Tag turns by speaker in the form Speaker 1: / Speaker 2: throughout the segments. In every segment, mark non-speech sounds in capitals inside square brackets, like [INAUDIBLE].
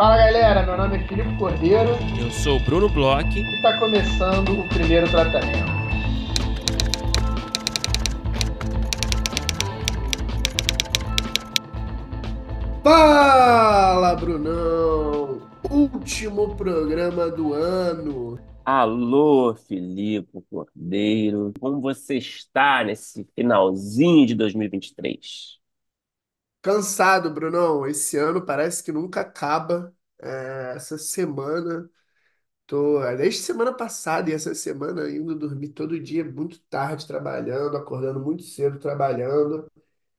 Speaker 1: Fala galera, meu nome é Filipe Cordeiro
Speaker 2: Eu sou o Bruno Bloch.
Speaker 1: e está começando o primeiro tratamento. Fala, Brunão! Último programa do ano.
Speaker 3: Alô, Filipe Cordeiro, como você está nesse finalzinho de 2023?
Speaker 1: Cansado, Brunão. Esse ano parece que nunca acaba. É, essa semana, tô desde semana passada e essa semana indo dormir todo dia muito tarde trabalhando, acordando muito cedo trabalhando.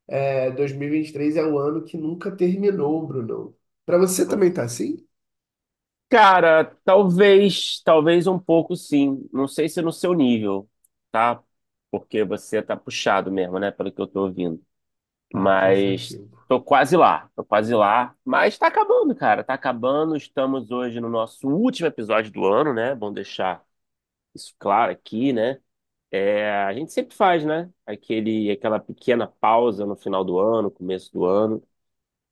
Speaker 1: É, 2023 é o ano que nunca terminou, Brunão. Pra você também tá assim?
Speaker 3: Cara, talvez, talvez um pouco sim. Não sei se no seu nível, tá? Porque você tá puxado mesmo, né? Pelo que eu tô ouvindo. Mas tô quase lá, tô quase lá. Mas tá acabando, cara, tá acabando. Estamos hoje no nosso último episódio do ano, né? Bom deixar isso claro aqui, né? É, a gente sempre faz, né? Aquele, aquela pequena pausa no final do ano, começo do ano,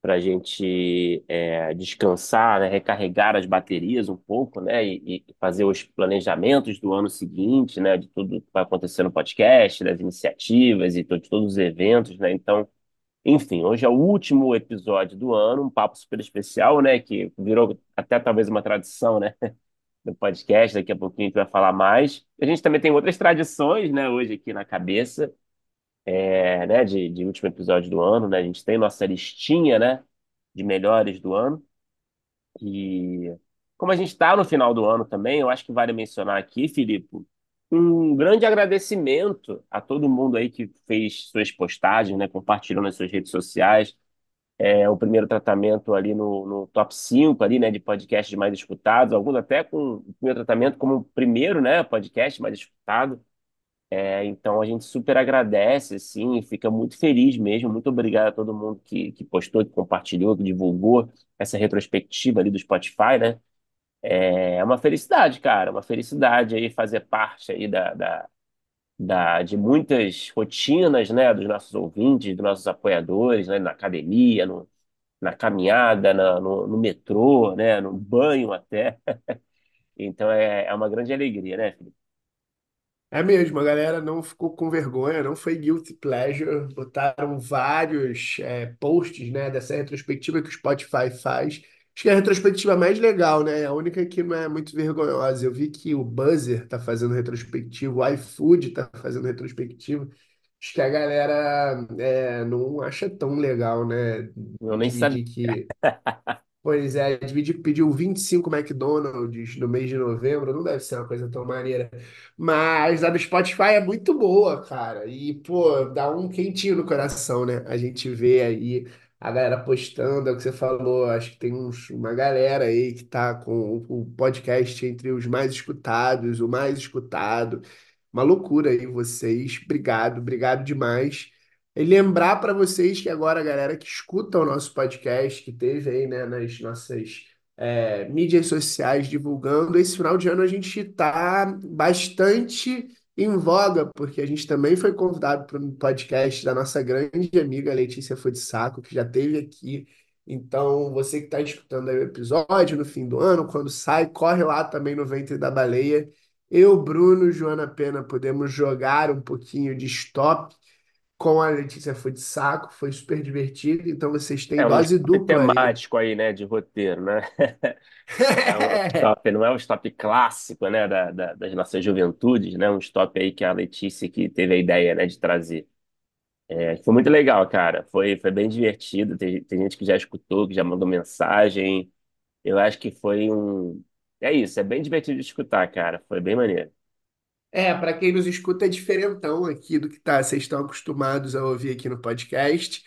Speaker 3: para a gente é, descansar, né? Recarregar as baterias um pouco, né? E, e fazer os planejamentos do ano seguinte, né? De tudo que vai acontecer no podcast, das iniciativas e to- de todos os eventos, né? Então, enfim, hoje é o último episódio do ano, um papo super especial, né? Que virou até talvez uma tradição, né? [LAUGHS] do podcast, daqui a pouquinho a gente vai falar mais. A gente também tem outras tradições, né, hoje aqui na cabeça, é, né, de, de último episódio do ano, né? A gente tem nossa listinha, né, de melhores do ano. E como a gente está no final do ano também, eu acho que vale mencionar aqui, Filipe, um grande agradecimento a todo mundo aí que fez suas postagens, né, compartilhou nas suas redes sociais. É o primeiro tratamento ali no, no top 5 ali, né, de podcasts mais escutados, alguns até com o primeiro tratamento como o primeiro, né, podcast mais escutado. É, então a gente super agradece, assim, fica muito feliz mesmo. Muito obrigado a todo mundo que, que postou, que compartilhou, que divulgou essa retrospectiva ali do Spotify, né? É uma felicidade, cara, uma felicidade aí fazer parte aí da, da, da, de muitas rotinas, né, dos nossos ouvintes, dos nossos apoiadores, né, na academia, no, na caminhada, na- no, no metrô, né, no banho até. [LAUGHS] Então é, é uma grande alegria, né, Felipe?
Speaker 1: É mesmo, a galera não ficou com vergonha, não foi guilty pleasure. Botaram vários é, posts, né, dessa retrospectiva que o Spotify faz. Acho que é a retrospectiva mais legal, né? É a única que não é muito vergonhosa. Eu vi que o Buzzer tá fazendo retrospectiva, o iFood tá fazendo retrospectiva. Acho que a galera é, não acha tão legal, né?
Speaker 3: Eu nem sabia.
Speaker 1: Que [LAUGHS] Pois é, dividir, pediu 25 McDonald's no mês de novembro, não deve ser uma coisa tão maneira. Mas a do Spotify é muito boa, cara. E, pô, dá um quentinho no coração, né? A gente vê aí a galera postando, é o que você falou. Acho que tem uns, uma galera aí que tá com o podcast entre os mais escutados, o mais escutado. Uma loucura aí vocês. Obrigado, obrigado demais. E lembrar para vocês que agora a galera que escuta o nosso podcast, que teve aí, né, nas nossas é, mídias sociais divulgando, esse final de ano a gente está bastante em voga, porque a gente também foi convidado para um podcast da nossa grande amiga Letícia Fudsaco, que já teve aqui. Então, você que está escutando o episódio no fim do ano, quando sai, corre lá também no Ventre da Baleia. Eu, Bruno, Joana Pena, podemos jogar um pouquinho de stop com a Letícia foi de saco, foi super divertido. Então vocês têm
Speaker 3: É um
Speaker 1: dose
Speaker 3: stop
Speaker 1: dupla aí.
Speaker 3: temático aí, né, de roteiro, né? É um [LAUGHS] stop, não é um stop clássico, né, da, da- das nossas juventudes, né? Um stop aí que a Letícia que teve a ideia, né, de trazer. É, foi muito legal, cara. Foi, foi bem divertido. Tem, tem gente que já escutou, que já mandou mensagem. Eu acho que foi um. É isso, é bem divertido de escutar, cara. Foi bem maneiro.
Speaker 1: É, para quem nos escuta é diferentão aqui do que tá, vocês estão acostumados a ouvir aqui no podcast,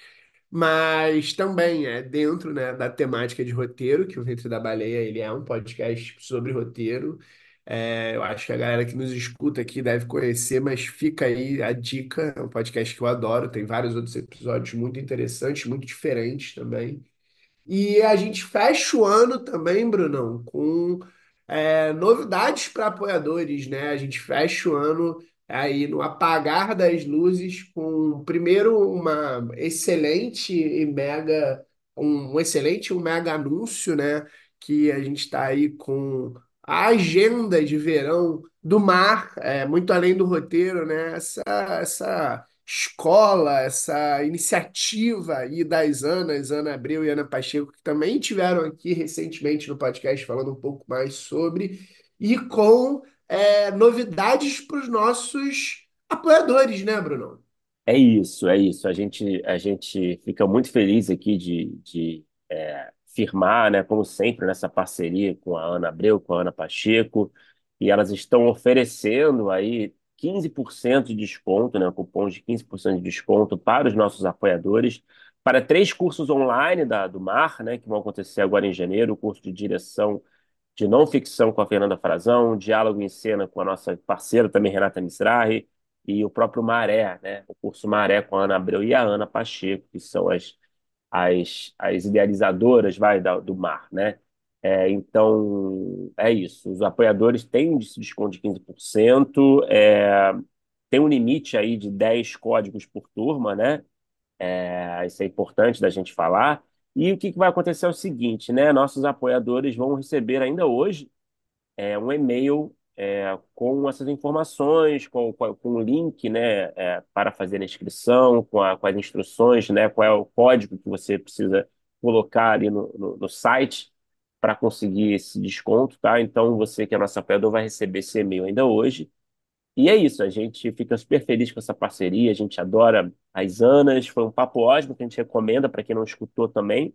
Speaker 1: mas também é dentro, né, da temática de roteiro, que o Ventre da Baleia, ele é um podcast sobre roteiro. É, eu acho que a galera que nos escuta aqui deve conhecer, mas fica aí a dica, é um podcast que eu adoro, tem vários outros episódios muito interessantes, muito diferentes também. E a gente fecha o ano também, Brunão, com é, novidades para apoiadores, né? A gente fecha o ano aí no apagar das luzes com primeiro uma excelente e mega um, um excelente um mega anúncio, né? que a gente está aí com a agenda de verão do mar, é, muito além do roteiro, né? Essa, essa escola, essa iniciativa aí das Anas, Ana Abreu e Ana Pacheco, que também tiveram aqui recentemente no podcast falando um pouco mais sobre, e com é, novidades para os nossos apoiadores, né, Bruno?
Speaker 3: É isso, é isso. A gente, a gente fica muito feliz aqui de, de é, firmar, né, como sempre, nessa parceria com a Ana Abreu, com a Ana Pacheco, e elas estão oferecendo aí 15% de desconto, né, cupom de 15% de desconto para os nossos apoiadores, para três cursos online da, do MAR, né, que vão acontecer agora em janeiro, o curso de direção de não ficção com a Fernanda Frazão, diálogo em cena com a nossa parceira também, Renata Misrahi, e o próprio Maré, né, o curso Maré com a Ana Abreu e a Ana Pacheco, que são as, as, as idealizadoras vai, da, do MAR, né? É, então, é isso. Os apoiadores têm esse desconto de 15%, é, tem um limite aí de 10 códigos por turma, né? É, isso é importante da gente falar. E o que, que vai acontecer é o seguinte, né? Nossos apoiadores vão receber ainda hoje é, um e-mail é, com essas informações, com, com, com o link, né, é, para fazer a inscrição, com, a, com as instruções, né, qual é o código que você precisa colocar ali no, no, no site para conseguir esse desconto, tá? Então, você que é nosso apoiador vai receber esse e-mail ainda hoje. E é isso, a gente fica super feliz com essa parceria, a gente adora as Anas, foi um papo ótimo que a gente recomenda para quem não escutou também,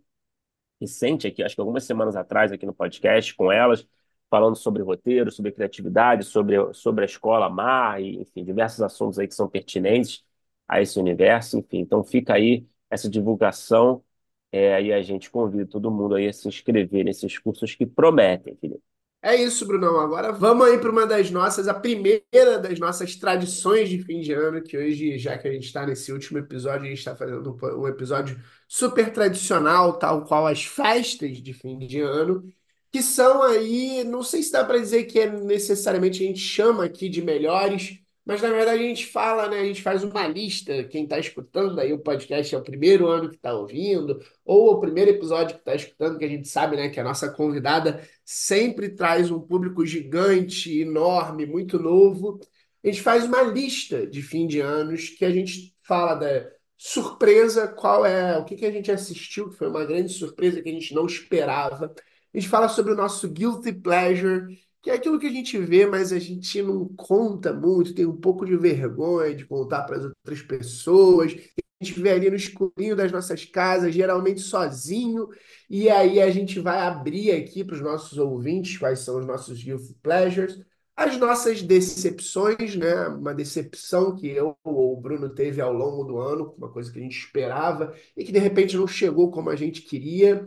Speaker 3: recente aqui, acho que algumas semanas atrás aqui no podcast com elas, falando sobre roteiro, sobre criatividade, sobre, sobre a escola Mar, e, enfim, diversos assuntos aí que são pertinentes a esse universo, enfim. Então fica aí essa divulgação é, e a gente convida todo mundo aí a se inscrever nesses cursos que prometem, Felipe.
Speaker 1: É isso, Brunão. Agora vamos aí para uma das nossas, a primeira das nossas tradições de fim de ano, que hoje, já que a gente está nesse último episódio, a gente está fazendo um episódio super tradicional, tal qual as festas de fim de ano, que são aí, não sei se dá para dizer que é necessariamente a gente chama aqui de melhores, mas na verdade a gente fala, né? A gente faz uma lista. Quem está escutando aí o podcast é o primeiro ano que está ouvindo, ou o primeiro episódio que está escutando, que a gente sabe, né, que a nossa convidada sempre traz um público gigante, enorme, muito novo. A gente faz uma lista de fim de anos que a gente fala da surpresa, qual é, o que que a gente assistiu, que foi uma grande surpresa que a gente não esperava. A gente fala sobre o nosso guilty pleasure, que é aquilo que a gente vê, mas a gente não conta muito, tem um pouco de vergonha de contar para as outras pessoas. A gente vê ali no escurinho das nossas casas, geralmente sozinho, e aí a gente vai abrir aqui para os nossos ouvintes quais são os nossos guilty pleasures, as nossas decepções, né? Uma decepção que eu ou o Bruno teve ao longo do ano, uma coisa que a gente esperava e que de repente não chegou como a gente queria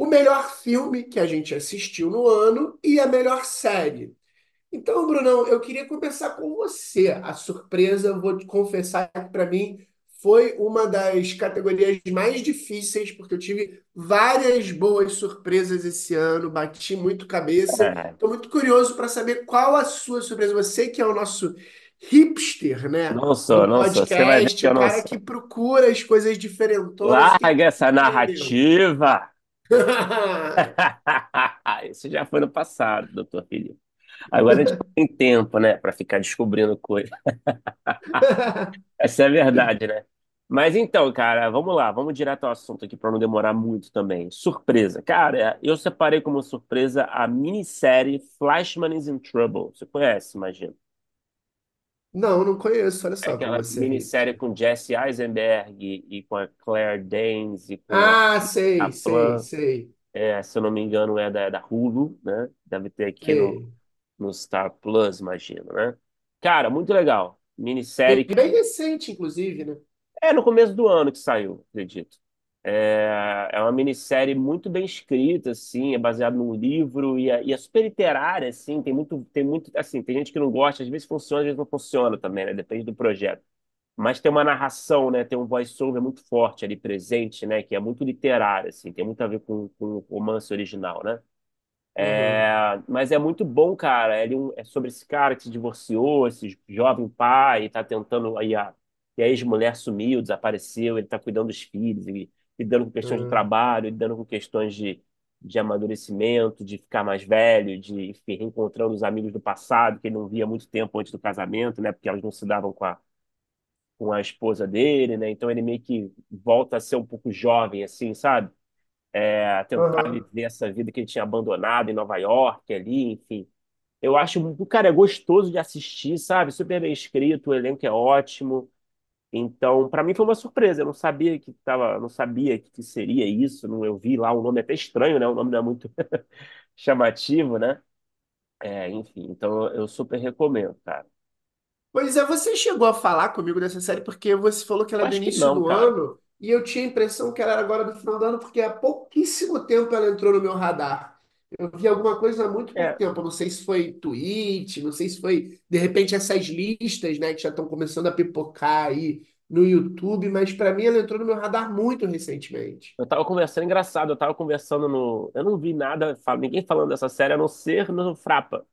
Speaker 1: o melhor filme que a gente assistiu no ano e a melhor série. Então, Brunão, eu queria começar com você. A surpresa, vou te confessar que para mim foi uma das categorias mais difíceis, porque eu tive várias boas surpresas esse ano, bati muito cabeça. Estou muito curioso para saber qual a sua surpresa. Você que é o nosso hipster, né?
Speaker 3: Não sou, não sou. Você vai ver que
Speaker 1: o cara que procura as coisas diferentes.
Speaker 3: Larga essa narrativa! [LAUGHS] Isso já foi no passado, doutor Felipe. Agora a gente tem tempo, né, para ficar descobrindo coisas. [LAUGHS] Essa é a verdade, né? Mas então, cara, vamos lá, vamos direto ao assunto aqui para não demorar muito também. Surpresa. Cara, eu separei como surpresa a minissérie Flashman is in Trouble. Você conhece, imagina?
Speaker 1: Não, não conheço, olha
Speaker 3: É
Speaker 1: só como
Speaker 3: aquela
Speaker 1: você é
Speaker 3: minissérie com Jesse Eisenberg e com a Claire Danes e com a
Speaker 1: Ah,
Speaker 3: a
Speaker 1: sei, sei,
Speaker 3: Plan.
Speaker 1: sei,
Speaker 3: É, se eu não me engano, é da, da Hulu, né? Deve ter aqui no,
Speaker 1: sei.
Speaker 3: no Star Plus, imagino, né? Cara, muito legal.
Speaker 1: Bem
Speaker 3: Minissérie que
Speaker 1: bem recente, inclusive, né?
Speaker 3: é no começo do ano que saiu, acredito. É, é uma minissérie muito bem escrita, assim, é baseado num livro e é, e é super literária, assim, tem muito, tem muito, assim, tem gente que não gosta, às vezes funciona, às vezes não funciona também, né? Depende do projeto. Mas tem uma narração, né? Tem um voice-over muito forte ali presente, né? Que é muito literário, assim, tem muito a ver com, com o romance original, né?
Speaker 1: Uhum.
Speaker 3: É, mas é muito bom, cara. Ele é um- é sobre esse cara que se divorciou, esse jovem pai, e tá tentando aí a, e a ex-mulher sumiu, desapareceu, ele tá cuidando dos filhos, e lidando com questões de
Speaker 1: Uhum.
Speaker 3: trabalho, lidando com questões de, de amadurecimento, de ficar mais velho, de enfim, reencontrando os amigos do passado que ele não via muito tempo antes do casamento, né? Porque elas não se davam com a, com a esposa dele, né? Então ele meio que volta a ser um pouco jovem, assim, sabe? É, a tentar
Speaker 1: Aham.
Speaker 3: viver essa vida que ele tinha abandonado em Nova York, ali, enfim. Eu acho, o cara é gostoso de assistir, sabe? Super bem escrito, o elenco é ótimo. Então, para mim foi uma surpresa. Eu não sabia que tava, não sabia que seria isso. Não, eu vi lá o nome é até estranho, né? O nome não é muito [LAUGHS] chamativo, né? É, enfim, então eu super recomendo, cara.
Speaker 1: Pois é, você chegou a falar comigo dessa série porque você falou que ela
Speaker 3: Eu
Speaker 1: é do
Speaker 3: acho que
Speaker 1: início
Speaker 3: não,
Speaker 1: do
Speaker 3: cara.
Speaker 1: ano e eu tinha a impressão que ela era agora do final do ano porque há pouquíssimo tempo ela entrou no meu radar. Eu vi alguma coisa há muito pouco
Speaker 3: É,
Speaker 1: tempo. Eu não sei se foi tweet, não sei se foi, de repente, essas listas, né, que já estão começando a pipocar aí no YouTube, mas para mim ela entrou no meu radar muito recentemente.
Speaker 3: eu tava conversando, engraçado, eu tava conversando no. Eu não vi nada, fal- ninguém falando dessa série, a não ser no Frapa.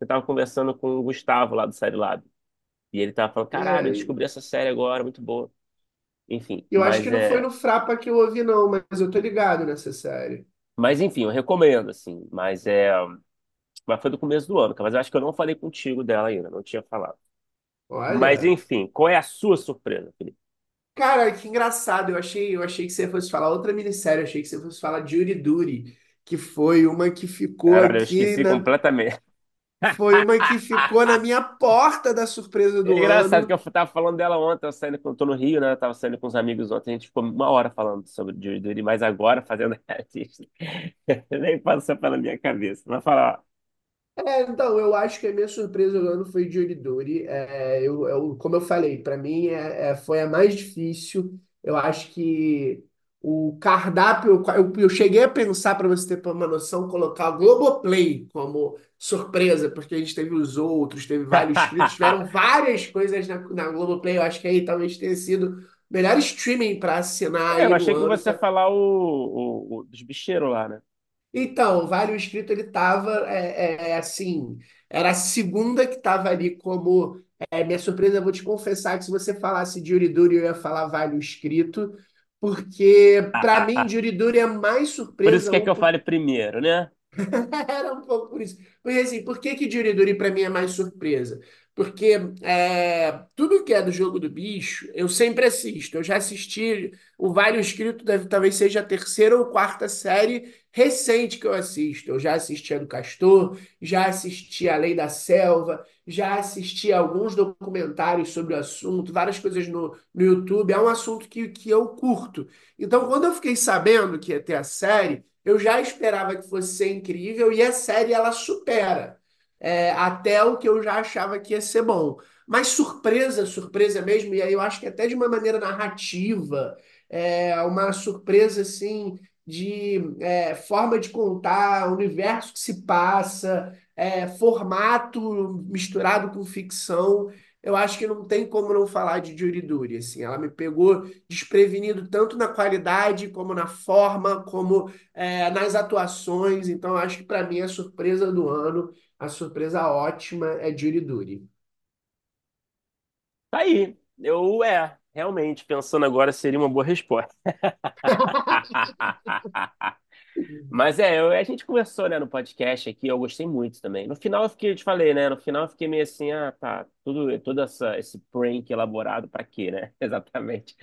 Speaker 3: Eu tava conversando com o Gustavo lá do Série Lab. E ele tava falando, caralho, eu
Speaker 1: É,
Speaker 3: descobri essa série agora, muito boa. Enfim,
Speaker 1: eu acho
Speaker 3: mas
Speaker 1: que não foi
Speaker 3: é.
Speaker 1: no Frapa que eu ouvi, não, mas eu tô ligado nessa série.
Speaker 3: Mas enfim, eu recomendo, assim. Mas é. Mas foi do começo do ano, cara. Mas eu acho que eu não falei contigo dela ainda, não tinha falado. Mas
Speaker 1: Olha.
Speaker 3: enfim, qual é a sua surpresa, Felipe?
Speaker 1: Cara, que engraçado. Eu achei, eu achei que você fosse falar outra minissérie. Eu achei que você fosse falar Jury Duty, que foi uma que ficou
Speaker 3: Caralho, eu
Speaker 1: aqui
Speaker 3: esqueci
Speaker 1: na,
Speaker 3: completamente.
Speaker 1: Foi uma que ficou na minha porta da surpresa
Speaker 3: É
Speaker 1: do
Speaker 3: engraçado que
Speaker 1: ano.
Speaker 3: eu tava falando dela ontem, eu saindo, eu tô no Rio, né? Eu tava saindo com os amigos ontem, a gente ficou uma hora falando sobre Duty, mas agora fazendo [LAUGHS] artista, nem passou pela minha cabeça. Mas falar,
Speaker 1: É, então, eu acho que a minha surpresa do ano foi Jury Duty. É, eu, eu, como eu falei, para mim é, é- foi a mais difícil. Eu acho que o cardápio, eu, eu cheguei a pensar, para você ter uma noção, colocar o Globoplay como surpresa, porque a gente teve os outros, teve vários [LAUGHS] inscritos, tiveram várias coisas na, na Globoplay. Eu acho que aí talvez tenha sido o melhor streaming para assinar
Speaker 3: é, eu achei que
Speaker 1: ano.
Speaker 3: você ia falar o, o, o dos bicheiros lá, né?
Speaker 1: Então, o Vale o Escrito, ele estava, é, é, é assim, era a segunda que estava ali como, é, minha surpresa, eu vou te confessar que se você falasse de Yuriduri, eu ia falar Vale o Escrito, porque, para mim, [LAUGHS] de Yuriduri é mais
Speaker 3: Por isso
Speaker 1: surpresa,
Speaker 3: que é que eu fale primeiro, né? [LAUGHS]
Speaker 1: Era um pouco por isso. Porque assim, por que que Juriduri para mim é mais surpresa? Porque é, tudo que é do jogo do bicho, eu sempre assisto. Eu já assisti o Vale Escrito, deve, talvez seja a terceira ou quarta série recente que eu assisto. Eu já assisti a do Castor, já assisti a Lei da Selva, já assisti alguns documentários sobre o assunto, várias coisas no, no YouTube. É um assunto que, que eu curto. Então, quando eu fiquei sabendo que ia ter a série, eu já esperava que fosse ser incrível e a série ela supera é, até o que eu já achava que ia ser bom. Mas surpresa, surpresa mesmo, e aí eu acho que até de uma maneira narrativa, é uma surpresa assim de é, forma de contar, universo que se passa, é, formato misturado com ficção. Eu acho que não tem como não falar de Juriduri, assim, ela me pegou desprevenido tanto na qualidade como na forma, como é, nas atuações. Então, acho que para mim a surpresa do ano, a surpresa ótima é Jury Duty.
Speaker 3: Tá aí. Eu, é, realmente, pensando agora, seria uma boa resposta. [LAUGHS] Mas é, eu- a gente conversou, né, no podcast aqui, eu gostei muito também. No final eu fiquei, eu te falei, né, no final eu fiquei meio assim, ah, tá, tudo, todo essa, esse prank elaborado pra quê, né? [LAUGHS] Exatamente.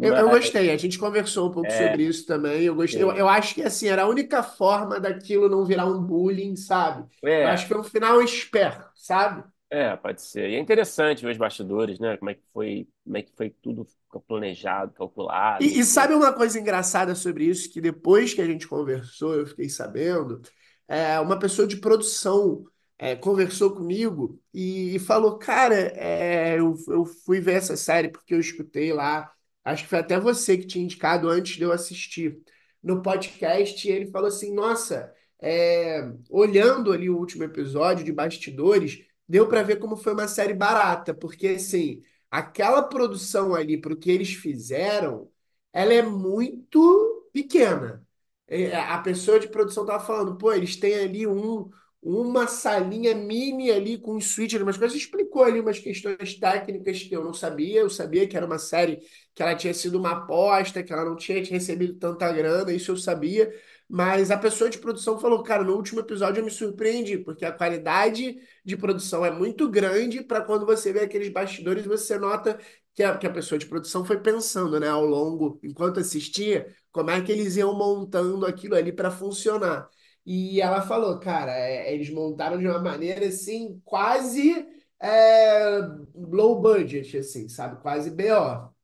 Speaker 1: Eu, eu
Speaker 3: Mas,
Speaker 1: gostei, a gente conversou um pouco
Speaker 3: é,
Speaker 1: sobre isso também. Eu gostei. Eu, eu acho que assim, era a única forma daquilo não virar um bullying, sabe? Eu acho
Speaker 3: É,
Speaker 1: que foi um final esperto, sabe?
Speaker 3: É, pode ser. E é interessante ver os bastidores, né, como é que foi, como é que foi tudo planejado, calculado,
Speaker 1: E, e sabe uma coisa engraçada sobre isso? Que depois que a gente conversou, eu fiquei sabendo, é, uma pessoa de produção é, conversou comigo e, e falou: Cara, é, eu, eu fui ver essa série porque eu escutei lá. Acho que foi até você que tinha indicado antes de eu assistir no podcast. E ele falou assim: Nossa, é, olhando ali o último episódio de Bastidores, deu para ver como foi uma série barata, porque assim aquela produção ali para o que eles fizeram, ela é muito pequena. É, A pessoa de produção tava falando, pô, eles têm ali um, uma salinha mini ali com um switch, umas coisas, explicou ali umas questões técnicas que eu não sabia, eu sabia que era uma série que ela tinha sido uma aposta, que ela não tinha recebido tanta grana, isso eu sabia, Mas a pessoa de produção falou, cara, no último episódio eu me surpreendi, porque a qualidade de produção é muito grande para quando você vê aqueles bastidores, você nota que a, que a pessoa de produção foi pensando, né, ao longo, enquanto assistia, como é que eles iam montando aquilo ali para funcionar. E ela falou, cara, é, eles montaram de uma maneira assim, quase é, low budget, assim, sabe? Quase BO.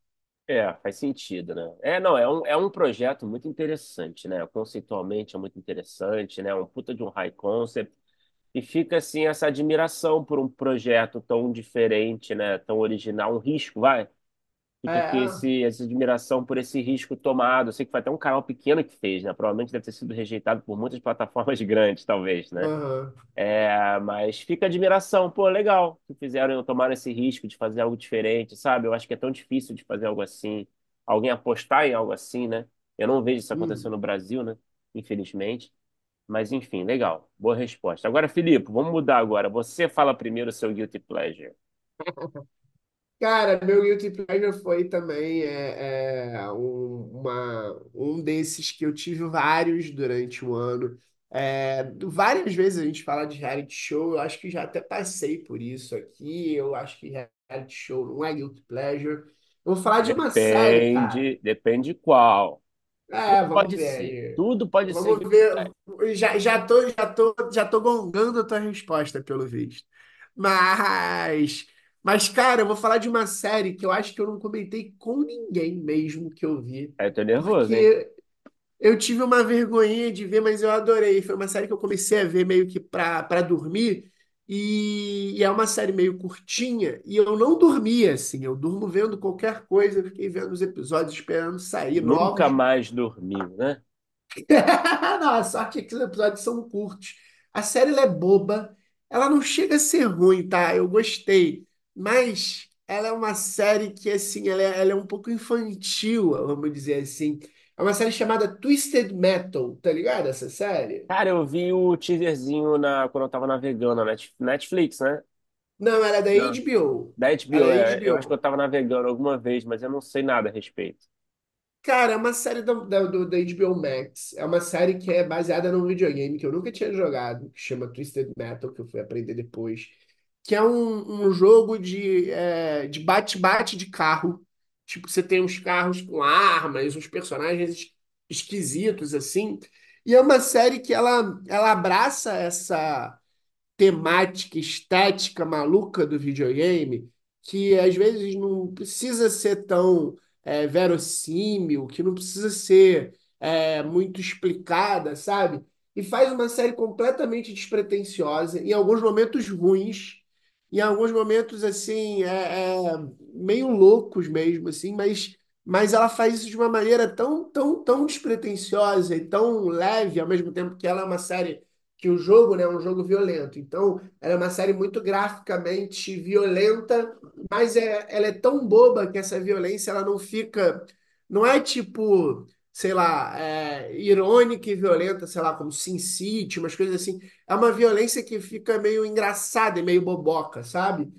Speaker 3: É, faz sentido, né? É, não, é um, é um projeto muito interessante, né? Conceitualmente é muito interessante, né? Um puta de um high concept. E fica, assim, essa admiração por um projeto tão diferente, né? Tão original, um risco, vai? Fica aqui
Speaker 1: É,
Speaker 3: esse, essa admiração por esse risco tomado. Eu sei que foi até um canal pequeno que fez, né? Provavelmente deve ter sido rejeitado por muitas plataformas [LAUGHS] grandes, talvez, né?
Speaker 1: aham.
Speaker 3: É, mas fica a admiração, pô, legal que fizeram, tomaram esse risco de fazer algo diferente, sabe? Eu acho que é tão difícil de fazer algo assim, alguém apostar em algo assim, né? Eu não vejo isso
Speaker 1: Hum.
Speaker 3: no Brasil, né? Infelizmente. Mas enfim, legal. Boa resposta. Agora, Filipe, vamos mudar agora. Você fala primeiro o seu guilty pleasure. [LAUGHS]
Speaker 1: Cara, meu guilty pleasure foi também é, é, um, uma, um desses que eu tive vários durante o ano. É, várias vezes a gente fala de reality show, eu acho que já até passei por isso aqui. Eu acho que reality show não é guilty pleasure. Eu vou falar de uma série, cara.
Speaker 3: Depende, depende qual. Tudo
Speaker 1: É, vamos
Speaker 3: pode
Speaker 1: ver
Speaker 3: ser.
Speaker 1: aí.
Speaker 3: Tudo pode ser
Speaker 1: Vamos
Speaker 3: guilty
Speaker 1: ver.
Speaker 3: pleasure.
Speaker 1: Já, já tô, já tô, já tô gongando a tua resposta, pelo visto. Mas, mas, cara, eu vou falar de uma série que eu acho que eu não comentei com ninguém mesmo que eu vi.
Speaker 3: Eu tô nervoso, hein?
Speaker 1: Porque eu tive uma vergonhinha de ver, mas eu adorei. Foi uma série que eu comecei a ver meio que pra, pra dormir. E, e é uma série meio curtinha. E eu não dormia, assim. Eu durmo vendo qualquer coisa. Eu fiquei vendo os episódios, esperando sair
Speaker 3: Nunca
Speaker 1: novos. [LAUGHS]
Speaker 3: mais dormiu, né? [LAUGHS]
Speaker 1: Não, a sorte é que os episódios são curtos. A série ela é boba. Ela não chega a ser ruim, tá? Eu gostei. Mas ela é uma série que, assim, ela é, ela é um pouco infantil, vamos dizer assim. É uma série chamada Twisted Metal, tá ligado? Essa série?
Speaker 3: Cara, eu vi o teaserzinho na, quando eu tava navegando na Net- Netflix, né?
Speaker 1: Não, ela é da
Speaker 3: Não.
Speaker 1: HBO.
Speaker 3: Da
Speaker 1: Ela
Speaker 3: HBO,
Speaker 1: é
Speaker 3: é, eu acho que eu
Speaker 1: HBO.
Speaker 3: tava navegando alguma vez, mas eu não sei nada a respeito.
Speaker 1: Cara, é uma série da, da, do- da HBO Max. É uma série que é baseada num videogame que eu nunca tinha jogado, que chama Twisted Metal, que eu fui aprender depois. Que é um, um jogo de, é, de bate-bate de carro. Tipo, você tem uns carros com armas, uns personagens es- esquisitos, assim. E é uma série que ela, ela abraça essa temática estética maluca do videogame que às vezes não precisa ser tão é, verossímil, que não precisa ser é, muito explicada, sabe? E faz uma série completamente despretensiosa, em alguns momentos ruins, em alguns momentos assim, é, é, meio loucos mesmo, assim, mas, mas ela faz isso de uma maneira tão, tão, tão despretensiosa e tão leve, ao mesmo tempo que ela é uma série que o jogo, né, é um jogo violento. Então, ela é uma série muito graficamente violenta, mas é, ela é tão boba que essa violência ela não fica, não é tipo, sei lá, é, irônica e violenta, sei lá, como Sin City, umas coisas assim. É uma violência que fica meio engraçada e meio boboca, sabe?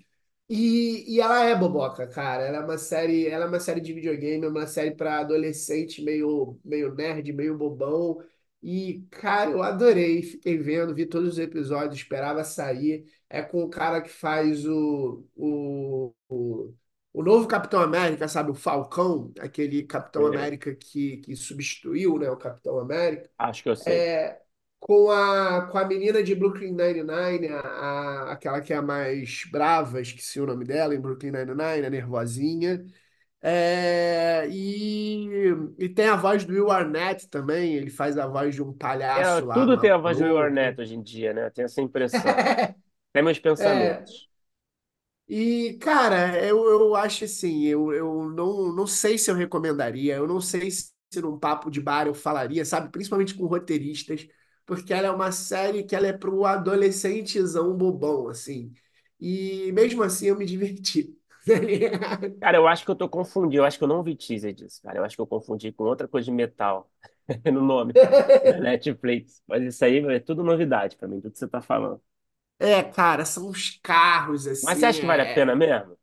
Speaker 1: E, e ela é boboca, cara. Ela é uma série, ela é uma série de videogame, é uma série para adolescente meio, meio nerd, meio bobão. E, cara, eu adorei. Fiquei vendo, vi todos os episódios, esperava sair. É com o cara que faz o, o, o, o novo Capitão América, sabe? O Falcão, aquele Capitão
Speaker 3: É,
Speaker 1: América que, que substituiu, né, o Capitão América
Speaker 3: acho que eu sei.
Speaker 1: é, com a, com a menina de Brooklyn Nine-Nine, a, a- aquela que é a mais brava, esqueci o nome dela, em Brooklyn Nine-Nine, a nervosinha. É, e, e tem a voz do Will Arnett também, ele faz a voz de um
Speaker 3: É,
Speaker 1: palhaço lá,
Speaker 3: tudo tem a voz do Will. Arnett hoje em dia, né? Eu tenho essa impressão. [LAUGHS] Tem meus
Speaker 1: É,
Speaker 3: pensamentos.
Speaker 1: E, cara, eu, eu acho assim, eu, eu não, não sei se eu recomendaria, eu não sei se num papo de bar eu falaria, sabe? Principalmente com roteiristas, porque ela é uma série que ela é para o adolescentezão bobão, assim. E mesmo assim eu me diverti. [LAUGHS]
Speaker 3: Cara, eu acho que eu tô confundindo. Eu acho que eu não vi teaser disso, cara. Eu acho que eu confundi com outra coisa de metal [LAUGHS] no nome da [LAUGHS] Netflix. Mas isso aí é tudo novidade pra mim, tudo que você tá falando.
Speaker 1: É, cara, são os carros,
Speaker 3: Mas você
Speaker 1: assim,
Speaker 3: acha que vale a pena
Speaker 1: é,
Speaker 3: mesmo?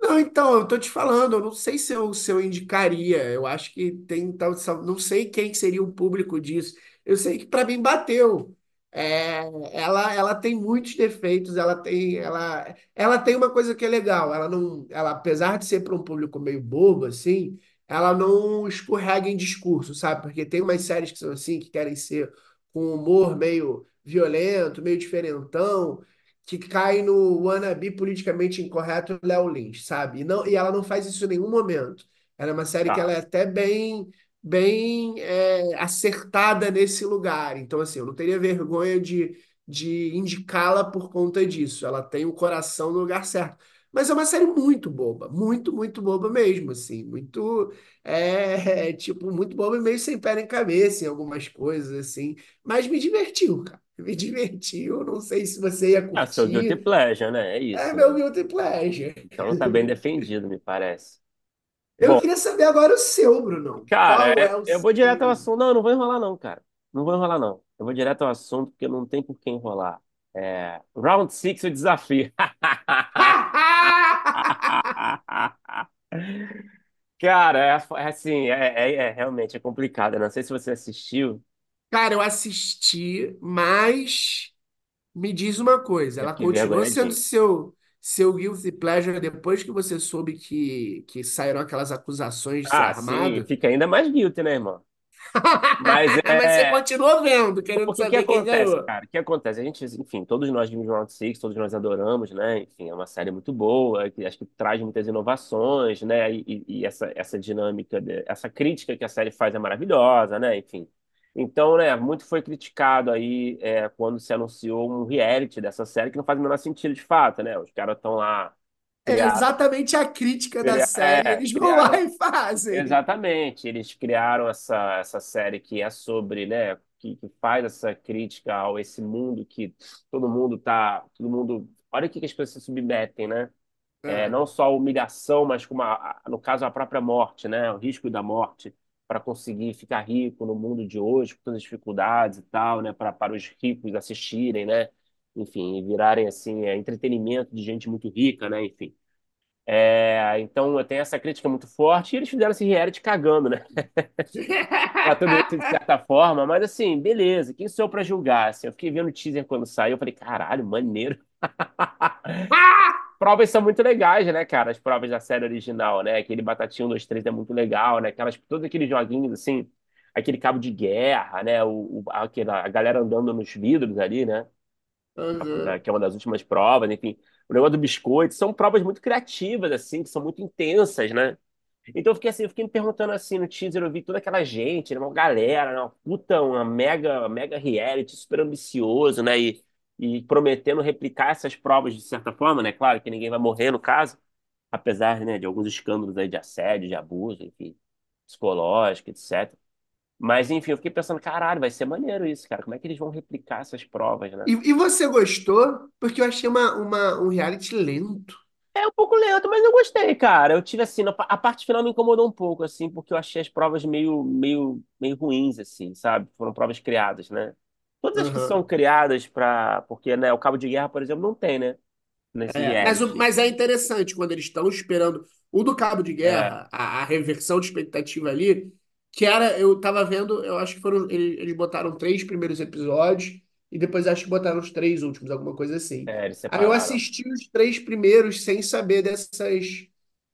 Speaker 1: Não, então, eu tô te falando, eu não sei se eu, se eu indicaria. Eu acho que tem tal, não sei quem seria o público disso. Eu sei que para mim bateu. É, ela, ela tem muitos defeitos, ela tem, ela, ela tem uma coisa que é legal. Ela não, ela, apesar de ser para um público meio bobo assim, ela não escorrega em discurso, sabe? Porque tem umas séries que são assim, que querem ser com humor meio violento, meio diferentão que cai no wannabe politicamente incorreto Léo Lins, sabe? E, não, e ela não faz isso em nenhum momento. Ela é uma série que ela
Speaker 3: Tá.
Speaker 1: é até bem bem é, acertada nesse lugar. Então, assim, eu não teria vergonha de, de indicá-la por conta disso. Ela tem o coração no lugar certo. Mas é uma série muito boba, muito, muito boba mesmo, assim, muito, é, [LAUGHS] tipo, muito boba e meio sem pé nem cabeça em algumas coisas, assim, mas me divertiu, cara, [LAUGHS] me divertiu, não sei se você ia
Speaker 3: Ah, seu guilty
Speaker 1: curtir,
Speaker 3: pleasure, né? É
Speaker 1: é
Speaker 3: isso,
Speaker 1: meu
Speaker 3: né?
Speaker 1: guilty pleasure.
Speaker 3: Então tá bem [LAUGHS] defendido, me parece.
Speaker 1: Eu
Speaker 3: Bom,
Speaker 1: queria saber agora o seu, Brunão.
Speaker 3: cara,
Speaker 1: Qual
Speaker 3: é-
Speaker 1: é
Speaker 3: eu vou direto ao assunto. Não, não vou enrolar, não, cara. Não vou enrolar, não. Eu vou direto ao assunto, porque não tem por que enrolar. É... Round Six o desafio. Cara, é, é assim, é, é- é realmente é complicado. Eu não sei se você assistiu,
Speaker 1: Cara, eu assisti, mas me diz uma coisa,
Speaker 3: eu
Speaker 1: ela
Speaker 3: fiquei
Speaker 1: continuou sendo
Speaker 3: vergonhadinho.
Speaker 1: seu seu guilty pleasure depois que você soube que, que saíram aquelas acusações de ser
Speaker 3: Ah, sim,
Speaker 1: armado?
Speaker 3: fica ainda mais guilty, né, irmão? Mas [LAUGHS]
Speaker 1: Mas você
Speaker 3: é.
Speaker 1: continuou vendo, querendo
Speaker 3: Porque o que
Speaker 1: saber quem
Speaker 3: acontece,
Speaker 1: ganhou.
Speaker 3: cara? O que acontece? A gente, enfim, todos nós vimos Round Six, todos nós adoramos, né? Enfim, é uma série muito boa, que acho que traz muitas inovações, né? E, e- essa, essa dinâmica, essa crítica que a série faz é maravilhosa, né? Enfim. Então, né, muito foi criticado aí é, quando se anunciou um reality dessa série que não faz o menor sentido de fato, né? Os caras estão lá,
Speaker 1: É exatamente a crítica da série,
Speaker 3: é,
Speaker 1: eles vão lá
Speaker 3: criaram
Speaker 1: e fazem.
Speaker 3: Exatamente, eles criaram essa, essa série que é sobre, né, que, que faz essa crítica ao esse mundo que todo mundo tá, todo mundo, olha o que que as pessoas se submetem, né? É,
Speaker 1: Ah,
Speaker 3: não só a humilhação, mas como a, no caso a própria morte, né? O risco da morte para conseguir ficar rico no mundo de hoje, com todas as dificuldades e tal, né? Para para os ricos assistirem, né? Enfim, virarem assim, é, entretenimento de gente muito rica, né? Enfim. É, então tem essa crítica muito forte e eles fizeram esse reality cagando, né? [LAUGHS] Pra de certa forma, mas assim, beleza, quem sou eu pra julgar? Assim, eu fiquei vendo o teaser quando saiu, eu falei, caralho, maneiro. [LAUGHS] Provas são muito legais, né, cara? As provas da série original, né? Aquele Batatinha 1, 2, 3 é muito legal, né? Aquelas, todos aqueles joguinhos, assim, aquele cabo de guerra, né? O, o- aquela, a galera andando nos vidros ali, né? Né, que é uma das últimas provas, enfim, o negócio do biscoito, são provas muito criativas, assim, que são muito intensas, né? Então eu fiquei assim, eu fiquei me perguntando assim, no teaser eu vi toda aquela gente, né, uma galera, né, uma puta, uma mega, mega reality, super ambicioso, né? E, e prometendo replicar essas provas de certa forma, né? Claro que ninguém vai morrer no caso, apesar, né, de alguns escândalos aí de assédio, de abuso, enfim, psicológico, etc. Mas enfim, eu fiquei pensando, caralho, vai ser maneiro isso, cara. Como é que eles vão replicar essas provas, né?
Speaker 1: E, e você gostou? Porque eu achei uma, uma, um reality lento.
Speaker 3: É um pouco lento, mas eu gostei, cara. Eu tive assim, a parte final me incomodou um pouco, assim, porque eu achei as provas meio, meio, meio ruins, assim, sabe? Foram provas criadas, né? Todas as que são criadas para, porque, né, o cabo de guerra, por exemplo, não tem, né? Nesse
Speaker 1: É, mas, o- mas é interessante quando eles estão esperando o do Cabo de
Speaker 3: É,
Speaker 1: Guerra, a, a reversão de expectativa ali, que era, eu tava vendo, eu acho que foram, eles, eles botaram três primeiros episódios e depois acho que botaram os três últimos, alguma coisa assim.
Speaker 3: é, eles
Speaker 1: Aí eu assisti os três primeiros sem saber dessas,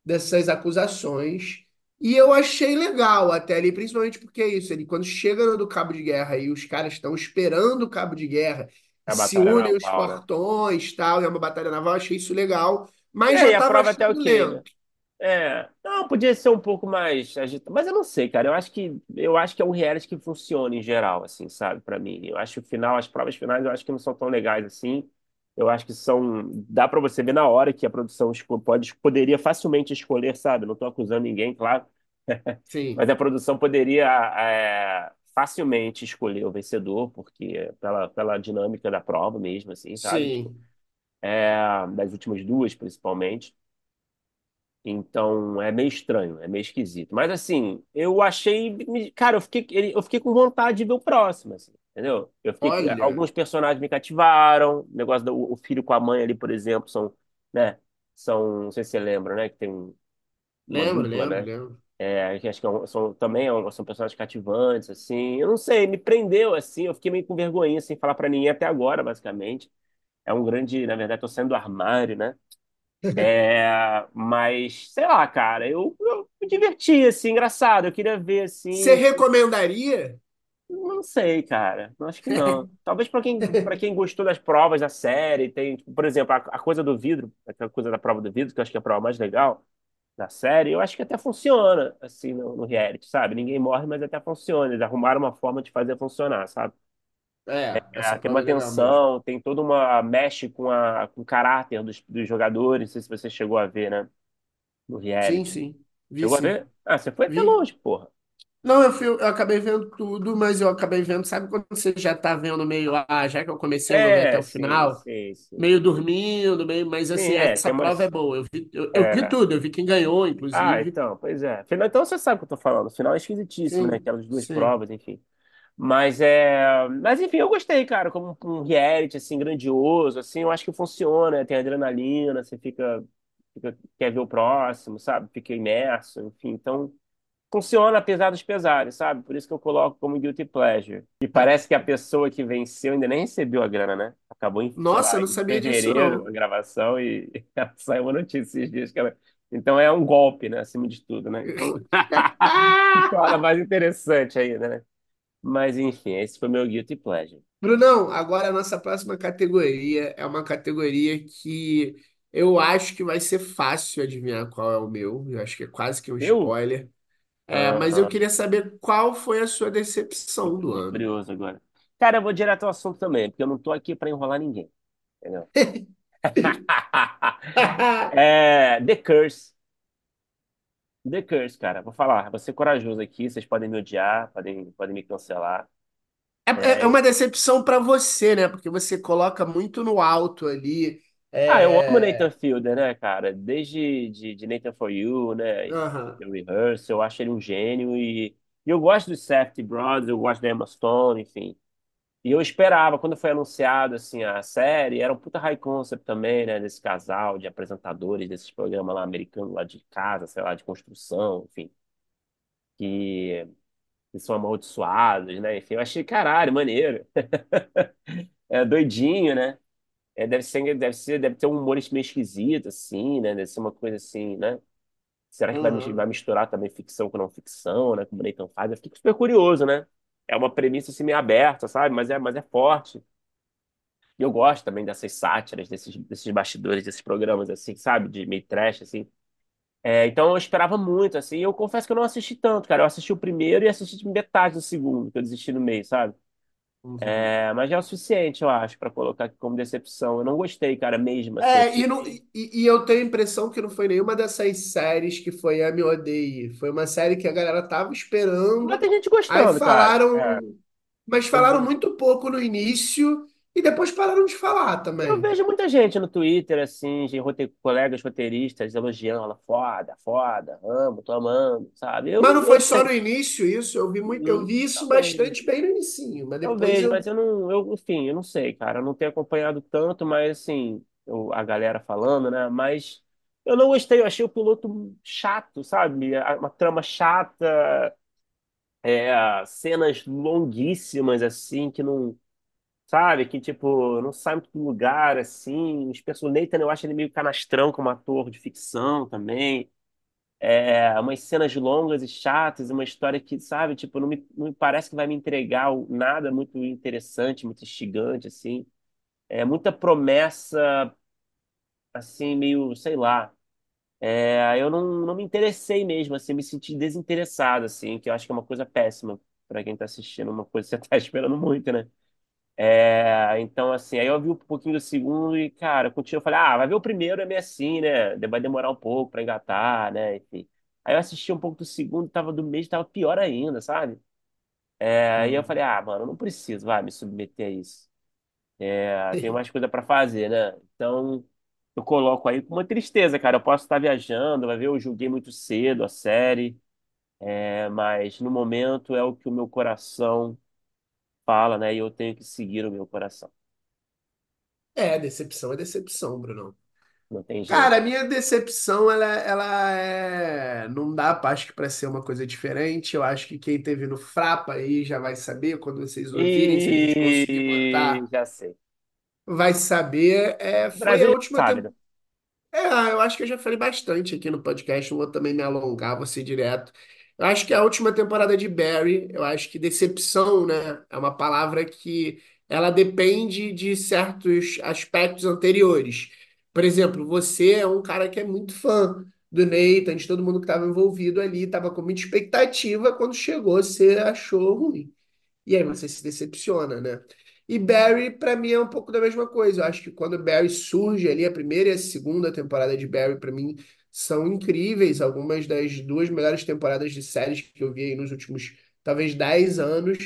Speaker 1: dessas acusações e eu achei legal até ali, principalmente porque é isso, ele quando chega no do Cabo de Guerra e os caras estão esperando o Cabo de Guerra e
Speaker 3: A
Speaker 1: se unem os
Speaker 3: naval, né?
Speaker 1: portões, tal, é uma batalha naval, achei isso legal, mas
Speaker 3: É,
Speaker 1: já
Speaker 3: e a
Speaker 1: tava
Speaker 3: prova até
Speaker 1: achando
Speaker 3: ok, né?
Speaker 1: lento.
Speaker 3: É, não, podia ser um pouco mais agitado, mas eu não sei, cara. Eu acho que eu acho que é um reality que funciona em geral, assim, sabe, Pra mim. Eu acho que o final, as provas finais, eu acho que não são tão legais assim. Eu acho que são, dá pra você ver na hora que a produção esco- pode poderia facilmente escolher, sabe? Não tô acusando ninguém, claro, [LAUGHS] mas
Speaker 1: Sim,
Speaker 3: a produção poderia é, facilmente escolher o vencedor, porque pela pela dinâmica da prova mesmo, assim, sabe?
Speaker 1: sim.
Speaker 3: É, das últimas duas, principalmente. Então é meio estranho, é meio esquisito. Mas assim, eu achei. Cara, eu fiquei, eu fiquei com vontade de ver o próximo, assim, entendeu? Eu fiquei,
Speaker 1: Olha,
Speaker 3: alguns personagens me cativaram. O negócio do o filho com a mãe ali, por exemplo, são, né? São, não sei se você lembra, né? Que tem um-
Speaker 1: Lembro,
Speaker 3: dupla,
Speaker 1: lembro,
Speaker 3: né?
Speaker 1: lembro.
Speaker 3: É, acho que é são, também é são personagens cativantes, assim. Eu não sei, me prendeu, assim. Eu fiquei meio com vergonha, sem falar pra ninguém até agora, basicamente. É um grande, na verdade, tô saindo do armário, né? É, mas, sei lá, cara, eu, eu me diverti, assim, engraçado. Eu queria ver,
Speaker 1: Você
Speaker 3: assim.
Speaker 1: recomendaria?
Speaker 3: Não sei, cara. Não Acho que não. [LAUGHS] Talvez pra quem, para quem gostou das provas da série, tem, tipo, por exemplo, a, a coisa do vidro, aquela coisa da prova do vidro, que eu acho que é a prova mais legal da série, eu acho que até funciona, assim, no, no reality, sabe? Ninguém morre, mas até funciona. Eles arrumaram uma forma de fazer funcionar, sabe?
Speaker 1: É,
Speaker 3: É,
Speaker 1: essa
Speaker 3: tem
Speaker 1: é
Speaker 3: tem toda uma. mexe com, a, com o caráter dos, dos jogadores. Não sei se você chegou a ver, né? No
Speaker 1: Sim,
Speaker 3: reality.
Speaker 1: sim. Vi
Speaker 3: Chegou a
Speaker 1: sim.
Speaker 3: ver? Ah, você foi até
Speaker 1: Vi.
Speaker 3: longe, porra.
Speaker 1: Não, eu, fui, eu acabei vendo tudo, mas eu acabei vendo, sabe quando você já tá vendo meio, ah, já que eu comecei, eu vou ver até
Speaker 3: É,
Speaker 1: o
Speaker 3: sim,
Speaker 1: final,
Speaker 3: sim, sim.
Speaker 1: meio dormindo, meio, mas
Speaker 3: Sim,
Speaker 1: assim,
Speaker 3: é, tem
Speaker 1: essa prova é boa. Eu vi, eu, eu vi
Speaker 3: é,
Speaker 1: tudo, eu vi quem ganhou,
Speaker 3: Ah,
Speaker 1: inclusive.
Speaker 3: então, pois é. Então você sabe o que eu tô falando. O final é esquisitíssimo, né?
Speaker 1: Sim,
Speaker 3: Aquelas duas
Speaker 1: sim.
Speaker 3: provas, enfim. Mas é. Mas enfim, eu gostei, cara, como um reality, assim, grandioso, assim, eu acho que funciona, tem adrenalina, você fica, fica- quer ver o próximo, sabe? Fica imerso, enfim. Então, funciona apesar dos pesares, sabe? Por isso que eu coloco como guilty pleasure. E parece que a pessoa que venceu ainda nem recebeu a grana, né? Acabou em,
Speaker 1: Nossa,
Speaker 3: lá,
Speaker 1: eu não sabia disso,
Speaker 3: fevereiro a
Speaker 1: não.
Speaker 3: gravação e [LAUGHS] saiu uma notícia esses dias que ela... Então é um golpe, né? Acima de tudo, né? Então [LAUGHS] [LAUGHS] mais interessante ainda, né? Mas enfim, esse foi meu guilty pleasure.
Speaker 1: Brunão, agora a nossa próxima categoria é uma categoria que eu acho que vai ser fácil adivinhar qual é o meu. Eu acho que é quase que um
Speaker 3: Eu?
Speaker 1: spoiler. É, mas eu
Speaker 3: Aham.
Speaker 1: queria saber qual foi a sua decepção do
Speaker 3: tô
Speaker 1: ano.
Speaker 3: curioso agora. Cara, eu vou direto ao assunto também, porque eu não tô aqui pra enrolar ninguém, entendeu? [LAUGHS] [LAUGHS] É, The Curse. The Curse, cara. Vou falar, vou ser corajoso aqui. Vocês podem me odiar, podem, podem me cancelar.
Speaker 1: É, é é
Speaker 3: É,
Speaker 1: uma decepção para você, né? Porque você coloca muito no alto ali.
Speaker 3: Ah, eu amo Nathan
Speaker 1: É...
Speaker 3: Fielder, né, cara? Desde de, de Nathan For You, né? E
Speaker 1: aham,
Speaker 3: The Rehearsal, eu acho ele um gênio. E, e eu gosto dos Safdie Brothers, eu gosto da Emma Stone, enfim. E eu esperava, quando foi anunciado, assim, a série, era um puta high concept também, né? Desse casal de apresentadores desses programas lá americanos, lá de casa, sei lá, de construção, enfim. Que que são amaldiçoados, né? Enfim, eu achei, caralho, maneiro. [LAUGHS] É doidinho, né? É, deve ser, deve ser, deve ter um humor meio esquisito, assim, né? Deve ser uma coisa assim, né? Será que vai,
Speaker 1: aham.
Speaker 3: misturar também ficção com não ficção, né? Como o Nathan faz? Eu fiquei super curioso, né? É uma premissa assim meio aberta, sabe? Mas é, mas é forte. E eu gosto também dessas sátiras, desses, desses bastidores, desses programas, assim, sabe? De meio trash, assim. É, então eu esperava muito, assim. Eu confesso que eu não assisti tanto, cara. Eu assisti o primeiro e assisti metade do segundo, que eu desisti no meio, sabe?
Speaker 1: Uhum.
Speaker 3: É, mas já é o suficiente, eu acho, pra colocar aqui como decepção. Eu não gostei, cara, mesmo, assim.
Speaker 1: É, e, não, e, e eu tenho a impressão que não foi nenhuma dessas séries que foi Ame ou Odeie. Foi uma série que a galera tava
Speaker 3: Mas
Speaker 1: esperando,
Speaker 3: tem gente
Speaker 1: aí
Speaker 3: gostando, cara. É,
Speaker 1: falaram, mas falaram
Speaker 3: vejo,
Speaker 1: muito pouco no início e depois pararam de falar
Speaker 3: eu
Speaker 1: também.
Speaker 3: vejo muita gente no Twitter, assim, de rote... colegas roteiristas elogiando ela, foda, foda, amo, tô amando, sabe? Eu
Speaker 1: Mas
Speaker 3: não
Speaker 1: foi só no início isso, eu vi muito, eu vi isso
Speaker 3: talvez.
Speaker 1: bastante bem no inicinho, mas
Speaker 3: Eu
Speaker 1: depois
Speaker 3: vejo,
Speaker 1: eu.
Speaker 3: mas eu não, eu, enfim, eu não sei, cara. Eu não tenho acompanhado tanto, mas assim, eu- a galera falando, né? Mas eu não gostei, eu achei o piloto chato, sabe? Uma trama chata, é, cenas longuíssimas, assim, que não, sabe? Que, tipo, não sai muito do lugar, assim. Os personagens, eu acho ele meio canastrão como ator de ficção também. É, umas cenas longas e chatas, uma história que, sabe, tipo, não me, não me parece que vai me entregar nada muito interessante, muito instigante, assim. É muita promessa, assim, meio, sei lá. É, eu não, não me interessei mesmo, assim, me senti desinteressado, assim, que eu acho que é uma coisa péssima para quem tá assistindo, uma coisa que você tá [LAUGHS] esperando muito, né? É, então, assim, aí eu vi um pouquinho do segundo e, cara, continuo, eu falei, ah, vai ver o primeiro, é meio assim, né? Vai demorar um pouco pra engatar, né? Enfim. Aí eu assisti um pouco do segundo, tava do mês, tava pior ainda, sabe? É, aí eu
Speaker 1: Uhum.
Speaker 3: falei, ah, mano, não preciso, vai, me submeter a isso. É, tenho [LAUGHS] mais coisa pra fazer, né? Então, eu coloco aí com uma tristeza, cara. Eu posso estar viajando, vai ver, eu julguei muito cedo a série, é, mas no momento é o que o meu coração fala, né? E eu tenho que seguir o meu coração.
Speaker 1: É, decepção é decepção, Bruno.
Speaker 3: Não tem jeito.
Speaker 1: Cara, a minha decepção, ela, ela é. Não dá, acho que para ser uma coisa diferente. Eu acho que quem teve no Frapa aí já vai saber, quando vocês ouvirem, se a gente conseguir
Speaker 3: E
Speaker 1: botar,
Speaker 3: já sei.
Speaker 1: vai saber. É,
Speaker 3: O
Speaker 1: foi a última
Speaker 3: sabe, né?
Speaker 1: temporada. É, eu acho que eu já falei bastante aqui no podcast, não vou também me alongar, vou ser direto. Eu acho que a última temporada de Barry, eu acho que decepção, né, é uma palavra que ela depende de certos aspectos anteriores. Por exemplo, você é um cara que é muito fã do Nathan, de todo mundo que estava envolvido ali, estava com muita expectativa, quando chegou, você achou ruim. E aí você se decepciona, né? E Barry, pra mim, é um pouco da mesma coisa. Eu acho que quando Barry surge ali, a primeira e a segunda temporada de Barry, pra mim, são incríveis. Algumas das duas melhores temporadas de séries que eu vi nos últimos, talvez, 10 anos.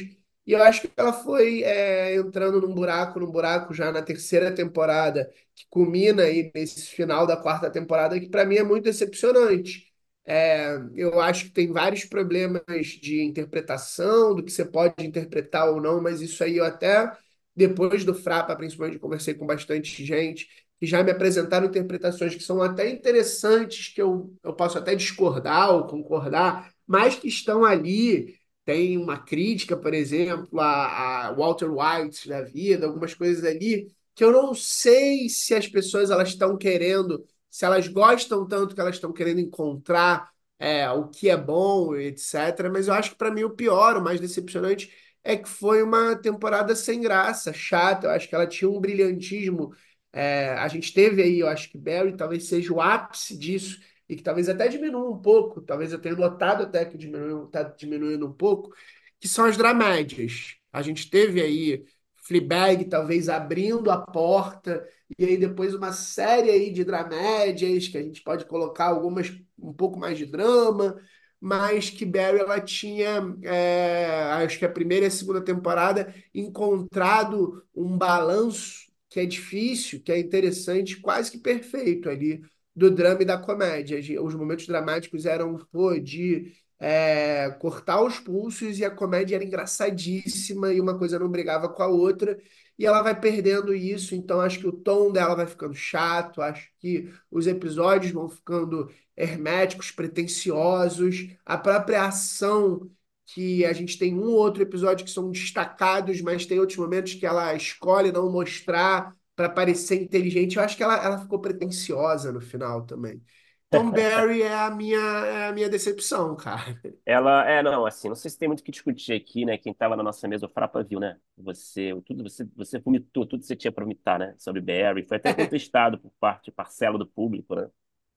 Speaker 1: E eu acho que ela foi é, entrando num buraco, num buraco já na terceira temporada, que culmina aí nesse final da quarta temporada, que pra mim é muito decepcionante. É, eu acho que tem vários problemas de interpretação, do que você pode interpretar ou não, mas isso aí eu até, depois do Frapa, principalmente, conversei com bastante gente que já me apresentaram interpretaçõa que são até interessantes, que eu, eu posso até discordar ou concordar, mas que estão ali. Tem uma crítica, por exemplo, a, a Walter White da vida, algumas coisas ali, que eu não sei se as pessoas elas estão querendo se elas gostam tanto que elas estão querendo encontrar é, o que é bom, etc. Mas eu acho que para mim o pior, o mais decepcionante, é que foi uma temporada sem graça, chata. Eu acho que ela tinha um brilhantismo. É, a gente teve aí, eu acho que Barry talvez seja o ápice disso, e que talvez até diminua um pouco, talvez eu tenha notado até que está diminuindo um pouco, que são as dramédias. A gente teve aí Fleabag talvez abrindo a porta e aí depois uma série aí de dramédias, que a gente pode colocar algumas um pouco mais de drama, mas que Barry ela tinha, é, acho que a primeira e a segunda temporada, encontrado um balanço que é difícil, que é interessante, quase que perfeito ali, do drama e da comédia. Os momentos dramáticos eram, pô, de é, cortar os pulsos e a comédia era engraçadíssima e uma coisa não brigava com a outra e ela vai perdendo isso, então acho que o tom dela vai ficando chato, acho que os episódios vão ficando herméticos, pretensiosos, a própria ação que a gente tem um ou outro episódio que são destacados, mas tem outros momentos que ela escolhe não mostrar para parecer inteligente. Eu acho que ela, ela ficou pretensiosa no final também. Tom [LAUGHS] Barry é a minha, é a minha decepção, cara.
Speaker 3: Ela, é, não, assim, não sei se tem muito o que discutir aqui, né? Quem tava na nossa mesa, o Frapa viu, né? Você, tudo, você, você vomitou tudo que você tinha para vomitar, né? Sobre Barry. Foi até [LAUGHS] contestado por parte, parcela do público, né?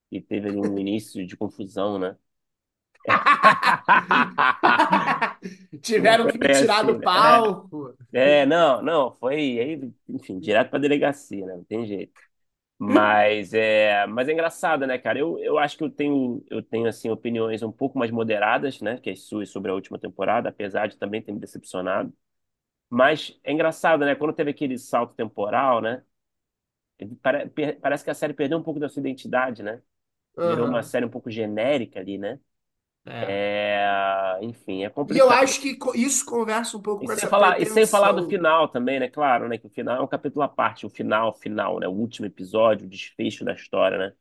Speaker 3: E teve um início de confusão, né? [LAUGHS]
Speaker 1: Tiveram que me tirar
Speaker 3: assim,
Speaker 1: do
Speaker 3: né? É,
Speaker 1: palco.
Speaker 3: é, não, não, foi aí, enfim, direto pra delegacia, né? Não tem jeito. Mas é, mas é engraçado, né, cara? Eu, eu acho que eu tenho, eu tenho assim opiniões um pouco mais moderadas, né, que as suas sobre a última temporada, apesar de também ter me decepcionado. Mas é engraçado, né? Quando teve aquele salto temporal, né? Parece que a série perdeu um pouco da sua identidade, né? Virou uma série um pouco genérica ali, né?
Speaker 1: É.
Speaker 3: É, enfim, é
Speaker 1: E eu
Speaker 3: complicado.
Speaker 1: acho que co- isso conversa um pouco
Speaker 3: E
Speaker 1: com
Speaker 3: sem
Speaker 1: essa
Speaker 3: falar, e sem falar do
Speaker 1: pretensão.
Speaker 3: final também, né? Claro, né? Que o final é um capítulo à parte, o final, final, né? O último episódio, o desfecho da história, né?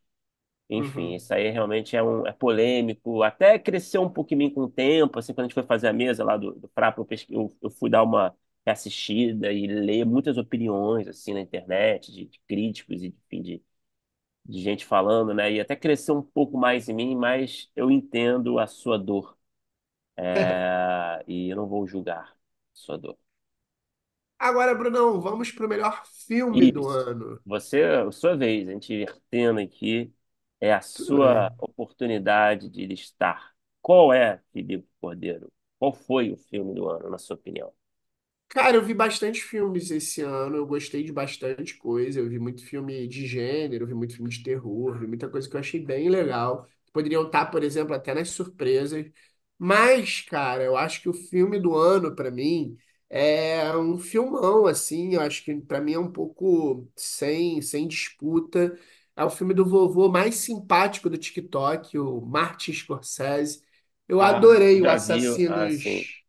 Speaker 3: Enfim,
Speaker 1: Uhum.
Speaker 3: isso aí realmente é, um, é polêmico. Até cresceu um pouquinho com o tempo, assim, quando a gente foi fazer a mesa lá do, do Frapa, eu, pesqui- eu, eu fui dar uma assistida e ler muitas opiniões, assim, na internet, de, de críticos e, enfim, de, de gente falando, né? E até cresceu um pouco mais em mim, mas eu entendo a sua dor. É, [LAUGHS] e eu não vou julgar a sua dor.
Speaker 1: Agora, Brunão, vamos pro melhor filme do
Speaker 3: Isso.
Speaker 1: ano.
Speaker 3: Você, a sua vez, a gente invertendo aqui, é a
Speaker 1: Tudo
Speaker 3: sua
Speaker 1: bem.
Speaker 3: oportunidade de listar. Qual é, Filipe Cordeiro? Qual foi o filme do ano, na sua opinião?
Speaker 1: Cara, eu vi bastante filmes esse ano, eu gostei de bastante coisa. Eu vi muito filme de gênero, eu vi muito filme de terror, vi muita coisa que eu achei bem legal. Poderiam estar, por exemplo, até nas surpresas. Mas, cara, eu acho que o filme do ano, pra mim, é um filmão, assim. Eu acho que pra mim é um pouco sem, sem disputa. É o filme do vovô mais simpático do TikTok, o Martin Scorsese. Eu
Speaker 3: Ah,
Speaker 1: adorei o
Speaker 3: já viu, assim,
Speaker 1: Assassinos.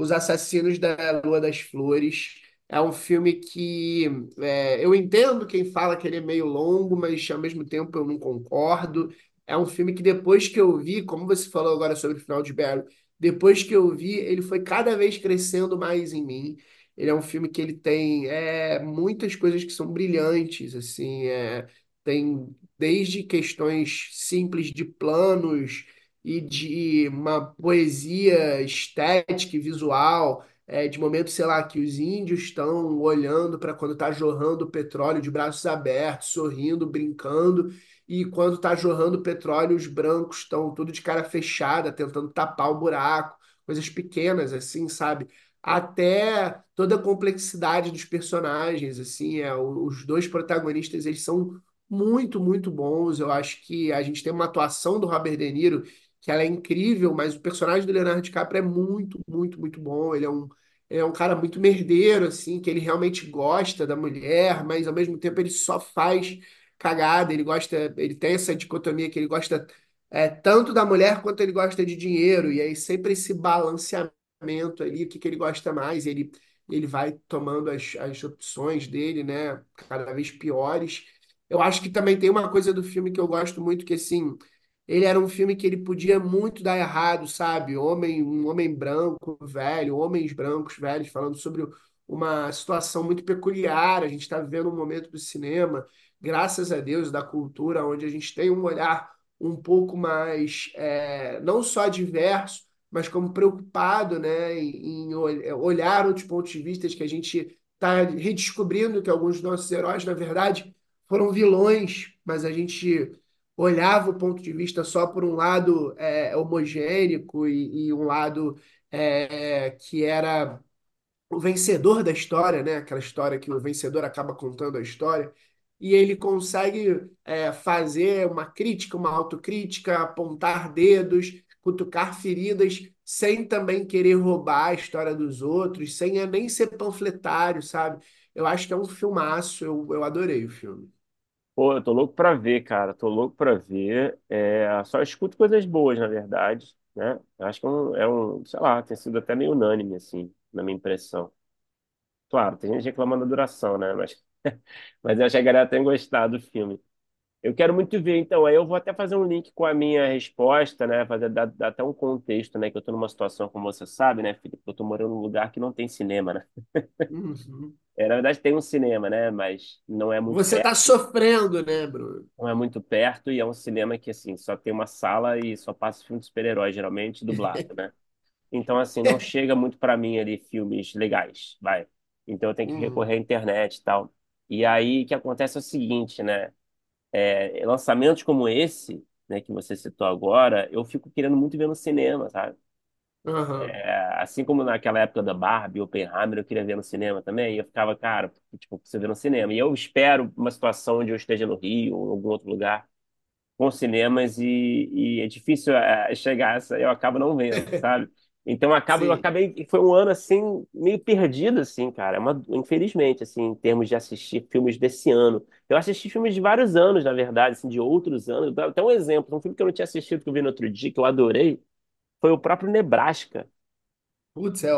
Speaker 1: Os Assassinos da Lua das Flores. É um filme que é, eu entendo quem fala que ele é meio longo, mas ao mesmo tempo eu não concordo. É um filme que depois que eu vi, como você falou agora sobre o final de Barry, depois que eu vi, ele foi cada vez crescendo mais em mim. Ele é um filme que ele tem é, muitas coisas que são brilhantes, assim, é, tem desde questões simples de planos e de uma poesia estética e visual, é, de momento, sei lá, que os índios estão olhando para quando está jorrando petróleo de braços abertos, sorrindo, brincando, e quando está jorrando petróleo, os brancos estão tudo de cara fechada, tentando tapar o buraco, coisas pequenas, assim, sabe? Até toda a complexidade dos personagens, assim, é, os dois protagonistas, eles são muito, muito bons. Eu acho que a gente tem uma atuação do Robert De Niro que ela é incrível, mas o personagem do Leonardo DiCaprio é muito, muito, muito bom. Ele é um, ele é um cara muito merdeiro, assim, que ele realmente gosta da mulher, mas ao mesmo tempo ele só faz cagada. Ele gosta, ele tem essa dicotomia que ele gosta é, tanto da mulher quanto ele gosta de dinheiro. E aí sempre esse balanceamento ali, o que, que ele gosta mais. Ele, ele vai tomando as, as opções dele, né, cada vez piores. Eu acho que também tem uma coisa do filme que eu gosto muito, que assim, ele era um filme que ele podia muito dar errado, sabe? Homem, um homem branco, velho, homens brancos, velhos, falando sobre uma situação muito peculiar. A gente está vivendo um momento do cinema, graças a Deus, da cultura, onde a gente tem um olhar um pouco mais, é, não só diverso, mas como preocupado, né, em, em olhar outros pontos de vista que a gente está redescobrindo que alguns dos nossos heróis, na verdade, foram vilões, mas a gente olhava o ponto de vista só por um lado é, homogênico e, e, um lado é, que era o vencedor da história, né? Aquela história que o vencedor acaba contando a história. E ele consegue é, fazer uma crítica, uma autocrítica, apontar dedos, cutucar feridas, sem também querer roubar a história dos outros, sem nem ser panfletário, sabe? Eu acho que é um filmaço, eu, eu adorei o filme.
Speaker 3: Pô, eu tô louco pra ver, cara. Tô louco pra ver. É, só escuto coisas boas, na verdade, né? Eu acho que é um, é um, sei lá, tem sido até meio unânime, assim, na minha impressão. Claro, tem gente reclamando da duração, né? Mas, [LAUGHS] mas eu acho que a galera tem gostado do filme. Eu quero muito ver, então. Aí eu vou até fazer um link com a minha resposta, né? Fazer, dar, dar até um contexto, né? Que eu tô numa situação, como você sabe, né, Felipe? Eu tô morando num lugar que não tem cinema, né?
Speaker 1: Uhum.
Speaker 3: É, na verdade tem um cinema, né? Mas não é muito
Speaker 1: Você está
Speaker 3: perto.
Speaker 1: sofrendo, né, Bruno?
Speaker 3: Não é muito perto e é um cinema que, assim, só tem uma sala e só passa filme de super-herói, geralmente dublado, né? [LAUGHS] Então, assim, não chega muito para mim ali filmes legais, vai. Então eu tenho que
Speaker 1: Uhum.
Speaker 3: recorrer à internet e tal. E aí o que acontece é o seguinte, né? É, lançamentos como esse, né, que você citou agora, eu fico querendo muito ver no cinema, sabe?
Speaker 1: Aham.
Speaker 3: É, assim como naquela época da Barbie, Oppenheimer, eu queria ver no cinema também, e eu ficava, cara, tipo, você vê no cinema. E eu espero uma situação onde eu esteja no Rio ou em algum outro lugar com cinemas e, e é difícil é, chegar a essa, eu acabo não vendo, [LAUGHS] sabe? Então acabo, eu
Speaker 1: Sim.
Speaker 3: acabei, foi um ano assim, meio perdido, assim, cara, É uma, infelizmente, assim, em termos de assistir filmes desse ano. Eu assisti filmes de vários anos, na verdade, assim, de outros anos. Até um exemplo, um filme que eu não tinha assistido, que eu vi no outro dia, que eu adorei, foi o próprio Nebraska.
Speaker 1: Putz, é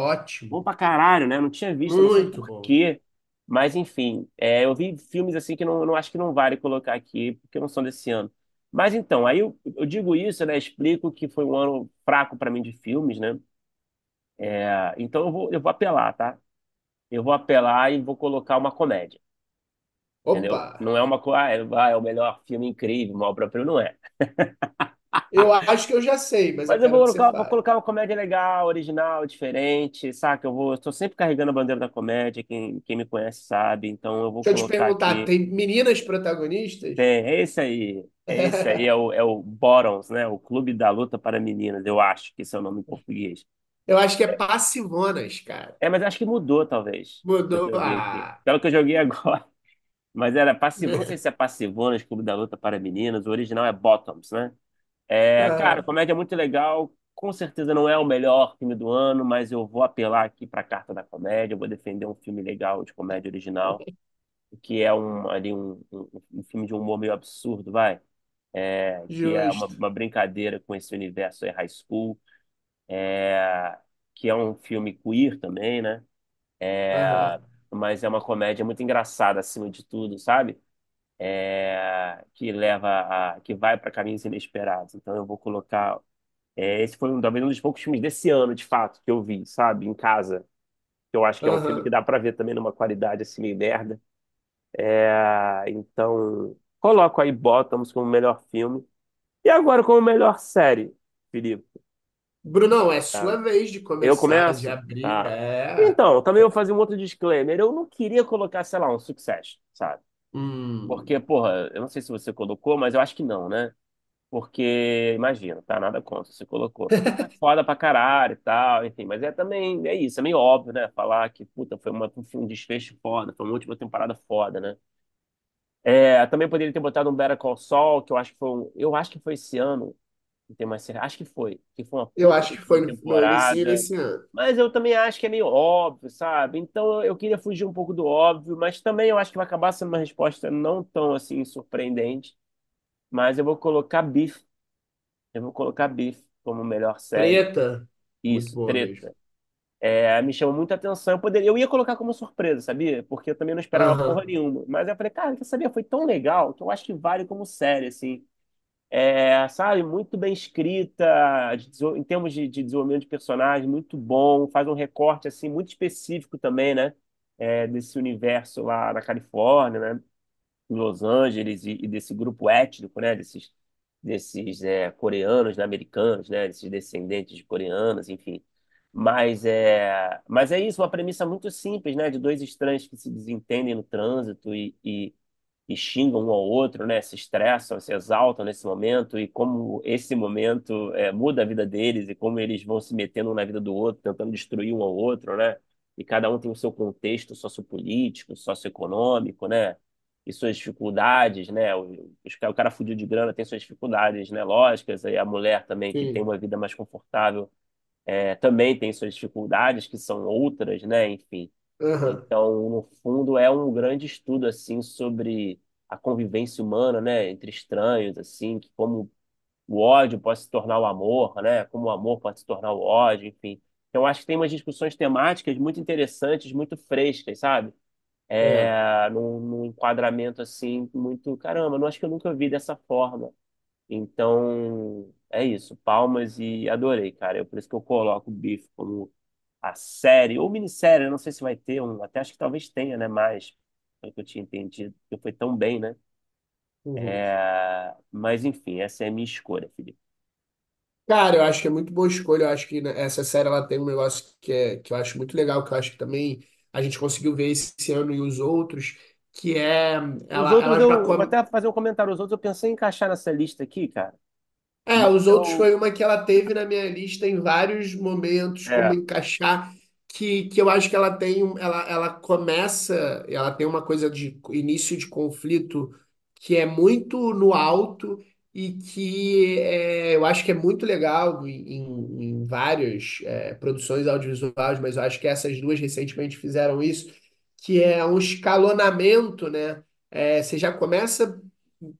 Speaker 3: Bom
Speaker 1: ótimo.
Speaker 3: pra caralho, né? Eu não tinha visto, não sei
Speaker 1: Muito
Speaker 3: por
Speaker 1: bom.
Speaker 3: quê. Mas, enfim, é, eu vi filmes assim que não, não acho que não vale colocar aqui, porque não são desse ano. Mas então, aí eu, eu digo isso, né? Explico que foi um ano fraco para mim de filmes, né? É, então eu vou, eu vou apelar, tá? Eu vou apelar e vou colocar uma comédia,
Speaker 1: Opa!
Speaker 3: entendeu? Não é uma coisa, ah, é, ah, é o melhor filme incrível, uma obra-prima, não é. [LAUGHS]
Speaker 1: Eu acho que eu já sei, mas eu
Speaker 3: Mas eu vou
Speaker 1: que você
Speaker 3: colocar, vou colocar uma comédia legal, original, diferente, saca? Eu vou, estou sempre carregando a bandeira da comédia, quem, quem me conhece sabe, então eu vou
Speaker 1: Deixa eu te perguntar,
Speaker 3: aqui.
Speaker 1: tem meninas protagonistas?
Speaker 3: Tem, é esse aí. É esse aí é o, é o Bottoms, né? O Clube da Luta para Meninas, eu acho que esse é o nome em português.
Speaker 1: Eu acho que é passivonas, cara.
Speaker 3: É, mas acho que mudou, talvez.
Speaker 1: Mudou.
Speaker 3: eu.
Speaker 1: Ah.
Speaker 3: Pelo que eu joguei agora. [LAUGHS] Mas era passivo, não sei se é Passivonas, Clube da Luta para Meninas, o original é Bottoms, né? É, cara, comédia muito legal. Com certeza não é o melhor filme do ano, mas eu vou apelar aqui para a carta da comédia. Eu vou defender um filme legal de comédia original, que é um, ali um, um, um filme de um humor meio absurdo, vai. É, que é uma, uma brincadeira com esse universo aí, high school, é, que é um filme queer também, né?
Speaker 1: Aham.
Speaker 3: mas é uma comédia muito engraçada acima de tudo, sabe? É, que leva a, que vai para caminhos inesperados. Então eu vou colocar. é, esse foi um, talvez um dos poucos filmes desse ano, de fato, que eu vi, sabe, em casa. Que eu acho que é um filme que dá para ver também numa qualidade assim meio merda. É, então coloco aí Bottoms como melhor filme. E agora como melhor série, Felipe.
Speaker 1: Brunão, é
Speaker 3: Tá?
Speaker 1: sua vez de
Speaker 3: Eu
Speaker 1: começar, de
Speaker 3: começo?
Speaker 1: abrir.
Speaker 3: Tá.
Speaker 1: É.
Speaker 3: Então, também eu vou fazer um outro disclaimer. Eu não queria colocar, sei lá, um Succession, sabe?
Speaker 1: Hum.
Speaker 3: Porque, porra, eu não sei se você colocou, mas eu acho que não, né? Porque, imagina, tá? Nada contra, você colocou. É [LAUGHS] foda pra caralho e tal, enfim. Mas é também, é isso, é meio óbvio, né? Falar que, puta, foi uma, um desfecho foda, foi uma última temporada foda, né? É, também poderia ter botado um Better Call Saul, que eu acho que foi um, eu acho que foi esse ano, não tenho mais certeza, acho que foi, que foi uma
Speaker 1: Eu acho que foi no, início desse ano.
Speaker 3: mas eu também acho que é meio óbvio, sabe? Então eu queria fugir um pouco do óbvio, mas também eu acho que vai acabar sendo uma resposta não tão assim surpreendente, mas eu vou colocar Beef, eu vou colocar Beef como melhor série.
Speaker 1: Preta, muito
Speaker 3: Isso,
Speaker 1: mesmo.
Speaker 3: treta. É, me chamou muita atenção. Eu poderia, eu ia colocar como surpresa, sabia? Porque eu também não esperava porra
Speaker 1: Aham.
Speaker 3: nenhuma. Mas eu falei, cara, quer saber? Foi tão legal que eu acho que vale como série, assim. É, sabe, muito bem escrita, de em termos de, de desenvolvimento de personagem, muito bom, faz um recorte assim muito específico também, né? É, desse universo lá na Califórnia, né? Los Angeles e, e desse grupo étnico, né? Desses, desses é, coreanos, né? Americanos, né? Desses descendentes de coreanos, enfim. Mas é, mas é isso, uma premissa muito simples, né? De dois estranhos que se desentendem no trânsito e, e e xingam um ao outro, né? Se estressam, se exaltam nesse momento e como esse momento é, muda a vida deles e como eles vão se metendo um na vida do outro, tentando destruir um ao outro, né? E cada um tem o seu contexto sociopolítico, socioeconômico, né? E suas dificuldades, né? O, o cara fudido de grana tem suas dificuldades, né? Lógicas, e a mulher também que tem uma vida mais confortável é, também tem suas dificuldades, que são outras, né? Enfim.
Speaker 1: Aham.
Speaker 3: Então, no fundo, é um grande estudo assim sobre a convivência humana, né, entre estranhos, assim, que como o ódio pode se tornar o amor, né, como o amor pode se tornar o ódio, enfim. Então, acho que tem umas discussões temáticas muito interessantes, muito frescas, sabe?
Speaker 1: É.
Speaker 3: É, num, num enquadramento assim muito, caramba, não acho que eu nunca vi dessa forma. Então, é isso, palmas e adorei, cara. É por isso que eu coloco o Bife como a série, ou minissérie, eu não sei se vai ter um, até acho que talvez tenha, né, mais, pelo que eu tinha entendido, porque foi tão bem, né?
Speaker 1: Uhum.
Speaker 3: É, Mas enfim, essa é a minha escolha, Felipe.
Speaker 1: Cara, eu acho que é muito boa escolha. Eu acho que né, essa série ela tem um negócio que, é, que eu acho muito legal, que eu acho que também a gente conseguiu ver esse ano e os outros, que é
Speaker 3: Os
Speaker 1: ela,
Speaker 3: outros,
Speaker 1: ela já
Speaker 3: eu, eu vou
Speaker 1: come...
Speaker 3: até fazer um comentário, os outros eu pensei em encaixar nessa lista aqui, cara,
Speaker 1: É, os outros
Speaker 3: eu,
Speaker 1: foi uma que ela teve na minha lista em vários momentos, como
Speaker 3: é,
Speaker 1: encaixar, que, que eu acho que ela tem, um- ela, ela começa, ela tem uma coisa de início de conflito que é muito no alto e que é, eu acho que é muito legal em, em, em várias é, produções audiovisuais, mas eu acho que essas duas recentemente fizeram isso, que é um escalonamento, né? É, você já começa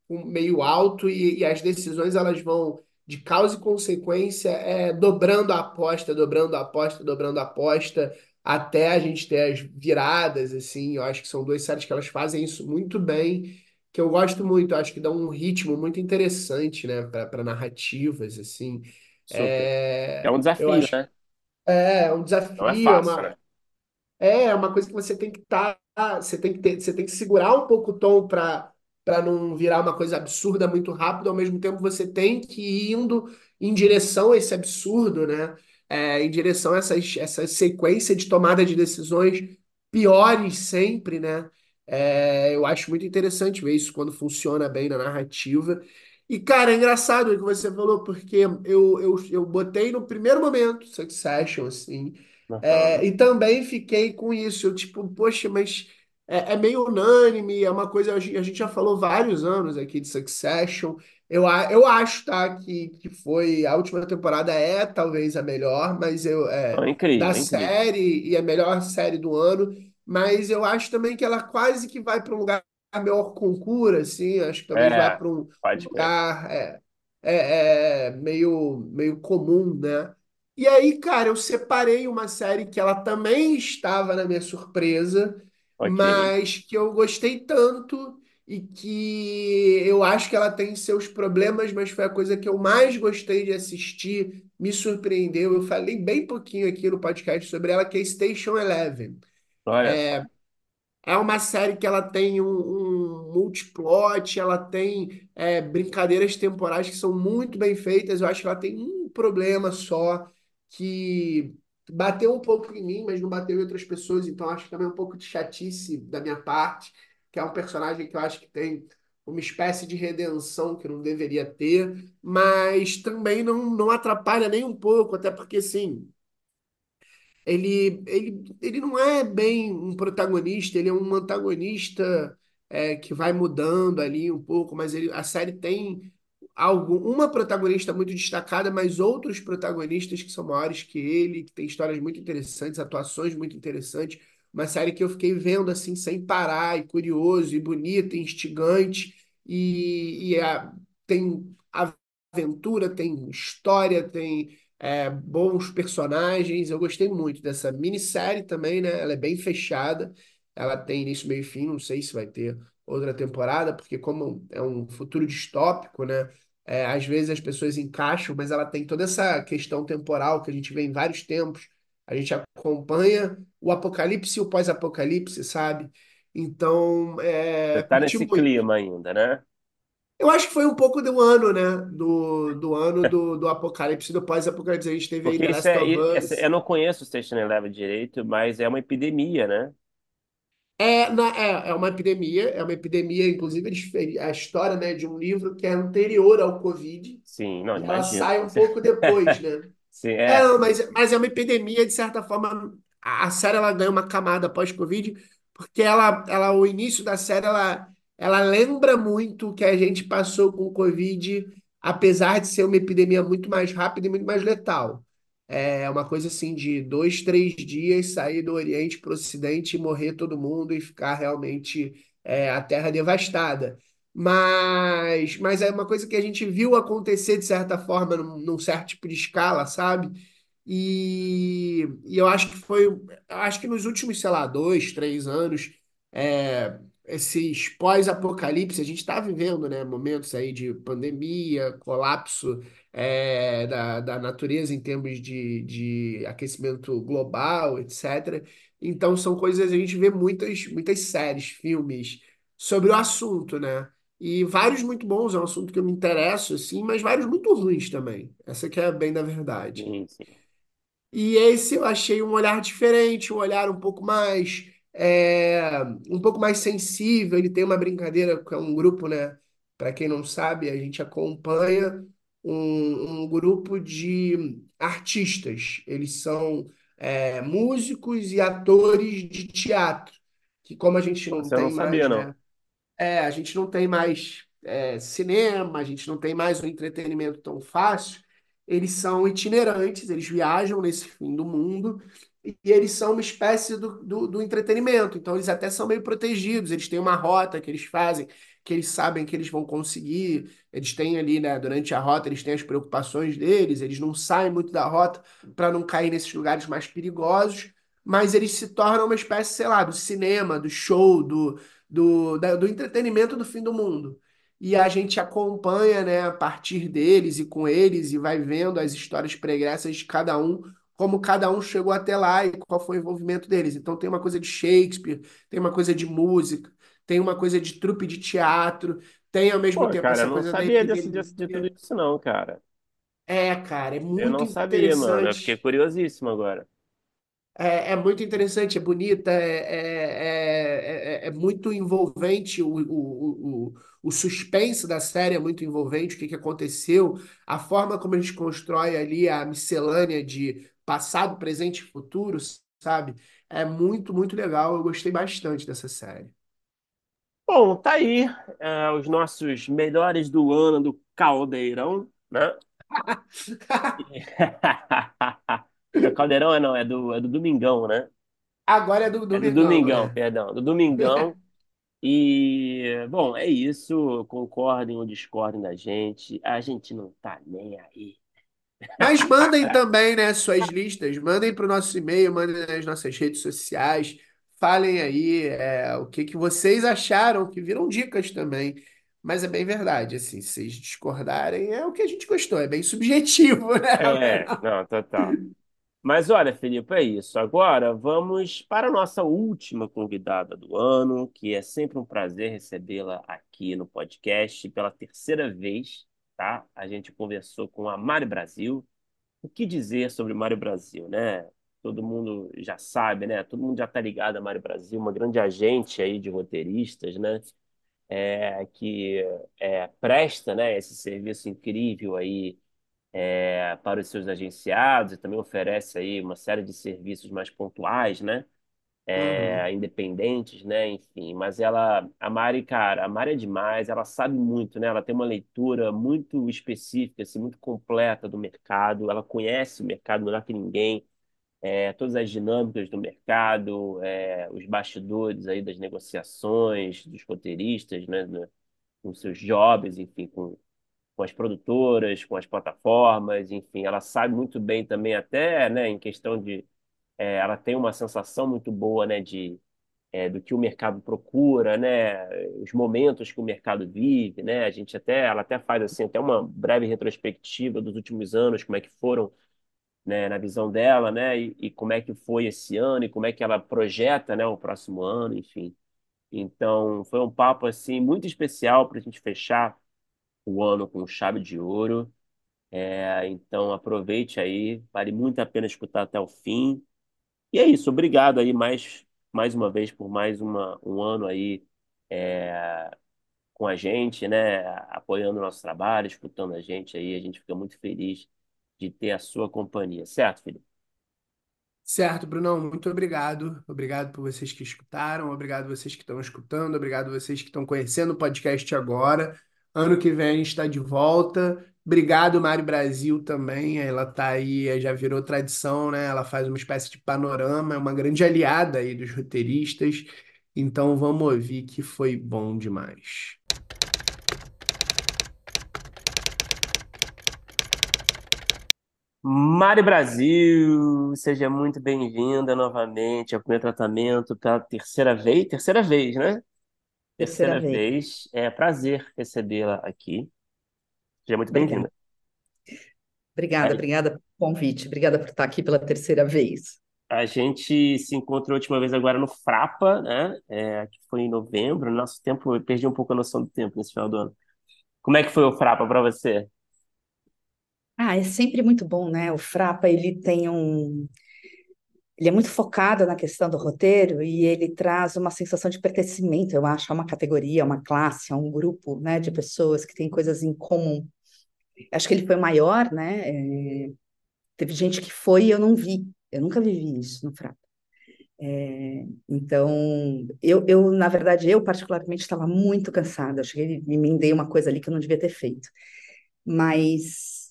Speaker 1: meio alto e, e as decisões elas vão de causa e consequência é, dobrando a aposta, dobrando a aposta, dobrando a aposta, até a gente ter as viradas, assim. Eu acho que são duas séries que elas fazem isso muito bem, que eu gosto muito. Eu acho que dão um ritmo muito interessante, né, para narrativas, assim.
Speaker 3: É
Speaker 1: É,
Speaker 3: um desafio,
Speaker 1: acho
Speaker 3: né?
Speaker 1: é é um
Speaker 3: Não é
Speaker 1: desafio, é
Speaker 3: fácil,
Speaker 1: uma,
Speaker 3: né?
Speaker 1: é é uma coisa que você tem que estar, você tem que ter, você tem que segurar um pouco o tom para para não virar uma coisa absurda muito rápido, ao mesmo tempo você tem que ir indo em direção a esse absurdo, né? É, em direção a essas, essa sequência de tomada de decisões piores sempre, né? É, eu acho muito interessante ver isso quando funciona bem na narrativa. E, cara, é engraçado o que você falou, porque eu, eu, eu botei no primeiro momento Succession, assim, é, e também fiquei com isso. Eu, tipo, poxa, mas é, é meio unânime, é uma coisa. A gente a gente já falou vários anos aqui de Succession. Eu, eu acho, tá, que, que foi. A última temporada é talvez a melhor, mas eu. É,
Speaker 3: é
Speaker 1: da
Speaker 3: incrível, é incrível.
Speaker 1: série e a melhor série do ano. Mas eu acho também que ela quase que vai para um lugar melhor concura, assim. Acho que vá
Speaker 3: É,
Speaker 1: para um lugar é, é, é, meio, meio comum, né? E aí, cara, eu separei uma série que ela também estava na minha surpresa,
Speaker 3: Ok.
Speaker 1: mas que eu gostei tanto e que eu acho que ela tem seus problemas, mas foi a coisa que eu mais gostei de assistir, me surpreendeu. Eu falei bem pouquinho aqui no podcast sobre ela, que é Station Eleven.
Speaker 3: Olha só.
Speaker 1: É uma série que ela tem um, um multiplot, ela tem é, brincadeiras temporais que são muito bem feitas. Eu acho que ela tem um problema só que bateu um pouco em mim, mas não bateu em outras pessoas. Então acho que também é um pouco de chatice da minha parte, que é um personagem que eu acho que tem uma espécie de redenção que não deveria ter, mas também não, não atrapalha nem um pouco, até porque assim. Ele, ele, ele não é bem um protagonista, ele é um antagonista é, que vai mudando ali um pouco, mas ele, a série tem algo, uma protagonista muito destacada, mas outros protagonistas que são maiores que ele, que tem histórias muito interessantes, atuações muito interessantes. Uma série que eu fiquei vendo assim sem parar, e curioso, e bonita, e instigante, e, e a- tem aventura, tem história, tem é, bons personagens. Eu gostei muito dessa minissérie também, né? Ela é bem fechada. Ela tem início, meio e fim. Não sei se vai ter outra temporada, porque como é um futuro distópico, né? É, às vezes as pessoas encaixam, mas ela tem toda essa questão temporal que a gente vê em vários tempos. A gente acompanha o apocalipse e o pós-apocalipse, sabe? Então,
Speaker 3: Você
Speaker 1: é,
Speaker 3: tá nesse clima ainda, né?
Speaker 1: Eu acho que foi um pouco do ano, né? Do, do ano do, do apocalipse, do pós-apocalipse. A gente teve aí
Speaker 3: Porque
Speaker 1: The
Speaker 3: isso
Speaker 1: Last
Speaker 3: é,
Speaker 1: of Us.
Speaker 3: eu não conheço o Station Eleven direito, mas é uma epidemia, né?
Speaker 1: É, na- é, é uma epidemia, é uma epidemia, inclusive, eles fe- a história, né, de um livro que é anterior ao Covid,
Speaker 3: Sim, não,
Speaker 1: e ela sai um pouco depois, né? [LAUGHS]
Speaker 3: Sim,
Speaker 1: É,
Speaker 3: é.
Speaker 1: mas, mas é uma epidemia, de certa forma, a, a série ela ganha uma camada pós-Covid, porque ela, ela, o início da série, ela, ela lembra muito o que a gente passou com o Covid, apesar de ser uma epidemia muito mais rápida e muito mais letal. É uma coisa assim de dois, três dias sair do Oriente para o Ocidente e morrer todo mundo e ficar realmente é, a terra devastada. Mas, mas é uma coisa que a gente viu acontecer de certa forma, num, num certo tipo de escala, sabe? E, e eu acho que foi, acho que nos últimos, sei lá, dois, três anos, é, esses pós-apocalipse, a gente está vivendo, né, momentos aí de pandemia, colapso, é, da, da natureza em termos de, de aquecimento global, etc. Então são coisas, a gente vê muitas, muitas séries, filmes sobre o assunto, né? E vários muito bons, é um assunto que eu me interesso, assim, mas vários muito ruins também. Essa que é bem da verdade.
Speaker 3: Sim, sim.
Speaker 1: E esse eu achei um olhar diferente, um olhar um pouco mais, é, um pouco mais sensível. Ele tem uma brincadeira que é um grupo, né? Para quem não sabe, a gente acompanha um, um grupo de artistas. Eles são é, músicos e atores de teatro, que como a gente não
Speaker 3: Você não
Speaker 1: tem
Speaker 3: sabia,
Speaker 1: mais,
Speaker 3: não.
Speaker 1: né? É, a gente não tem mais é, cinema, a gente não tem mais um entretenimento tão fácil. Eles são itinerantes, eles viajam nesse fim do mundo e eles são uma espécie do, do, do entretenimento. Então, eles até são meio protegidos, eles têm uma rota que eles fazem, que eles sabem que eles vão conseguir. Eles têm ali, né, durante a rota, eles têm as preocupações deles, eles não saem muito da rota para não cair nesses lugares mais perigosos, mas eles se tornam uma espécie, sei lá, do cinema, do show, do do, da- do entretenimento do fim do mundo. E a gente acompanha, né, a partir deles e com eles e vai vendo as histórias pregressas de cada um, como cada um chegou até lá e qual foi o envolvimento deles. Então tem uma coisa de Shakespeare, tem uma coisa de música, tem uma coisa de trupe de teatro, tem ao mesmo
Speaker 3: Pô,
Speaker 1: tempo
Speaker 3: cara, eu
Speaker 1: essa
Speaker 3: não
Speaker 1: coisa da
Speaker 3: sabia desse, de tudo isso, não, cara.
Speaker 1: É, cara, é
Speaker 3: Eu
Speaker 1: muito
Speaker 3: não sabia, mano. Eu fiquei
Speaker 1: interessante.
Speaker 3: curiosíssimo agora.
Speaker 1: É, é muito interessante, é bonita, é, é, é, é- é muito envolvente, o, o, o, o suspense da série é muito envolvente, o que que aconteceu, a forma como a gente constrói ali a miscelânea de passado, presente e futuro, sabe? É muito, muito legal, eu gostei bastante dessa série.
Speaker 3: Bom, tá aí, é, os nossos melhores do ano do Caldeirão, né? O [LAUGHS] Caldeirão é não, é do, é do Domingão, né?
Speaker 1: Agora é do
Speaker 3: É do
Speaker 1: Domingão,
Speaker 3: Domingão,
Speaker 1: é.
Speaker 3: perdão, do Domingão. [LAUGHS] E, bom, é isso. Concordem ou discordem da gente. A gente não tá nem aí.
Speaker 1: Mas mandem [LAUGHS] também, né, suas listas, mandem para o nosso e-mail, mandem nas nossas redes sociais, Falem aí é, o que que vocês acharam, que viram dicas também. Mas é bem verdade, assim, se vocês discordarem, é o que a gente gostou, é bem [LAUGHS] subjetivo, né?
Speaker 3: É, não, total. Mas olha, Felipe, é isso. Agora vamos para a nossa última convidada do ano, que é sempre um prazer recebê-la aqui no podcast pela terceira vez, tá? A gente conversou com a Mari Brasil. O que dizer sobre Mari Brasil, né? Todo mundo já sabe, né? Todo mundo já tá ligado a Mari Brasil, uma grande agente aí de roteiristas, né? É, que é, presta, né, esse serviço incrível aí é, para os seus agenciados e também oferece aí uma série de serviços mais pontuais, né? É,
Speaker 1: Uhum.
Speaker 3: independentes, né? Enfim, mas ela, a Mari, cara, a Mari é demais, ela sabe muito, né? Ela tem uma leitura muito específica, assim, muito completa do mercado, ela conhece o mercado melhor que ninguém, é, todas as dinâmicas do mercado, é, os bastidores aí das negociações, dos roteiristas, né? né, Com seus jobs, enfim, com com as produtoras, com as plataformas, enfim, ela sabe muito bem também até, né, em questão de, é, ela tem uma sensação muito boa, né, de é, do que o mercado procura, né, os momentos que o mercado vive, né, a gente até, ela até faz assim até uma breve retrospectiva dos últimos anos, como é que foram, né, na visão dela, né, e, e como é que foi esse ano e como é que ela projeta, né, o próximo ano, enfim. Então, foi um papo assim muito especial para a gente fechar o ano com chave de ouro. É, então aproveite aí, vale muito a pena escutar até o fim. E é isso, obrigado aí mais, mais uma vez por mais uma, um ano aí é, com a gente, né? Apoiando o nosso trabalho, escutando a gente aí. A gente fica muito feliz de ter a sua companhia, certo, Felipe?
Speaker 1: Certo, Brunão, muito obrigado. Obrigado por vocês que escutaram, obrigado vocês que estão escutando, obrigado vocês que estão conhecendo o podcast agora. Ano que vem a gente está de volta. Obrigado, Mari Brasil, também. Ela tá aí, já virou tradição, né? Ela faz uma espécie de panorama, é uma grande aliada aí dos roteiristas. Então vamos ouvir que foi bom demais.
Speaker 3: Mari Brasil, seja muito bem-vinda novamente ao primeiro tratamento pela terceira vez. Terceira vez, né?
Speaker 2: Terceira
Speaker 3: Terceira
Speaker 2: vez.
Speaker 3: vez. É prazer recebê-la aqui. Seja muito bem-vinda.
Speaker 2: Obrigada, obrigada pelo convite. Obrigada por estar aqui pela terceira vez.
Speaker 3: A gente se encontrou a última vez agora no Frapa, né? É, que foi em novembro. Nosso tempo, eu perdi um pouco a noção do tempo nesse final do ano. Como é que foi o Frapa para você?
Speaker 2: Ah, é sempre muito bom, né? O Frapa, ele tem um... Ele é muito focado na questão do roteiro e ele traz uma sensação de pertencimento, eu acho, a uma categoria, a uma classe, a um grupo, né, de pessoas que têm coisas em comum. Acho que ele foi maior, né? É, Teve gente que foi e eu não vi. Eu nunca vivi isso no Frapa. É, então, eu, eu, na verdade, eu particularmente estava muito cansada. Eu cheguei e emendei uma coisa ali que eu não devia ter feito. Mas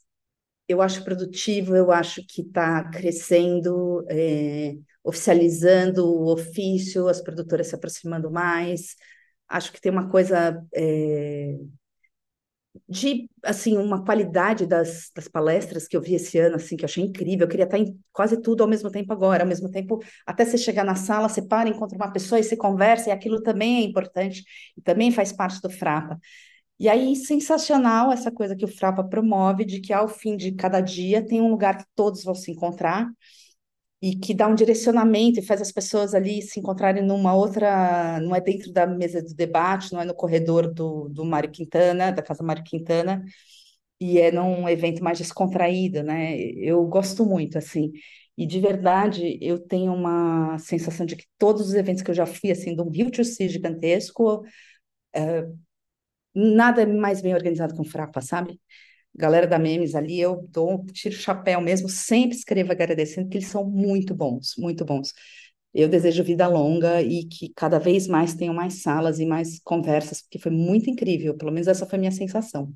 Speaker 2: eu acho produtivo, eu acho que está crescendo, é, oficializando o ofício, as produtoras se aproximando mais. Acho que tem uma coisa é, de assim uma qualidade das, das palestras que eu vi esse ano assim que eu achei incrível eu queria estar em quase tudo ao mesmo tempo agora ao mesmo tempo até você chegar na sala você para encontra uma pessoa e você conversa e aquilo também é importante e também faz parte do Frapa e aí sensacional essa coisa que o Frapa promove de que ao fim de cada dia tem um lugar que todos vão se encontrar e que dá um direcionamento e faz as pessoas ali se encontrarem numa outra, não é dentro da mesa do debate, não é no corredor do, do Mário Quintana, da Casa Mário Quintana, e é num evento mais descontraído, né? Eu gosto muito, assim, e de verdade eu tenho uma sensação de que todos os eventos que eu já fui, assim, de um Rio to Sea gigantesco, é, nada é mais bem organizado que um Frapa, sabe? galera da Memes ali, eu dou, tiro o chapéu mesmo, sempre escrevo agradecendo, porque eles são muito bons, muito bons. Eu desejo vida longa e que cada vez mais tenham mais salas e mais conversas, porque foi muito incrível, pelo menos essa foi a minha sensação.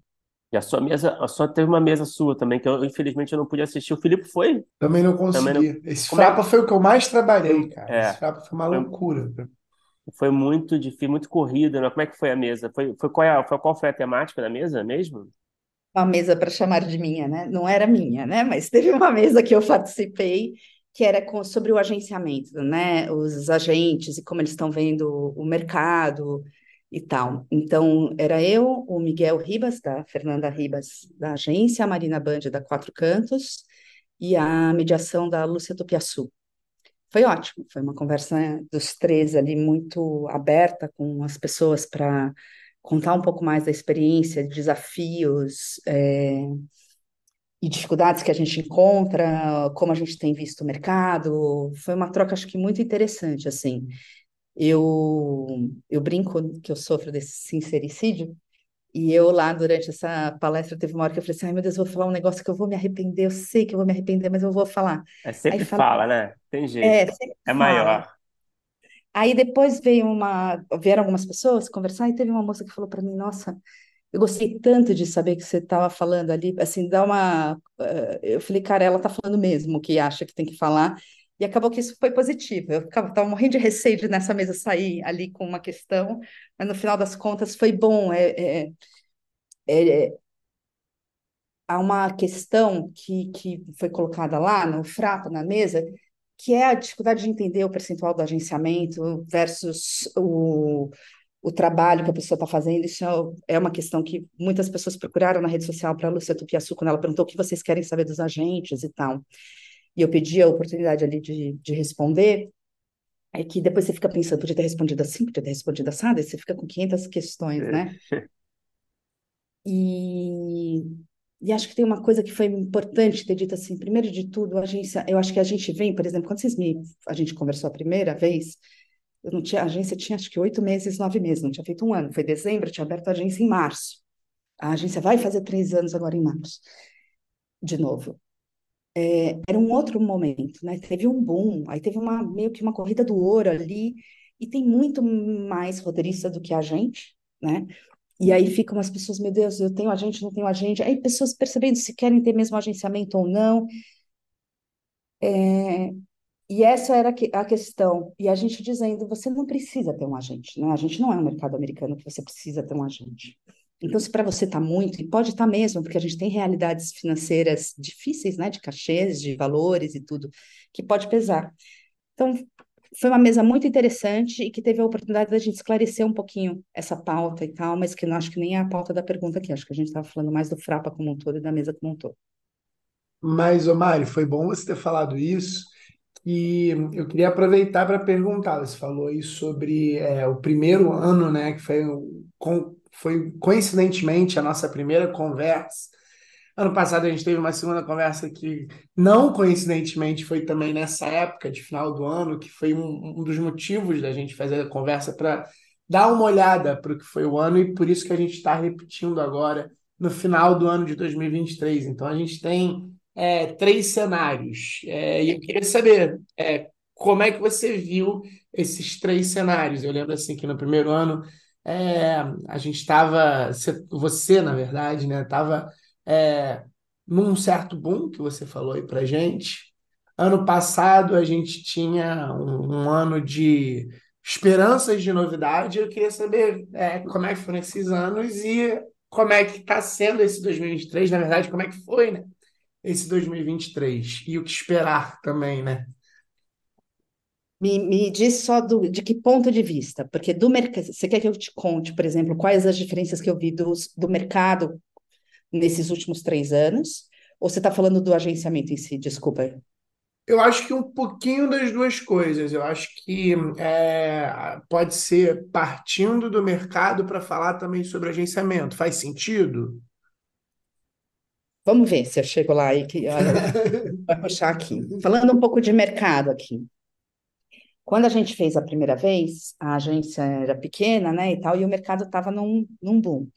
Speaker 3: E a sua mesa, a sua teve uma mesa sua também, que eu infelizmente eu não pude assistir. O Felipe foi?
Speaker 1: Também não
Speaker 3: Também não.
Speaker 1: consegui. Esse
Speaker 3: Como é
Speaker 1: Frapa foi o que eu mais trabalhei, cara. Esse
Speaker 3: É,
Speaker 1: Frapa foi uma
Speaker 3: foi,
Speaker 1: loucura.
Speaker 3: Foi muito difícil, muito corrido, né? Como é que foi a mesa? Foi, foi qual, é, foi, qual foi a temática da mesa mesmo?
Speaker 2: Uma mesa para chamar de minha, né? Não era minha, né? Mas teve uma mesa que eu participei que era com, sobre o agenciamento, né? Os agentes e como eles estão vendo o mercado e tal. Então, era eu, o Miguel Ribas, da Fernanda Ribas, da agência, a Marina Band, da Quatro Cantos, e a mediação da Lúcia Tupiaçu. Foi ótimo, foi uma conversa dos três ali muito aberta com as pessoas para contar um pouco mais da experiência, desafios é, e dificuldades que a gente encontra, como a gente tem visto o mercado. Foi uma troca, acho que muito interessante, assim. Eu, eu brinco que eu sofro desse sincericídio, e eu lá, durante essa palestra, teve uma hora que eu falei assim, ai meu Deus, eu vou falar um negócio que eu vou me arrepender, eu sei que eu vou me arrepender, mas eu vou falar.
Speaker 3: É sempre
Speaker 2: Aí
Speaker 3: fala, né? Tem jeito.
Speaker 2: é,
Speaker 3: É
Speaker 2: fala.
Speaker 3: maior.
Speaker 2: Aí depois veio uma, vieram algumas pessoas conversar e teve uma moça que falou para mim, nossa, eu gostei tanto de saber que você estava falando ali, assim, dá uma, eh, eu falei, cara, ela tá falando mesmo o que acha que tem que falar. E acabou que isso foi positivo. Eu ficava, tava morrendo de receio de nessa mesa sair ali com uma questão, mas no final das contas foi bom. É, é, é, é, há uma questão que, que foi colocada lá no Frapa, na mesa, que é a dificuldade de entender o percentual do agenciamento versus o, o trabalho que a pessoa está fazendo. Isso é, é uma questão que muitas pessoas procuraram na rede social para a Lúcia Tupiaçu, quando ela perguntou o que vocês querem saber dos agentes e tal. E eu pedi a oportunidade ali de, de responder, é que depois você fica pensando, podia ter respondido assim, podia ter respondido assado, e você fica com 500 questões, né? [LAUGHS] E, e acho que tem uma coisa que foi importante ter dito assim, primeiro de tudo, a agência, eu acho que a gente vem, por exemplo, quando vocês me, a gente conversou a primeira vez, eu não tinha, a agência tinha acho que oito meses, nove meses, não tinha feito um ano, foi dezembro, eu tinha aberto a agência em março. A agência vai fazer três anos agora em março, de novo. É, era um outro momento, né? Teve um boom, aí teve uma meio que uma corrida do ouro ali, e tem muito mais roteirista do que a gente, né? E aí ficam as pessoas, meu Deus, eu tenho agente, não tenho agente. Aí pessoas percebendo se querem ter mesmo agenciamento ou não. É, e essa era a questão. E a gente dizendo, você não precisa ter um agente, né? A gente não é um mercado americano que você precisa ter um agente. Então, se para você está muito, e pode estar tá mesmo, porque a gente tem realidades financeiras difíceis, né? De cachês, de valores e tudo, que pode pesar. Então, foi uma mesa muito interessante e que teve a oportunidade da gente esclarecer um pouquinho essa pauta e tal, mas que não acho que nem é a pauta da pergunta aqui. Acho que a gente estava falando mais do Frapa como um todo e da mesa como um todo.
Speaker 1: Mas, Omari, foi bom você ter falado isso. E eu queria aproveitar para perguntar, você falou aí sobre é, o primeiro ano, né, que foi, foi coincidentemente a nossa primeira conversa. Ano passado a gente teve uma segunda conversa que, não coincidentemente, foi também nessa época de final do ano, que foi um, um dos motivos da gente fazer a conversa para dar uma olhada para o que foi o ano e por isso que a gente está repetindo agora no final do ano de 2023. Então a gente tem é, três cenários. É, e eu queria saber é, como é que você viu esses três cenários. Eu lembro assim que no primeiro ano é, a gente estava, você, na verdade, né, estava é, num certo boom que você falou aí para gente. Ano passado a gente tinha um, um ano de esperanças de novidade. Eu queria saber é, como é que foram esses anos e como é que está sendo esse 2023, na verdade, como é que foi, né? esse 2023 e o que esperar também, né?
Speaker 2: Me, me diz só do, de que ponto de vista, porque do mercado, você quer que eu te conte, por exemplo, quais as diferenças que eu vi dos, do mercado nesses últimos três anos? Ou você está falando do agenciamento em si? Desculpa.
Speaker 1: Eu acho que um pouquinho das duas coisas. Eu acho que é, pode ser partindo do mercado para falar também sobre agenciamento. Faz sentido?
Speaker 2: Vamos ver se eu chego lá e que [LAUGHS] vai puxar aqui. Falando um pouco de mercado aqui. Quando a gente fez a primeira vez, a agência era pequena, né, e tal, e o mercado estava num, num boom.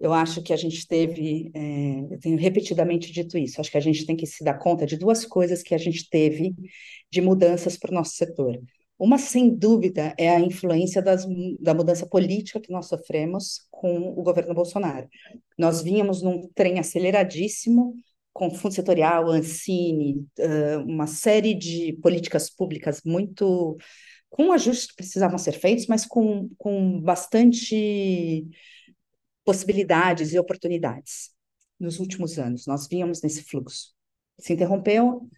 Speaker 2: Eu acho que a gente teve, é, eu tenho repetidamente dito isso, acho que a gente tem que se dar conta de duas coisas que a gente teve de mudanças para o nosso setor. Uma, sem dúvida, é a influência das, da mudança política que nós sofremos com o governo Bolsonaro. Nós vínhamos num trem aceleradíssimo, com fundo setorial, Ancine, uma série de políticas públicas muito com ajustes que precisavam ser feitos, mas com, com bastante possibilidades e oportunidades nos últimos anos. Nós vínhamos nesse fluxo. Se interrompeu,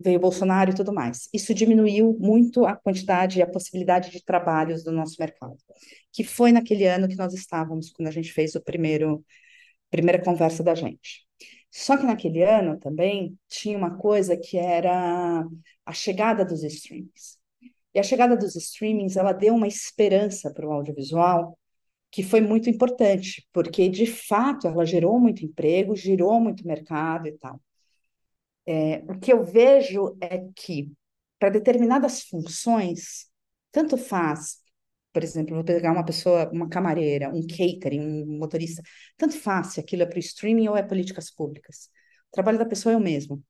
Speaker 2: veio Bolsonaro e tudo mais. Isso diminuiu muito a quantidade e a possibilidade de trabalhos do nosso mercado, que foi naquele ano que nós estávamos, quando a gente fez o primeiro primeira conversa da gente. Só que naquele ano também tinha uma coisa que era a chegada dos streamings. E a chegada dos streamings, ela deu uma esperança para o audiovisual que foi muito importante, porque de fato ela gerou muito emprego, gerou muito mercado e tal. É, o que eu vejo é que para determinadas funções, tanto faz, por exemplo, vou pegar uma pessoa, uma camareira, um catering, um motorista, tanto faz se aquilo é para o streaming ou é políticas públicas. O trabalho da pessoa é o mesmo.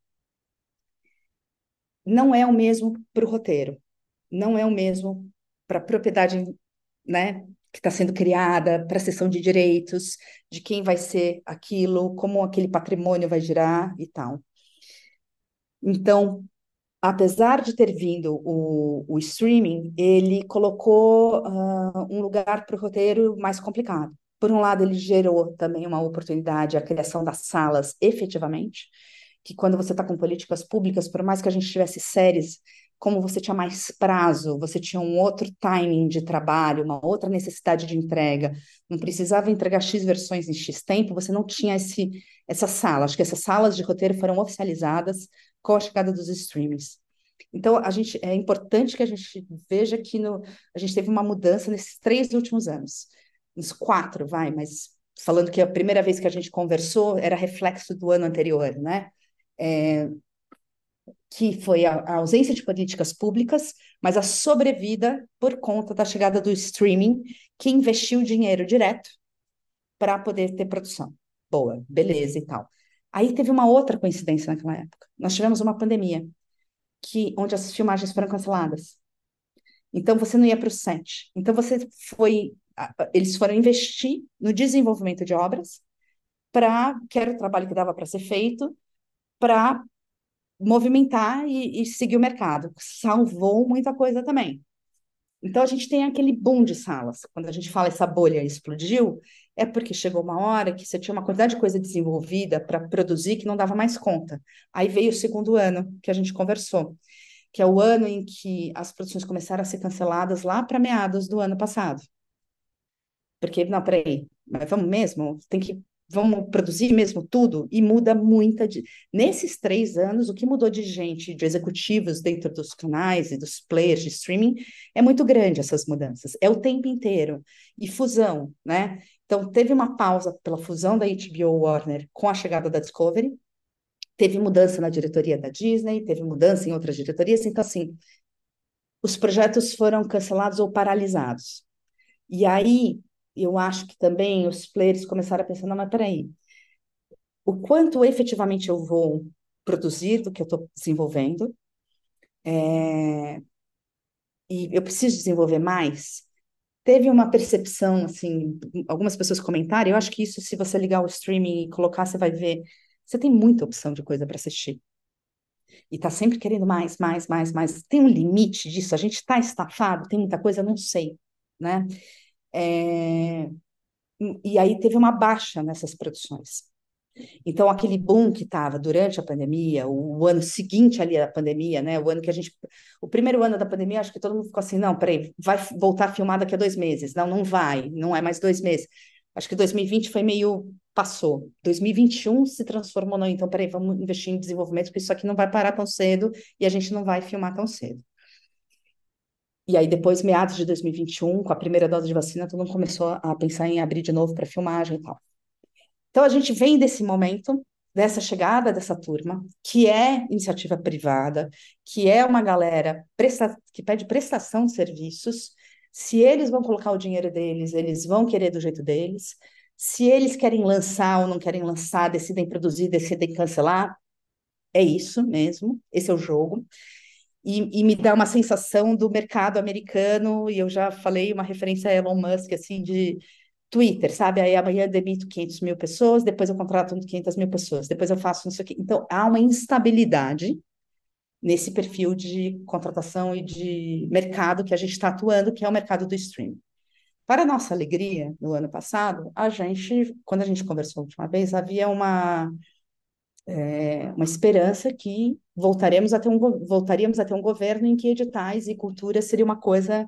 Speaker 2: Não é o mesmo para o roteiro, não é o mesmo para a propriedade né, que está sendo criada, para a sessão de direitos, de quem vai ser aquilo, como aquele patrimônio vai girar e tal. Então, apesar de ter vindo o, o streaming, ele colocou uh, um lugar para o roteiro mais complicado. Por um lado, ele gerou também uma oportunidade, a criação das salas efetivamente, que quando você está com políticas públicas, por mais que a gente tivesse séries como você tinha mais prazo, você tinha um outro timing de trabalho, uma outra necessidade de entrega, não precisava entregar X versões em X tempo, você não tinha esse, essa sala. Acho que essas salas de roteiro foram oficializadas com a chegada dos streamings. Então, a gente, é importante que a gente veja que no, a gente teve uma mudança nesses três últimos anos. Uns quatro, vai, mas falando que a primeira vez que a gente conversou era reflexo do ano anterior, né? É, que foi a, a, ausência de políticas públicas, mas a sobrevida por conta da chegada do streaming, que investiu dinheiro direto para poder ter produção. Boa, beleza e tal. Aí teve uma outra coincidência naquela época. Nós tivemos uma pandemia, que onde as filmagens foram canceladas. Então você não ia para o set. Então você foi, eles foram investir no desenvolvimento de obras para que era o trabalho que dava para ser feito para movimentar e, e seguir o mercado. Salvou muita coisa também. Então, a gente tem aquele boom de salas. Quando a gente fala essa bolha explodiu, é porque chegou uma hora que você tinha uma quantidade de coisa desenvolvida para produzir que não dava mais conta. Aí veio o segundo ano que a gente conversou, que é o ano em que as produções começaram a ser canceladas lá para meados do ano passado. Porque, não, peraí, mas vamos mesmo? Tem que vamos produzir mesmo tudo e muda muita de... nesses três anos o que mudou de gente de executivos dentro dos canais e dos players de streaming é muito grande essas mudanças é o tempo inteiro e fusão né então teve uma pausa pela fusão da HBO Warner com a chegada da Discovery. Teve mudança na diretoria da Disney teve mudança em outras diretorias. Então assim os projetos foram cancelados ou paralisados. E aí eu acho que também os players começaram a pensar, não, mas peraí, o quanto efetivamente eu vou produzir do que eu estou desenvolvendo, é, e eu preciso desenvolver mais, teve uma percepção, assim, algumas pessoas comentaram, eu acho que isso, se você ligar o streaming e colocar, você vai ver, você tem muita opção de coisa para assistir. E está sempre querendo mais, mais, mais, mais. Tem um limite disso? A gente está estafado? Tem muita coisa? Não sei, né? É, e aí teve uma baixa nessas produções. Então, aquele boom que estava durante a pandemia, o, ano seguinte ali à pandemia, né? O ano que a gente. O primeiro ano da pandemia, acho que todo mundo ficou assim: não, peraí, vai voltar a filmar daqui a dois meses. Não, não vai, não é mais dois meses. Acho que 2020 foi meio. passou. 2021 se transformou no. Então, peraí, vamos investir em desenvolvimento, porque isso aqui não vai parar tão cedo e a gente não vai filmar tão cedo. E aí, depois, meados de 2021, com a primeira dose de vacina, todo mundo começou a pensar em abrir de novo para filmagem e tal. Então, a gente vem desse momento, dessa chegada dessa turma, que é iniciativa privada, que é uma galera presta que pede prestação de serviços. Se eles vão colocar o dinheiro deles, eles vão querer do jeito deles. Se eles querem lançar ou não querem lançar, decidem produzir, decidem cancelar, é isso mesmo, esse é o jogo e, e, me dá uma sensação do mercado americano, e eu já falei uma referência a Elon Musk, assim, de Twitter, sabe? Aí amanhã demito 500 mil pessoas, depois eu contrato 500 mil pessoas, depois eu faço isso aqui. Então, há uma instabilidade nesse perfil de contratação e de mercado que a gente está atuando, que é o mercado do streaming. Para nossa alegria, no ano passado, a gente, quando a gente conversou a última vez, havia uma, é, uma esperança que voltaremos a ter um, voltaríamos a ter um governo em que editais e cultura seria uma coisa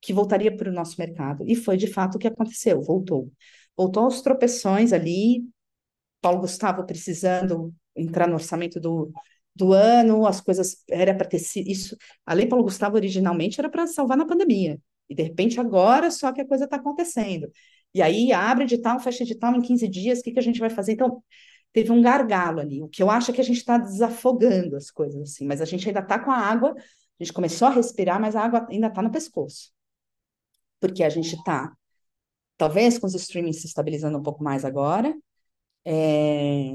Speaker 2: que voltaria para o nosso mercado. E foi de fato o que aconteceu, voltou. Voltou aos tropeções ali, Paulo Gustavo precisando entrar no orçamento do, do ano, as coisas era para ter sido isso. A Lei Paulo Gustavo originalmente era para salvar na pandemia. E de repente agora só que a coisa está acontecendo. E aí abre edital, fecha edital em 15 dias, o que, que a gente vai fazer? Então, teve um gargalo ali. O que eu acho é que a gente está desafogando as coisas assim, mas a gente ainda está com a água, a gente começou a respirar, mas a água ainda está no pescoço. Porque a gente está, talvez com os streamings se estabilizando um pouco mais agora, é,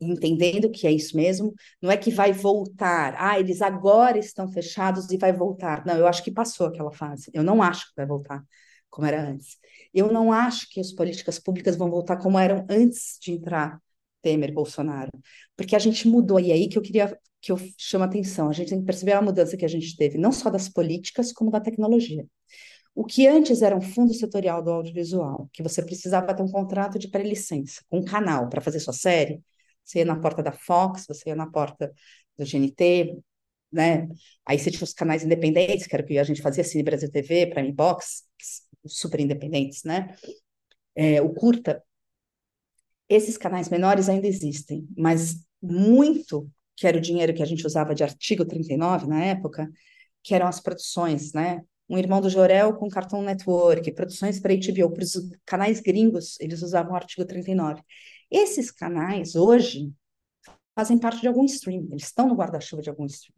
Speaker 2: entendendo que é isso mesmo, não é que vai voltar, ah, eles agora estão fechados e vai voltar. Não, eu acho que passou aquela fase. Eu não acho que vai voltar como era antes. Eu não acho que as políticas públicas vão voltar como eram antes de entrar Temer, Bolsonaro, porque a gente mudou, e é aí que eu queria que eu chamo a atenção, a gente tem que perceber a mudança que a gente teve, não só das políticas, como da tecnologia. O que antes era um fundo setorial do audiovisual, que você precisava ter um contrato de pré-licença, um canal para fazer sua série, você ia na porta da Fox, você ia na porta do GNT, né? Aí você tinha os canais independentes, que era o que a gente fazia, Cine Brasil TV, Prime Box, super independentes, né? É, o curta, esses canais menores ainda existem, mas muito que era o dinheiro que a gente usava de artigo 39 na época, que eram as produções, né? Um irmão do Jorel com Cartoon Network, produções para HBO, para os canais gringos, eles usavam o artigo 39. Esses canais, hoje, fazem parte de algum stream, eles estão no guarda-chuva de algum stream.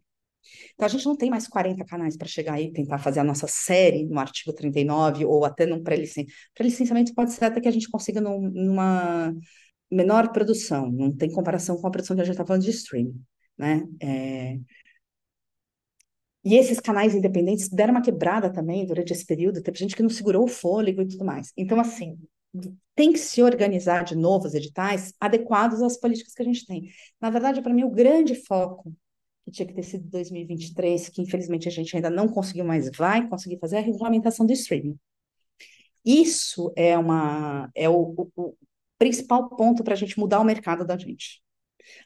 Speaker 2: Então, a gente não tem mais 40 canais para chegar aí e tentar fazer a nossa série no artigo 39 ou até num pré-licenciamento. Pré-licenciamento pode ser até que a gente consiga num, numa menor produção, não tem comparação com a produção que a gente está falando de streaming, né? É... E esses canais independentes deram uma quebrada também durante esse período, teve gente que não segurou o fôlego e tudo mais. Então, assim, tem que se organizar de novos editais adequados às políticas que a gente tem. Na verdade, para mim, o grande foco que tinha que ter sido 2023, que infelizmente a gente ainda não conseguiu, mas vai conseguir fazer, é a regulamentação do streaming. Isso é, uma, é o, o, o principal ponto para a gente mudar o mercado da gente.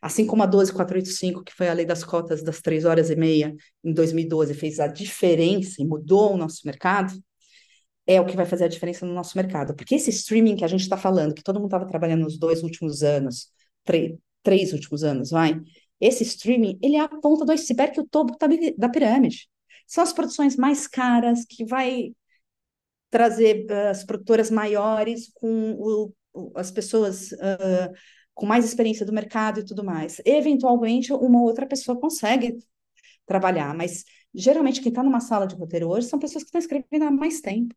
Speaker 2: Assim como a 12485, que foi a lei das cotas das três horas e meia em 2012, fez a diferença e mudou o nosso mercado, é o que vai fazer a diferença no nosso mercado. Porque esse streaming que a gente está falando, que todo mundo estava trabalhando nos dois últimos anos, três últimos anos, vai, esse streaming, ele é a ponta do iceberg, o topo da pirâmide. São as produções mais caras, que vai trazer as produtoras maiores com o, as pessoas uh, com mais experiência do mercado e tudo mais. Eventualmente, uma outra pessoa consegue trabalhar, mas geralmente quem está numa sala de roteiro hoje são pessoas que estão escrevendo há mais tempo.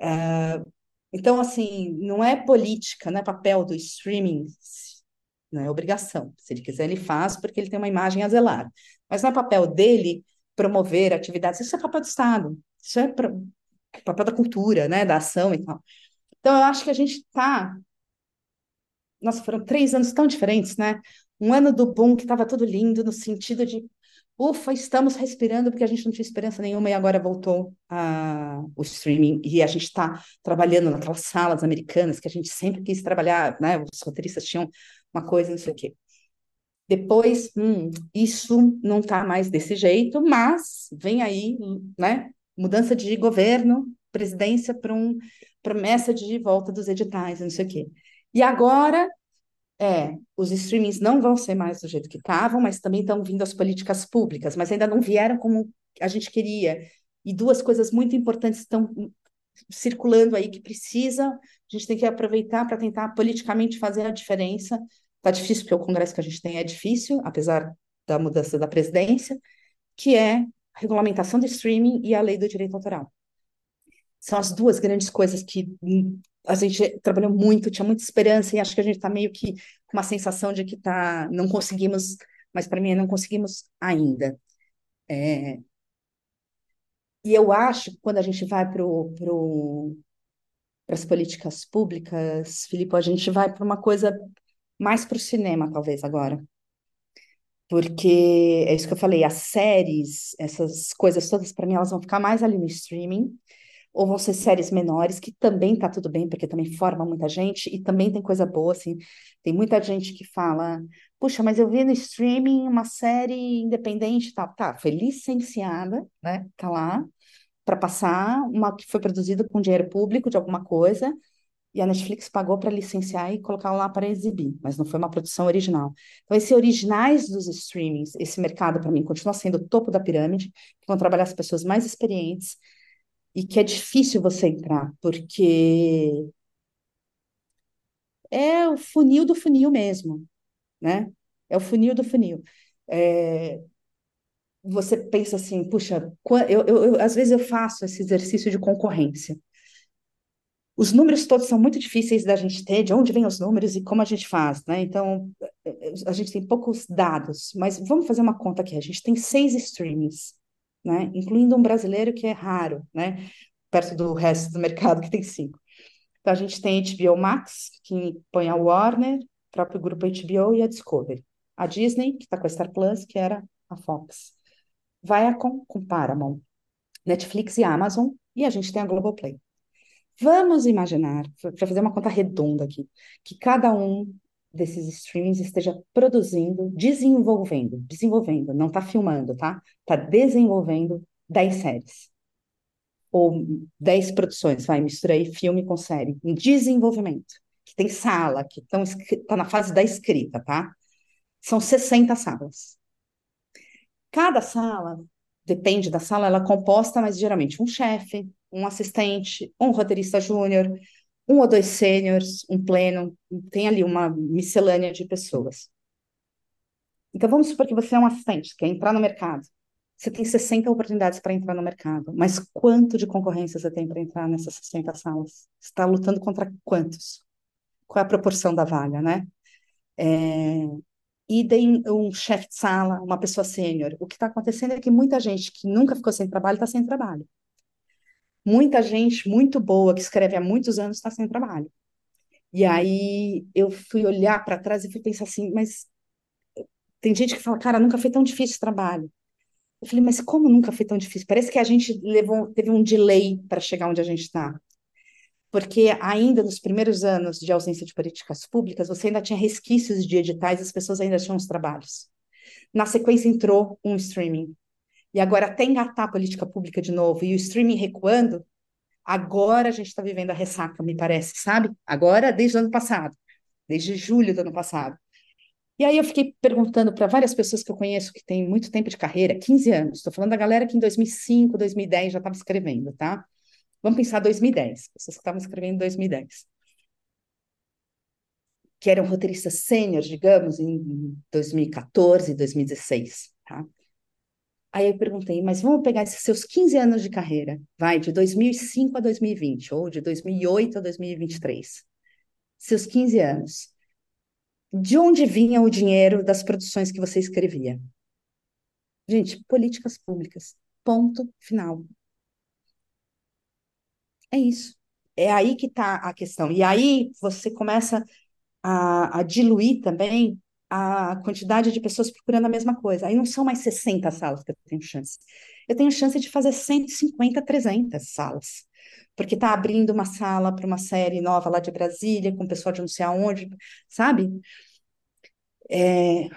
Speaker 2: Uh, então, assim, não é política, não é papel do streaming não é obrigação. Se ele quiser, ele faz, porque ele tem uma imagem a zelar. Mas não é papel dele promover atividades, isso é papel do Estado, isso é papel da cultura, né, da ação e tal. Então, eu acho que a gente está. Nossa, foram três anos tão diferentes, né? Um ano do boom que estava tudo lindo, no sentido de ufa, estamos respirando porque a gente não tinha esperança nenhuma e agora voltou o streaming e a gente está trabalhando naquelas salas americanas que a gente sempre quis trabalhar, né? Os roteiristas tinham uma coisa, não sei o quê. Depois, hum, isso não está mais desse jeito, mas vem aí, né? Mudança de governo, presidência para um promessa de volta dos editais, não sei o quê. E agora, é, os streamings não vão ser mais do jeito que estavam, mas também estão vindo as políticas públicas, mas ainda não vieram como a gente queria. E duas coisas muito importantes estão circulando aí que precisa, a gente tem que aproveitar para tentar politicamente fazer a diferença. Está difícil, porque o Congresso que a gente tem é difícil, apesar da mudança da presidência, que é a regulamentação do streaming e a lei do direito autoral. São as duas grandes coisas que a gente trabalhou muito, tinha muita esperança, e acho que a gente está meio que com uma sensação de que tá, não conseguimos, mas para mim não conseguimos ainda. É, e eu acho que quando a gente vai para pro, as políticas públicas, Filipe, a gente vai para uma coisa mais para o cinema, talvez, agora. Porque é isso que eu falei, as séries, essas coisas todas, para mim, elas vão ficar mais ali no streaming, ou vão ser séries menores, que também tá tudo bem, porque também forma muita gente, e também tem coisa boa, assim, tem muita gente que fala, puxa, mas eu vi no streaming uma série independente e tal, tá, foi licenciada, né, tá lá, para passar, uma que foi produzida com dinheiro público de alguma coisa, e a Netflix pagou para licenciar e colocar lá para exibir, mas não foi uma produção original. Então, esses originais dos streamings, esse mercado, para mim, continua sendo o topo da pirâmide, que vão trabalhar as pessoas mais experientes, e que é difícil você entrar, porque é o funil do funil mesmo, né? É o funil do funil. É, você pensa assim, puxa, eu, eu, eu, às vezes eu faço esse exercício de concorrência. Os números todos são muito difíceis da gente ter, de onde vêm os números e como a gente faz, né? Então, a gente tem poucos dados, mas vamos fazer uma conta aqui. A gente tem seis streamings, né? Incluindo um brasileiro que é raro, né? Perto do resto do mercado [LAUGHS] que tem cinco. Então, a gente tem HBO Max, que põe a Warner, o próprio grupo HBO e a Discovery. A Disney, que está com a Star Plus, que era a Fox. Viacom com Paramount. Netflix e Amazon. E a gente tem a Globoplay. Vamos imaginar, para fazer uma conta redonda aqui, que cada um desses streamings esteja produzindo, desenvolvendo, desenvolvendo, não está filmando, tá? Está desenvolvendo 10 séries. Ou 10 produções, vai, mistura aí filme com série, em desenvolvimento, que tem sala, que está na fase da escrita, tá? São 60 salas. Cada sala, depende da sala, ela é composta, mas geralmente um chefe, um assistente, um roteirista júnior, um ou dois sêniores, um pleno, tem ali uma miscelânea de pessoas. Então, vamos supor que você é um assistente, quer entrar no mercado. Você tem 60 oportunidades para entrar no mercado, mas quanto de concorrência você tem para entrar nessas 60 salas? Você está lutando contra quantos? Qual é a proporção da vaga, né? É... Idem um chefe de sala, uma pessoa sênior. O que está acontecendo é que muita gente que nunca ficou sem trabalho está sem trabalho. Muita gente muito boa que escreve há muitos anos está sem trabalho. E aí eu fui olhar para trás e fui pensar assim, mas tem gente que fala, cara, nunca foi tão difícil esse trabalho. Eu falei, mas como nunca foi tão difícil? Parece que a gente levou, teve um delay para chegar onde a gente está. Porque ainda nos primeiros anos de ausência de políticas públicas, você ainda tinha resquícios de editais, as pessoas ainda tinham os trabalhos. Na sequência entrou um streaming e agora até engatar a política pública de novo e o streaming recuando, agora a gente está vivendo a ressaca, me parece, sabe? Agora, desde o ano passado, desde julho do ano passado. E aí eu fiquei perguntando para várias pessoas que eu conheço que têm muito tempo de carreira, 15 anos, estou falando da galera que em 2005, 2010 já estava escrevendo, tá? Vamos pensar 2010, pessoas que estavam escrevendo em 2010. Que eram roteiristas sênior, digamos, em 2014, 2016, tá? Aí eu perguntei, mas vamos pegar esses seus 15 anos de carreira, vai, de 2005 a 2020, ou de 2008 a 2023. Seus 15 anos. De onde vinha o dinheiro das produções que você escrevia? Gente, políticas públicas. Ponto final. É isso. É aí que está a questão. E aí você começa a, a diluir também a quantidade de pessoas procurando a mesma coisa. Aí não são mais 60 salas que eu tenho chance. Eu tenho chance de fazer 150, 300 salas. Porque está abrindo uma sala para uma série nova lá de Brasília, com pessoal de não sei aonde, sabe? É...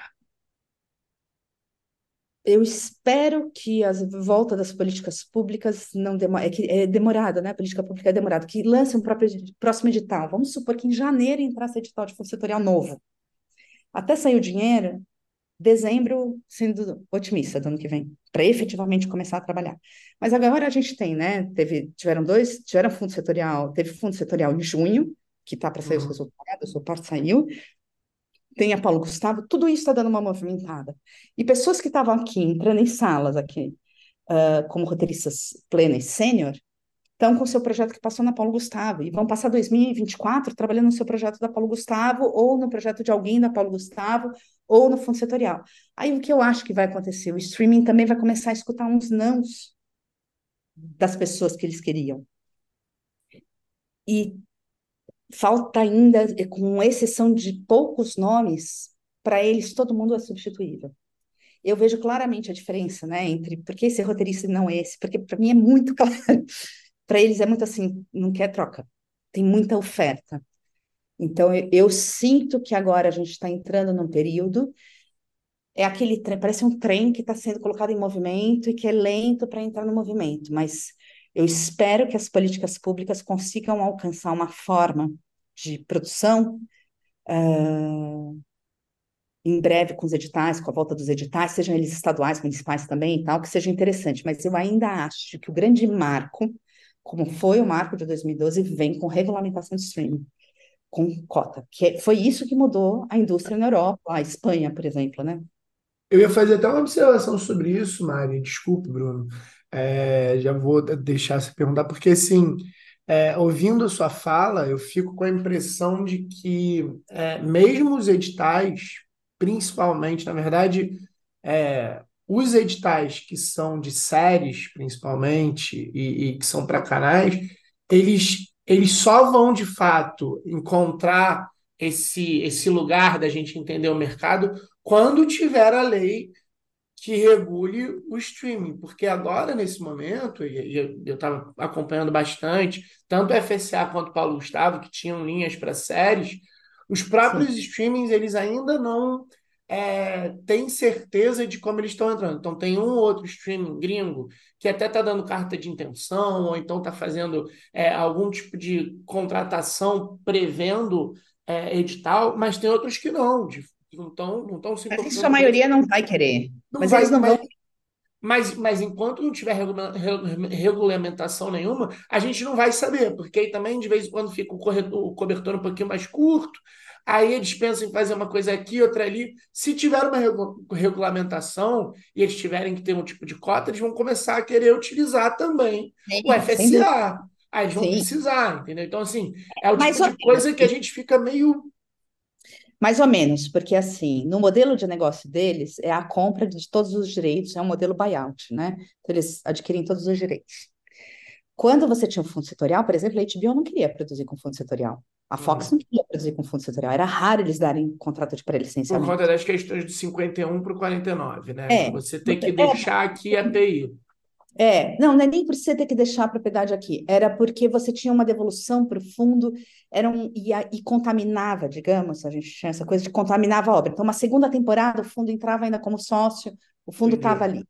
Speaker 2: Eu espero que a volta das políticas públicas não demore, é, que é demorada, né? A política pública é demorada, que lance um próprio, próximo edital. Vamos supor que em janeiro entrasse edital de fundo setorial novo até sair o dinheiro, dezembro sendo otimista do ano que vem, para efetivamente começar a trabalhar. Mas agora a gente tem, né? Teve, tiveram dois, tiveram fundo setorial, teve fundo setorial em junho, que está para sair uhum. os resultados, o parte saiu. Tem a Paulo Gustavo, tudo isso está dando uma movimentada. E pessoas que estavam aqui, entrando em salas aqui, uh, como roteiristas plena e sênior, estão com o seu projeto que passou na Paulo Gustavo e vão passar 2024 trabalhando no seu projeto da Paulo Gustavo ou no projeto de alguém da Paulo Gustavo ou no fundo setorial. Aí o que eu acho que vai acontecer? O streaming também vai começar a escutar uns nãos das pessoas que eles queriam. E falta ainda, com exceção de poucos nomes, para eles todo mundo é substituível. Eu vejo claramente a diferença, né, entre porque esse roteirista não é esse, porque para mim é muito [LAUGHS] claro para eles é muito assim, não quer troca, tem muita oferta. Então, eu, eu sinto que agora a gente está entrando num período, é aquele trem, parece um trem que está sendo colocado em movimento e que é lento para entrar no movimento, mas eu espero que as políticas públicas consigam alcançar uma forma de produção uh, em breve com os editais, com a volta dos editais, sejam eles estaduais, municipais também e tal, que seja interessante. Mas eu ainda acho que o grande marco, como foi o marco de 2012, vem com regulamentação de streaming, com cota, que é, foi isso que mudou a indústria na Europa, a Espanha, por exemplo, né?
Speaker 1: Eu ia fazer até uma observação sobre isso, Mari. Desculpe, Bruno. É, já vou deixar você perguntar, porque assim, é, ouvindo a sua fala, eu fico com a impressão de que é, mesmo os editais, principalmente, na verdade, é, os editais que são de séries, principalmente, e, e que são para canais, eles, eles só vão de fato encontrar esse, esse lugar da gente entender o mercado quando tiver a lei que regule o streaming, porque agora, nesse momento, e eu estava acompanhando bastante, tanto o FSA quanto o Paulo Gustavo, que tinham linhas para séries, os próprios Sim. streamings eles ainda não é, têm certeza de como eles estão entrando. Então, tem um ou outro streaming gringo que até está dando carta de intenção, ou então está fazendo é, algum tipo de contratação prevendo é, edital, mas tem outros que não, de não estão não estão se
Speaker 2: Mas isso a maioria não vai querer.
Speaker 1: Não
Speaker 2: mas
Speaker 1: vai,
Speaker 2: eles não
Speaker 1: mas,
Speaker 2: vão.
Speaker 1: Mas, mas enquanto não tiver regulamentação nenhuma, a gente não vai saber, porque aí também de vez em quando fica o, corretor, o cobertor um pouquinho mais curto, aí eles pensam em fazer uma coisa aqui, outra ali. Se tiver uma regulamentação e eles tiverem que ter um tipo de cota, eles vão começar a querer utilizar também Sim, o FSA. Aí eles vão Sim. precisar, entendeu? Então, assim, é o tipo de coisa que a gente fica meio
Speaker 2: mais ou menos, porque assim, no modelo de negócio deles, é a compra de todos os direitos, é um modelo buyout, né? Então, eles adquirem todos os direitos. Quando você tinha um fundo setorial, por exemplo, a HBO não queria produzir com fundo setorial. A Fox uhum. não queria produzir com fundo setorial. Era raro eles darem contrato de pré-licenciamento.
Speaker 1: Por conta das questões de 51 para o 49, né? É, você tem que é, deixar aqui a TI.
Speaker 2: É, não, não é nem por você ter que deixar a propriedade aqui, era porque você tinha uma devolução para o fundo, era um, e, e, contaminava, digamos, a gente tinha essa coisa de contaminava a obra. Então, uma segunda temporada, o fundo entrava ainda como sócio, o fundo estava ali.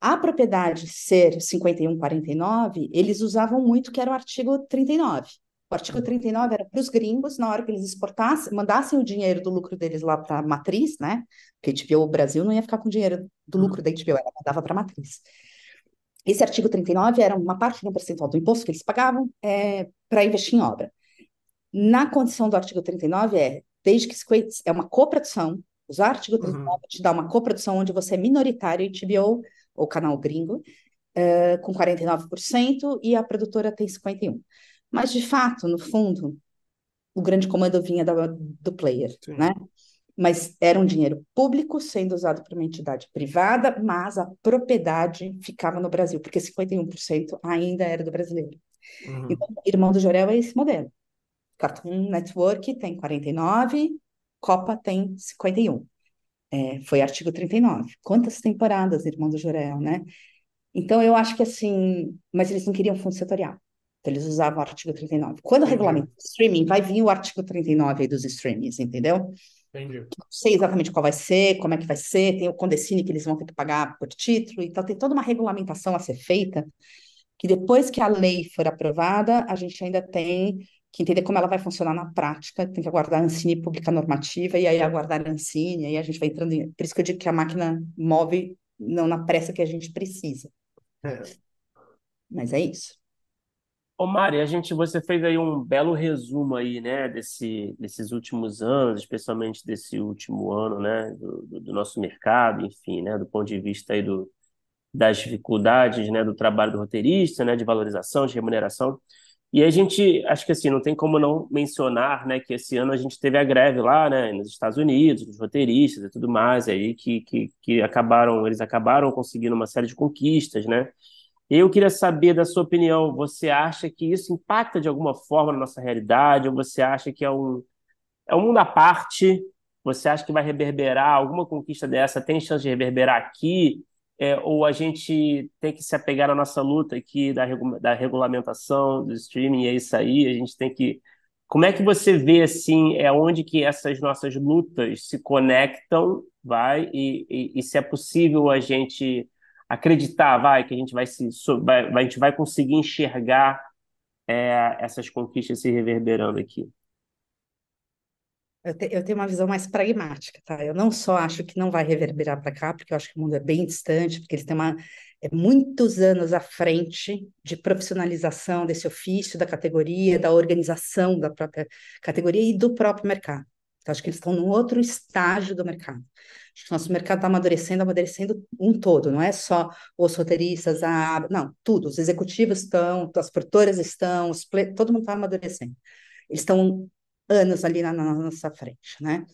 Speaker 2: A propriedade ser 5149, eles usavam muito que era o artigo 39. O artigo 39 era para os gringos, na hora que eles exportassem, mandassem o dinheiro do lucro deles lá para a matriz, né? Porque HBO, o Brasil não ia ficar com o dinheiro do lucro da HBO, ela mandava para a matriz. Esse artigo 39 era uma parte do percentual do imposto que eles pagavam é, para investir em obra. Na condição do artigo 39 é, desde que é uma coprodução, usar o artigo 39 uhum. te dá uma coprodução onde você é minoritário HBO, ou canal gringo, uh, com 49%, e a produtora tem 51%. Mas, de fato, no fundo, o grande comando vinha da, do player, Sim. né? mas era um dinheiro público sendo usado por uma entidade privada, mas a propriedade ficava no Brasil, porque 51% ainda era do brasileiro. Uhum. Então, Irmão do Jorel é esse modelo. Cartoon Network tem 49, Copa tem 51. É, foi artigo 39. Quantas temporadas, Irmão do Jorel, né? Então, eu acho que assim, mas eles não queriam fundo setorial. Então, eles usavam o artigo 39. Quando o regulamento do streaming, vai vir o artigo 39 aí dos streamings, entendeu?
Speaker 1: Entendi. Não
Speaker 2: sei exatamente qual vai ser, como é que vai ser, tem o Condecine que eles vão ter que pagar por título, então tem toda uma regulamentação a ser feita, que depois que a lei for aprovada, a gente ainda tem que entender como ela vai funcionar na prática, tem que aguardar a Ancine publicar normativa, e aí aguardar a Ancine, aí a gente vai entrando em... Por isso que eu digo que a máquina move não na pressa que a gente precisa. É. Mas é isso.
Speaker 3: Ô Mari, a gente, você fez aí um belo resumo aí, né, desse, desses últimos anos, especialmente desse último ano, né, do, do nosso mercado, enfim, né, do ponto de vista aí do, das dificuldades, né, do trabalho do roteirista, né, de valorização, de remuneração. E a gente, acho que assim, não tem como não mencionar, né, que esse ano a gente teve a greve lá, né, nos Estados Unidos, dos roteiristas e tudo mais, aí que, que, que acabaram, eles acabaram conseguindo uma série de conquistas, né, eu queria saber da sua opinião. Você acha que isso impacta de alguma forma na nossa realidade? Ou você acha que é um, é um mundo à parte? Você acha que vai reverberar alguma conquista dessa? Tem chance de reverberar aqui? É, ou a gente tem que se apegar à nossa luta aqui da, da regulamentação do streaming, é isso aí, a gente tem que como é que você vê assim, é onde que essas nossas lutas se conectam, vai e, e, e se é possível a gente acreditar, vai que a gente vai se vai, a gente vai conseguir enxergar é, essas conquistas se reverberando aqui.
Speaker 2: Eu, te, eu, tenho uma visão mais pragmática, tá? Eu não só acho que não vai reverberar para cá, porque eu acho que o mundo é bem distante, porque eles têm uma, é, muitos anos à frente de profissionalização desse ofício, da categoria, da organização da própria categoria e do próprio mercado. Então, acho que eles estão num outro estágio do mercado. Acho que o nosso mercado está amadurecendo, amadurecendo um todo, não é só os roteiristas, a... não, tudo. Os executivos estão, as produtoras estão, os todo mundo está amadurecendo. Eles estão anos ali na, nossa frente, né?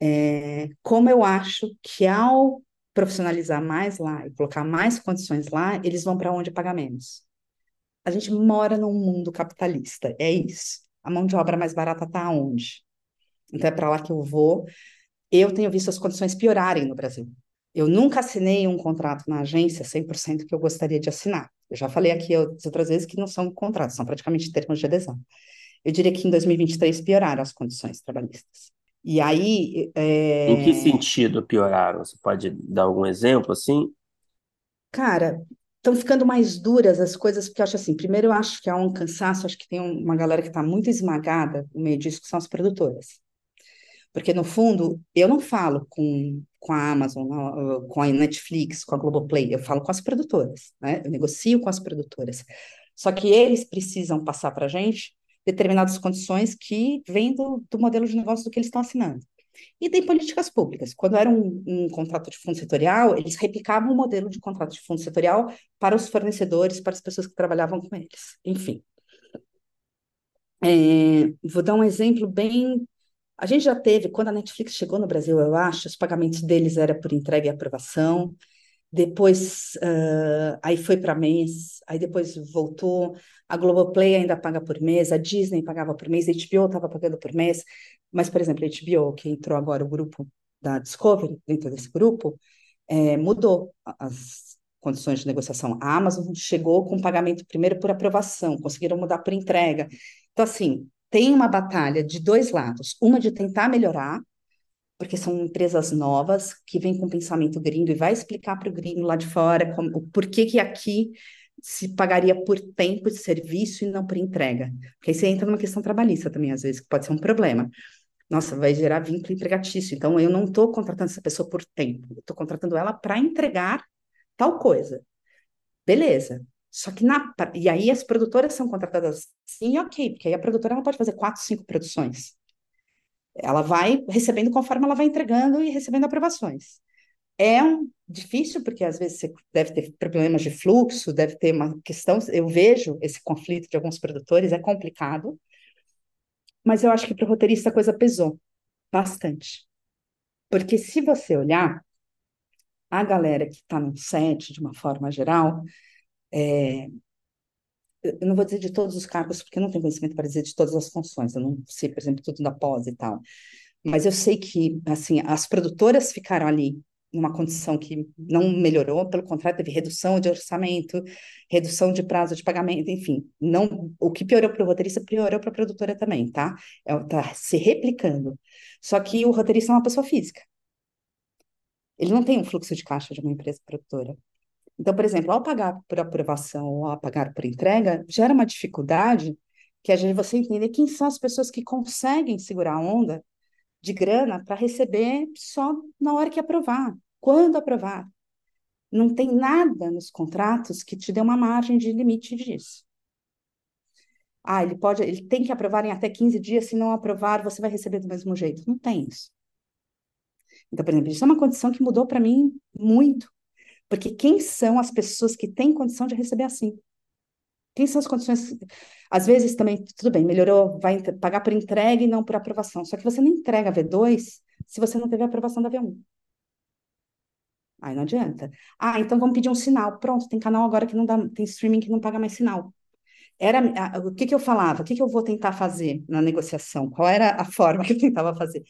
Speaker 2: É, como eu acho que ao profissionalizar mais lá e colocar mais condições lá, eles vão para onde pagar menos. A gente mora num mundo capitalista, é isso. A mão de obra mais barata está onde? Então é para lá que eu vou. Eu tenho visto as condições piorarem no Brasil. Eu nunca assinei um contrato na agência 100% que eu gostaria de assinar. Eu já falei aqui outras vezes que não são contratos, são praticamente termos de adesão. Eu diria que em 2023 pioraram as condições trabalhistas. E aí. É...
Speaker 3: Em que sentido pioraram? Você pode dar algum exemplo assim?
Speaker 2: Cara, estão ficando mais duras as coisas, porque eu acho assim, primeiro eu acho que há um cansaço, acho que tem uma galera que está muito esmagada no meio disso, que são as produtoras. Porque, no fundo, eu não falo com, com a Amazon, com a Netflix, com a Globoplay, eu falo com as produtoras, né? Eu negocio com as produtoras. Só que eles precisam passar para a gente determinadas condições que vêm do, do modelo de negócio do que eles estão assinando. E tem políticas públicas. Quando era um, um, contrato de fundo setorial, eles replicavam o modelo de contrato de fundo setorial para os fornecedores, para as pessoas que trabalhavam com eles. Enfim. É, vou dar um exemplo bem. A gente já teve, quando a Netflix chegou no Brasil, eu acho, os pagamentos deles era por entrega e aprovação depois uh, aí foi para mês, aí depois voltou, a Globoplay ainda paga por mês, a Disney pagava por mês, a HBO estava pagando por mês, mas, por exemplo, a HBO, que entrou agora o grupo da Discovery, dentro desse grupo, é, mudou as condições de negociação. A Amazon chegou com pagamento primeiro por aprovação, conseguiram mudar por entrega. Então, assim, tem uma batalha de dois lados, uma de tentar melhorar, porque são empresas novas que vêm com pensamento gringo e vai explicar para o gringo lá de fora como, por que que aqui se pagaria por tempo de serviço e não por entrega. Porque aí você entra numa questão trabalhista também, às vezes, que pode ser um problema. Nossa, vai gerar vínculo empregatício. Então, eu não estou contratando essa pessoa por tempo, eu estou contratando ela para entregar tal coisa. Beleza. Só que na. E aí as produtoras são contratadas sim, ok, porque aí a produtora ela pode fazer quatro, cinco produções. Ela vai recebendo conforme ela vai entregando e recebendo aprovações. É um, difícil, porque às vezes você deve ter problemas de fluxo, deve ter uma questão. Eu vejo esse conflito de alguns produtores, é complicado, mas eu acho que para o roteirista a coisa pesou bastante. Porque se você olhar, a galera que está no set, de uma forma geral, é, eu não vou dizer de todos os cargos, porque eu não tenho conhecimento para dizer de todas as funções, eu não sei, por exemplo, tudo da pós e tal. Mas eu sei que, assim, as produtoras ficaram ali numa condição que não melhorou, pelo contrário, teve redução de orçamento, redução de prazo de pagamento, enfim, não, o que piorou para o roteirista piorou para a produtora também, tá? Está é, se replicando. Só que o roteirista é uma pessoa física. Ele não tem um fluxo de caixa de uma empresa produtora. Então, por exemplo, ao pagar por aprovação ou ao pagar por entrega, gera uma dificuldade que é de você entender quem são as pessoas que conseguem segurar a onda de grana para receber só na hora que aprovar, quando aprovar. Não tem nada nos contratos que te dê uma margem de limite disso. Ah, ele pode, ele tem que aprovar em até 15 dias, se não aprovar, você vai receber do mesmo jeito. Não tem isso. Então, por exemplo, isso é uma condição que mudou para mim muito. Porque quem são as pessoas que têm condição de receber assim? Quem são as condições? Às vezes também, tudo bem, melhorou, vai pagar por entrega e não por aprovação. Só que você não entrega V2 se você não teve a aprovação da V1. Aí não adianta. Ah, então vamos pedir um sinal. Pronto, tem canal agora que não dá, tem streaming que não paga mais sinal. Era o que, que eu falava? O que, que eu vou tentar fazer na negociação? Qual era a forma [LAUGHS] que eu tentava fazer?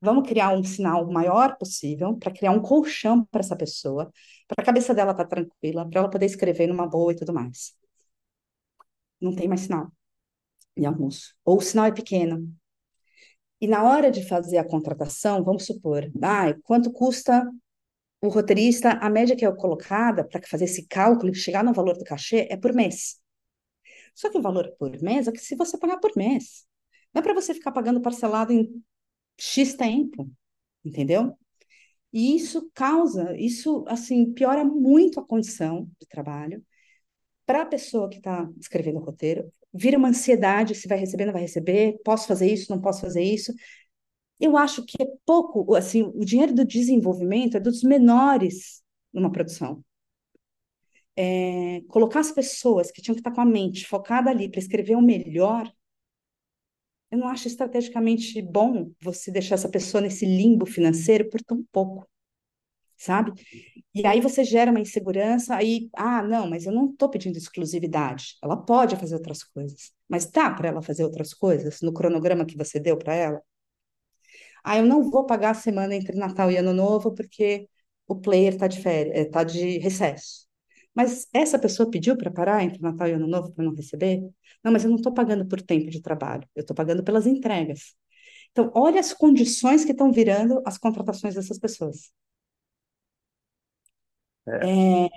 Speaker 2: Vamos criar um sinal maior possível para criar um colchão para essa pessoa, para a cabeça dela estar tá tranquila, para ela poder escrever numa boa e tudo mais. Não tem mais sinal em alguns. Ou o sinal é pequeno. E na hora de fazer a contratação, vamos supor, ah, quanto custa o roteirista, a média que é colocada para fazer esse cálculo e chegar no valor do cachê é por mês. Só que o valor por mês é que se você pagar por mês. Não é para você ficar pagando parcelado em X tempo, entendeu? E isso causa, isso assim, piora muito a condição de trabalho para a pessoa que está escrevendo o roteiro, vira uma ansiedade se vai receber, não vai receber, posso fazer isso, não posso fazer isso. Eu acho que é pouco, assim, o dinheiro do desenvolvimento é dos menores numa produção. É, colocar as pessoas que tinham que estar com a mente focada ali para escrever o melhor, eu não acho estrategicamente bom você deixar essa pessoa nesse limbo financeiro por tão pouco, sabe? E aí você gera uma insegurança, aí, ah, não, mas eu não estou pedindo exclusividade. Ela pode fazer outras coisas, mas dá para ela fazer outras coisas no cronograma que você deu para ela? Ah, eu não vou pagar a semana entre Natal e Ano Novo porque o player está de férias, está de recesso. Mas essa pessoa pediu para parar entre Natal e Ano Novo para não receber? Não, mas eu não estou pagando por tempo de trabalho, eu estou pagando pelas entregas. Então, olha as condições que estão virando as contratações dessas pessoas. É. É,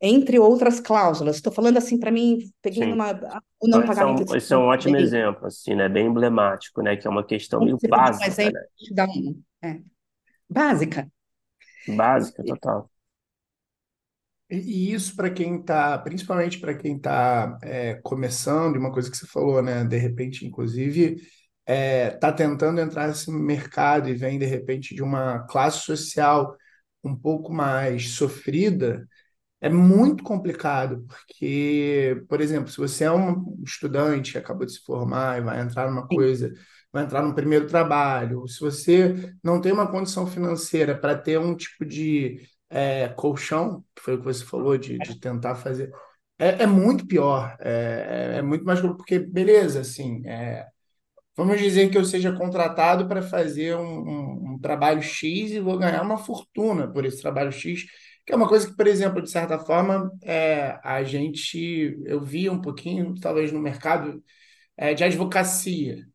Speaker 2: entre outras cláusulas. Estou falando assim para mim, peguei Sim. numa
Speaker 3: o não esse pagamento. É um, esse é um ótimo exemplo, assim, né? Bem emblemático, né? Que é uma questão meio básica, um né?
Speaker 2: Da um, é. Básica.
Speaker 3: Básica, total.
Speaker 1: E isso para quem está, principalmente para quem está é, começando, uma coisa que você falou, né? De repente, inclusive, está é, tá tentando entrar nesse mercado e vem, de repente, de uma classe social um pouco mais sofrida, é muito complicado, porque, por exemplo, se você é um estudante que acabou de se formar e vai entrar numa coisa, vai entrar num primeiro trabalho, se você não tem uma condição financeira para ter um tipo de é, colchão, que foi o que você falou, de, de tentar fazer, é, é muito pior, é, é, é muito mais porque, beleza, assim, é, vamos dizer que eu seja contratado para fazer um, um, um trabalho X e vou ganhar uma fortuna por esse trabalho X, que é uma coisa que, por exemplo, de certa forma, é, a gente, eu via um pouquinho, talvez no mercado é, de advocacia.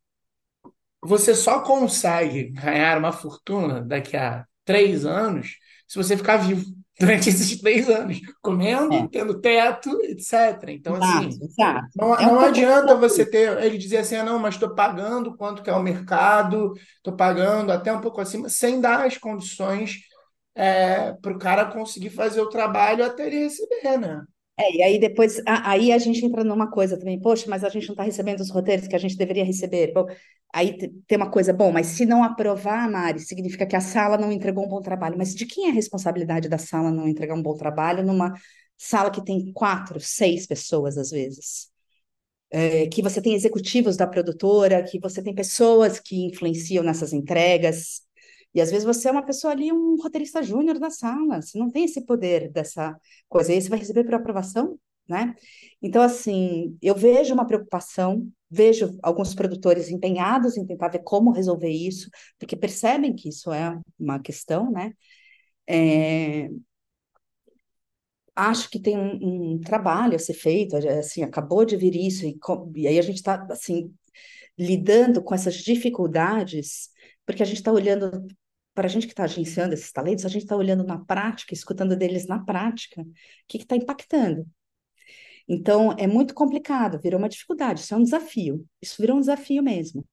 Speaker 1: Você só consegue [LAUGHS] ganhar uma fortuna daqui a três anos se você ficar vivo [LAUGHS] durante esses três anos, comendo, é. tendo teto, etc. Então, assim, exato. não, é não adianta você ter, ele dizer assim, ah, não, mas estou pagando quanto que é o mercado, estou pagando até um pouco acima, sem dar as condições é, para o cara conseguir fazer o trabalho até ele receber, né?
Speaker 2: É, e aí depois, aí a gente entra numa coisa também, poxa, mas a gente não está recebendo os roteiros que a gente deveria receber. Bom, aí tem uma coisa, bom, mas se não aprovar, Mari, significa que a sala não entregou um bom trabalho. Mas de quem é a responsabilidade da sala não entregar um bom trabalho numa sala que tem quatro, seis pessoas às vezes? É, que você tem executivos da produtora, que você tem pessoas que influenciam nessas entregas, e às vezes você é uma pessoa ali, um roteirista júnior da sala, você não tem esse poder dessa coisa, e aí você vai receber por aprovação, né? Então, assim, eu vejo uma preocupação, vejo alguns produtores empenhados em tentar ver como resolver isso, porque percebem que isso é uma questão, né? É... Acho que tem um, um, trabalho a ser feito, assim, acabou de vir isso, e, e aí a gente está, assim, lidando com essas dificuldades, porque a gente está olhando para a gente que está agenciando esses talentos, a gente está olhando na prática, escutando deles na prática, o que está impactando. Então, é muito complicado, virou uma dificuldade, isso é um desafio, isso virou um desafio mesmo.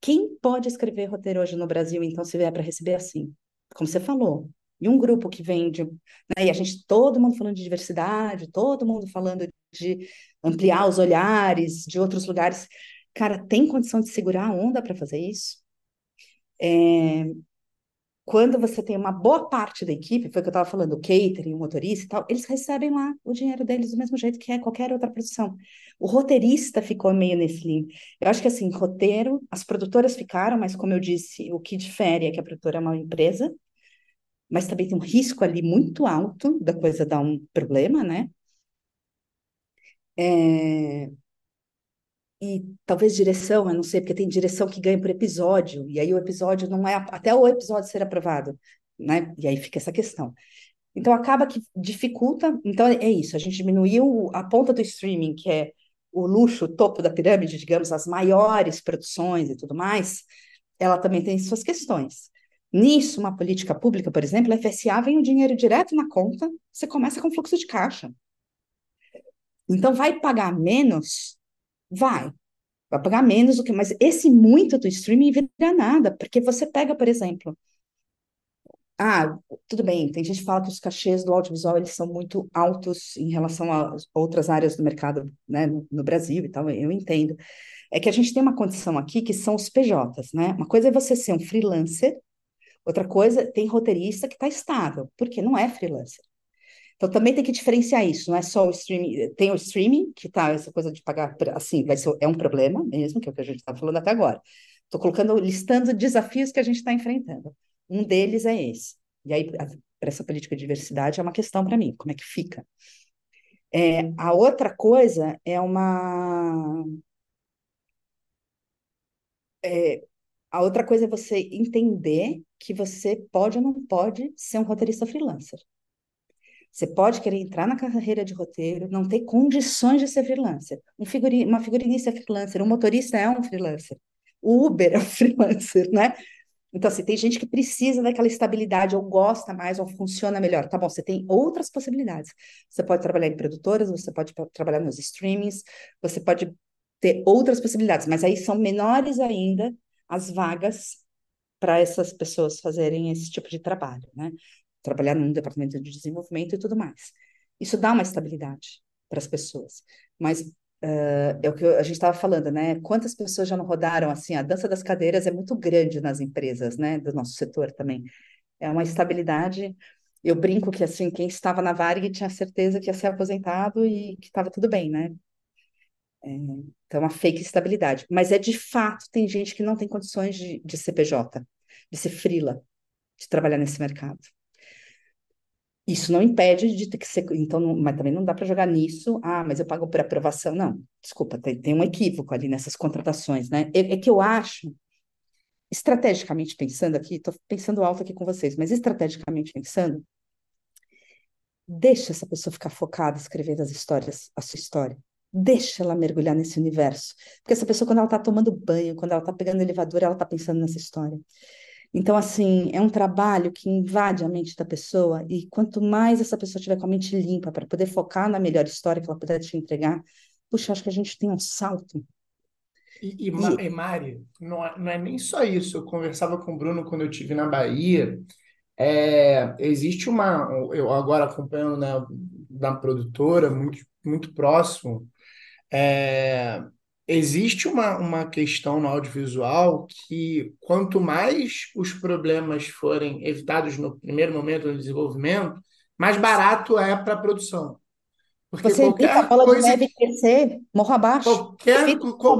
Speaker 2: Quem pode escrever roteiro hoje no Brasil, então, se vier para receber assim? Como você falou, e um grupo que vem de. Né, e a gente, todo mundo falando de diversidade, todo mundo falando de ampliar os olhares de outros lugares. Cara, tem condição de segurar a onda para fazer isso? É, quando você tem uma boa parte da equipe, foi o que eu estava falando, o catering, o motorista e tal, eles recebem lá o dinheiro deles do mesmo jeito que é qualquer outra produção. O roteirista ficou meio nesse limbo. Eu acho que assim, roteiro, as produtoras ficaram, mas como eu disse, o que difere é que a produtora é uma empresa, mas também tem um risco ali muito alto da coisa dar um problema, né? É... e talvez direção, eu não sei, porque tem direção que ganha por episódio, e aí o episódio não é até o episódio ser aprovado, né? E aí fica essa questão. Então acaba que dificulta. Então é isso, a gente diminuiu a ponta do streaming, que é o luxo, o topo da pirâmide, digamos, as maiores produções e tudo mais, ela também tem suas questões. Nisso, uma política pública, por exemplo, a FSA vem o dinheiro direto na conta, você começa com fluxo de caixa. Então, vai pagar menos? Vai. Vai pagar menos do que. Mas esse muito do streaming vira nada, porque você pega, por exemplo. Ah, tudo bem, tem gente que fala que os cachês do audiovisual eles são muito altos em relação a outras áreas do mercado né, no Brasil e tal, eu entendo. É que a gente tem uma condição aqui que são os PJs, né? Uma coisa é você ser um freelancer Outra coisa, tem roteirista que está estável, porque não é freelancer. Então também tem que diferenciar isso, não é só o streaming, tem o streaming, que tá essa coisa de pagar, assim, vai ser, é um problema mesmo, que é o que a gente está falando até agora. Estou colocando, listando desafios que a gente está enfrentando. Um deles é esse. E aí, para essa política de diversidade, é uma questão para mim, como é que fica? É, a outra coisa é uma. É, a outra coisa é você entender que você pode ou não pode ser um roteirista freelancer. Você pode querer entrar na carreira de roteiro, não ter condições de ser freelancer. Um figuri uma figurinista é freelancer, um motorista é um freelancer. O Uber é um [LAUGHS] freelancer, né? Então, assim, tem gente que precisa daquela estabilidade, ou gosta mais, ou funciona melhor. Tá bom, você tem outras possibilidades. Você pode trabalhar em produtoras, você pode trabalhar nos streamings, você pode ter outras possibilidades, mas aí são menores ainda as vagas para essas pessoas fazerem esse tipo de trabalho, né? Trabalhar num departamento de desenvolvimento e tudo mais. Isso dá uma estabilidade para as pessoas. Mas uh, é o que a gente estava falando, né? Quantas pessoas já não rodaram assim? A dança das cadeiras é muito grande nas empresas, né? Do nosso setor também. É uma estabilidade. Eu brinco que assim, quem estava na Varig tinha certeza que ia ser aposentado e que estava tudo bem, né? É, então, uma fake estabilidade. Mas é de fato, tem gente que não tem condições de, de ser PJ, de ser frila, de trabalhar nesse mercado. Isso não impede de ter que ser. Então, não, mas também não dá para jogar nisso. Ah, mas eu pago por aprovação. Não, desculpa, tem, tem um equívoco ali nessas contratações, né? É, é que eu acho, estrategicamente pensando aqui, estou pensando alto aqui com vocês, mas estrategicamente pensando, deixa essa pessoa ficar focada escrevendo as histórias, a sua história. Deixa ela mergulhar nesse universo. Porque essa pessoa, quando ela está tomando banho, quando ela está pegando o elevador, ela está pensando nessa história. Então, assim, é um trabalho que invade a mente da pessoa, e quanto mais essa pessoa tiver com a mente limpa para poder focar na melhor história que ela puder te entregar, puxa, acho que a gente tem um salto.
Speaker 1: E, e, e Mari, não é, não é nem só isso. Eu conversava com o Bruno quando eu estive na Bahia. É, existe uma. Eu agora acompanhando né, da produtora, muito, muito próximo, é, existe uma, uma questão no audiovisual que quanto mais os problemas forem evitados no primeiro momento do desenvolvimento, mais barato é para a produção.
Speaker 2: Porque você qualquer a bola coisa, de neve crescer, morro abaixo.
Speaker 1: Qualquer, qual,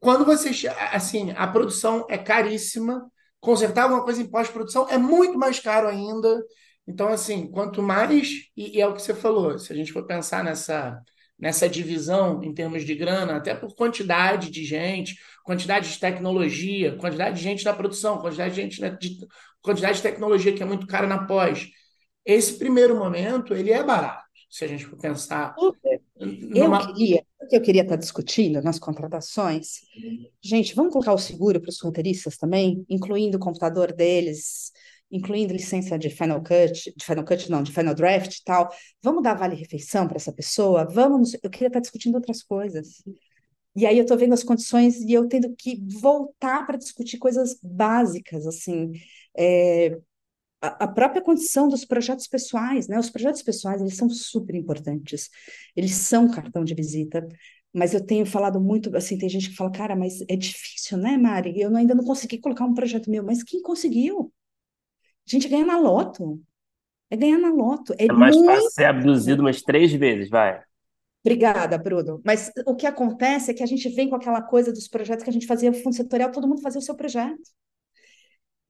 Speaker 1: quando você assim, a produção é caríssima, consertar alguma coisa em pós-produção é muito mais caro ainda. Então, assim, quanto mais, e, e é o que você falou, se a gente for pensar nessa nessa divisão em termos de grana, até por quantidade de gente, quantidade de tecnologia, quantidade de gente na produção, quantidade de gente na, de, quantidade de tecnologia que é muito cara na pós. Esse primeiro momento, ele é barato, se a gente for pensar.
Speaker 2: Numa... Eu queria, o que eu queria estar discutindo nas contratações, gente, vamos colocar o seguro para os roteiristas também, incluindo o computador deles, incluindo licença de Final Cut, de Final Cut não, de Final Draft e tal. Vamos dar vale-refeição para essa pessoa? Vamos, eu queria estar discutindo outras coisas. E aí eu estou vendo as condições e eu tendo que voltar para discutir coisas básicas, assim, é, a, a, própria condição dos projetos pessoais, né? Os projetos pessoais, eles são super importantes. Eles são cartão de visita. Mas eu tenho falado muito, assim, tem gente que fala, cara, mas é difícil, né, Mari? Eu ainda não consegui colocar um projeto meu. Mas quem conseguiu? A gente ganha na loto. É ganhar na loto. É,
Speaker 3: é mais muito... fácil ser abduzido umas três vezes, vai.
Speaker 2: Obrigada, Bruno. Mas o que acontece é que a gente vem com aquela coisa dos projetos que a gente fazia fundo setorial, todo mundo fazia o seu projeto.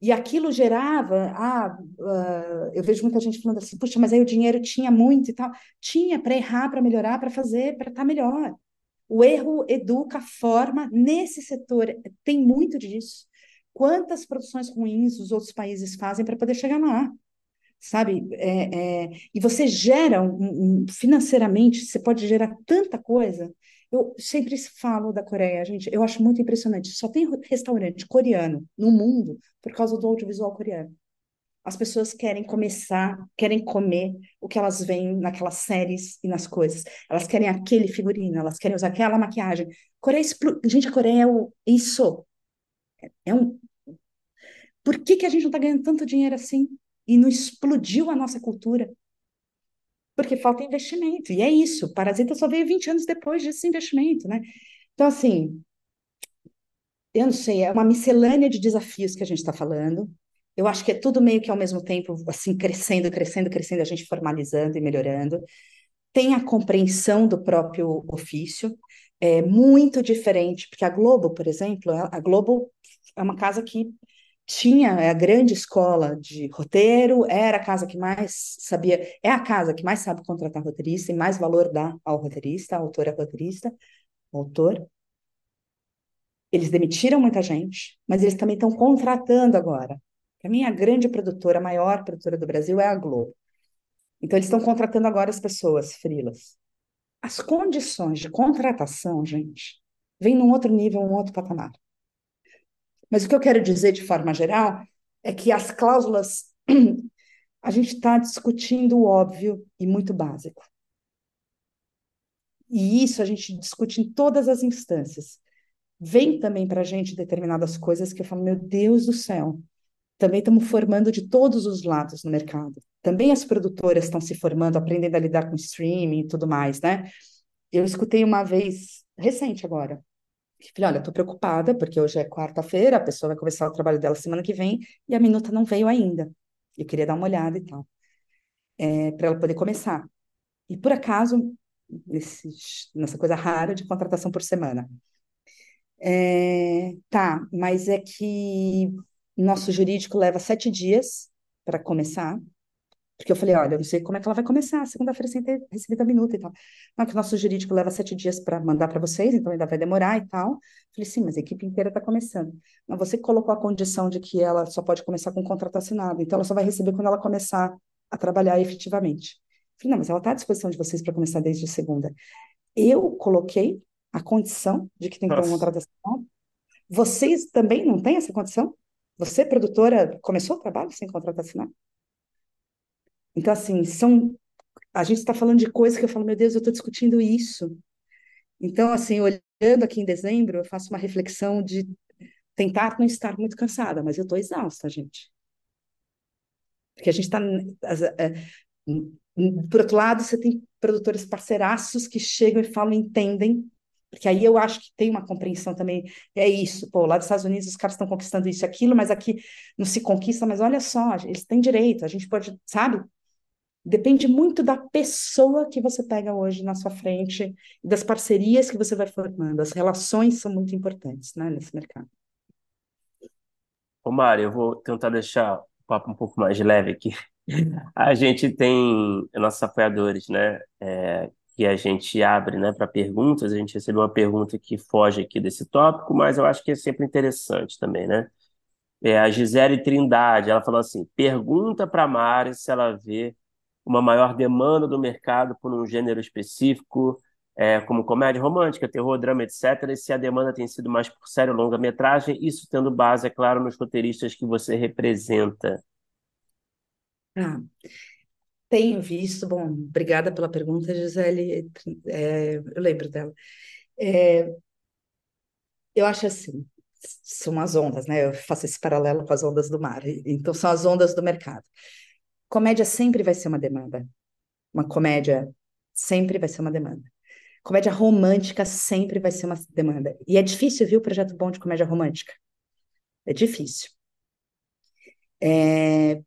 Speaker 2: E aquilo gerava, ah, uh, eu vejo muita gente falando assim, puxa, mas aí o dinheiro tinha muito e tal. Tinha para errar, para melhorar, para fazer, para estar tá melhor. O erro educa, forma. Nesse setor tem muito disso. Quantas produções ruins os outros países fazem para poder chegar lá? Sabe? É, é, e você gera um, um, financeiramente, você pode gerar tanta coisa. Eu sempre falo da Coreia, gente, eu acho muito impressionante. Só tem restaurante coreano no mundo por causa do audiovisual coreano. As pessoas querem começar, querem comer o que elas veem naquelas séries e nas coisas. Elas querem aquele figurino, elas querem usar aquela maquiagem. Coreia. Gente, a Coreia é o... isso. É um. Por que, que a gente não está ganhando tanto dinheiro assim? E não explodiu a nossa cultura? Porque falta investimento. E é isso. Parasita só veio 20 anos depois desse investimento, né? Então, assim, eu não sei, é uma miscelânea de desafios que a gente está falando. Eu acho que é tudo meio que ao mesmo tempo, assim, crescendo, crescendo, crescendo, a gente formalizando e melhorando. Tem a compreensão do próprio ofício, é muito diferente, porque a Globo, por exemplo, a Globo é uma casa que tinha é a grande escola de roteiro, era a casa que mais sabia, é a casa que mais sabe contratar roteirista e mais valor dá ao roteirista, autor é roteirista, autor. Eles demitiram muita gente, mas eles também estão contratando agora. Para mim, a grande produtora, a maior produtora do Brasil é a Globo. Então, eles estão contratando agora as pessoas, frilas. As condições de contratação, gente, vem num outro nível, um outro patamar. Mas o que eu quero dizer de forma geral é que as cláusulas, [CLEARS THROAT] a gente está discutindo o óbvio e muito básico. E isso a gente discute em todas as instâncias. Vem também para a gente determinadas coisas que eu falo, meu Deus do céu, também estamos formando de todos os lados no mercado. Também as produtoras estão se formando, aprendendo a lidar com streaming e tudo mais, né? Eu escutei uma vez, recente agora, que falei, olha, estou preocupada, porque hoje é quarta-feira, a pessoa vai começar o trabalho dela semana que vem, e a minuta não veio ainda. Eu queria dar uma olhada e tal, é, para ela poder começar. E por acaso, nesse, nessa coisa rara de contratação por semana. É, tá, mas é que nosso jurídico leva sete dias para começar, porque eu falei, olha, eu não sei como é que ela vai começar, segunda-feira sem ter recebido a minuta e tal. Não, que o nosso jurídico leva sete dias para mandar para vocês, então ainda vai demorar e tal. Falei, sim, mas a equipe inteira está começando. Mas você colocou a condição de que ela só pode começar com um contrato assinado, então ela só vai receber quando ela começar a trabalhar efetivamente. Falei, não, mas ela está à disposição de vocês para começar desde segunda. Eu coloquei a condição de que tem que ter um contrato assinado. Vocês também não têm essa condição? Você, produtora, começou o trabalho sem contrato assinado? Então, assim, são. A gente está falando de coisas que eu falo, meu Deus, eu estou discutindo isso. Então, assim, olhando aqui em dezembro, eu faço uma reflexão de tentar não estar muito cansada, mas eu estou exausta, gente. Porque a gente está. É, por outro lado, você tem produtores parceiraços que chegam e falam, entendem porque aí eu acho que tem uma compreensão também, é isso, pô, lá dos Estados Unidos os caras estão conquistando isso e aquilo, mas aqui não se conquista, mas olha só, eles têm direito, a gente pode, sabe? Depende muito da pessoa que você pega hoje na sua frente, das parcerias que você vai formando, as relações são muito importantes, né, nesse mercado.
Speaker 3: Ô, Mário, eu vou tentar deixar o papo um pouco mais leve aqui. [LAUGHS] A gente tem nossos apoiadores, né, é, que a gente abre né, para perguntas. A gente recebeu uma pergunta que foge aqui desse tópico, mas eu acho que é sempre interessante também, né? É a Gisele Trindade, ela falou assim: pergunta para a Mari se ela vê uma maior demanda do mercado por um gênero específico, é, como comédia romântica, terror, drama, etc., e se a demanda tem sido mais por série ou longa-metragem, isso tendo base, é claro, nos roteiristas que você representa.
Speaker 2: Ah, tenho visto, bom, obrigada pela pergunta, Gisele, é, eu lembro dela. É, eu acho assim, são as ondas, né? Eu faço esse paralelo com as ondas do mar, então são as ondas do mercado. Comédia sempre vai ser uma demanda, uma comédia sempre vai ser uma demanda. Comédia romântica sempre vai ser uma demanda. E é difícil, viu, o projeto bom de comédia romântica? É difícil. É,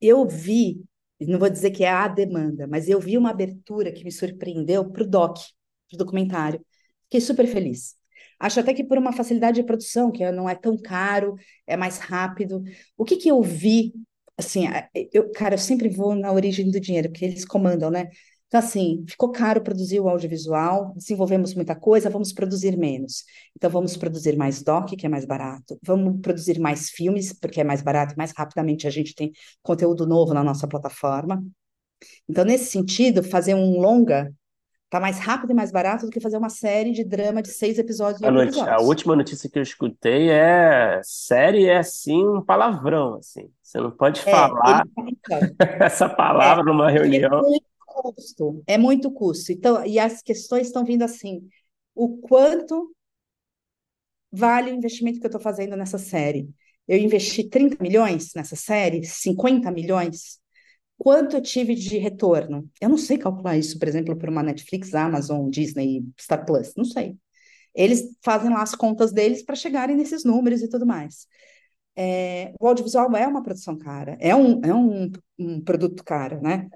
Speaker 2: eu vi não vou dizer que é a demanda, mas eu vi uma abertura que me surpreendeu para o doc, para o documentário. Fiquei super feliz. Acho até que por uma facilidade de produção, que não é tão caro, é mais rápido. O que, que eu vi, assim, eu, cara, eu sempre vou na origem do dinheiro, porque eles comandam, né? Então, assim, ficou caro produzir o audiovisual, desenvolvemos muita coisa, vamos produzir menos. Então, vamos produzir mais doc, que é mais barato, vamos produzir mais filmes, porque é mais barato e mais rapidamente a gente tem conteúdo novo na nossa plataforma. Então, nesse sentido, fazer um longa Tá mais rápido e mais barato do que fazer uma série de drama de seis episódios
Speaker 3: A, noti- a
Speaker 2: episódios.
Speaker 3: última notícia que eu escutei é série é assim um palavrão, assim. Você não pode
Speaker 2: É, ele,
Speaker 3: falar
Speaker 2: então, [LAUGHS]
Speaker 3: essa
Speaker 2: é,
Speaker 3: palavra numa
Speaker 2: é
Speaker 3: reunião.
Speaker 2: muito custo, é muito custo. Então, e as questões estão vindo assim, o quanto vale o investimento que eu estou fazendo nessa série? Eu investi 30 milhões nessa série, 50 milhões? Quanto eu tive de retorno? Eu não sei calcular isso, por exemplo, para uma Netflix, Amazon, Disney, Star Plus, não sei. Eles fazem lá as contas deles para chegarem nesses números e tudo mais. É, o audiovisual é uma produção cara, é um, é um, um produto caro, né?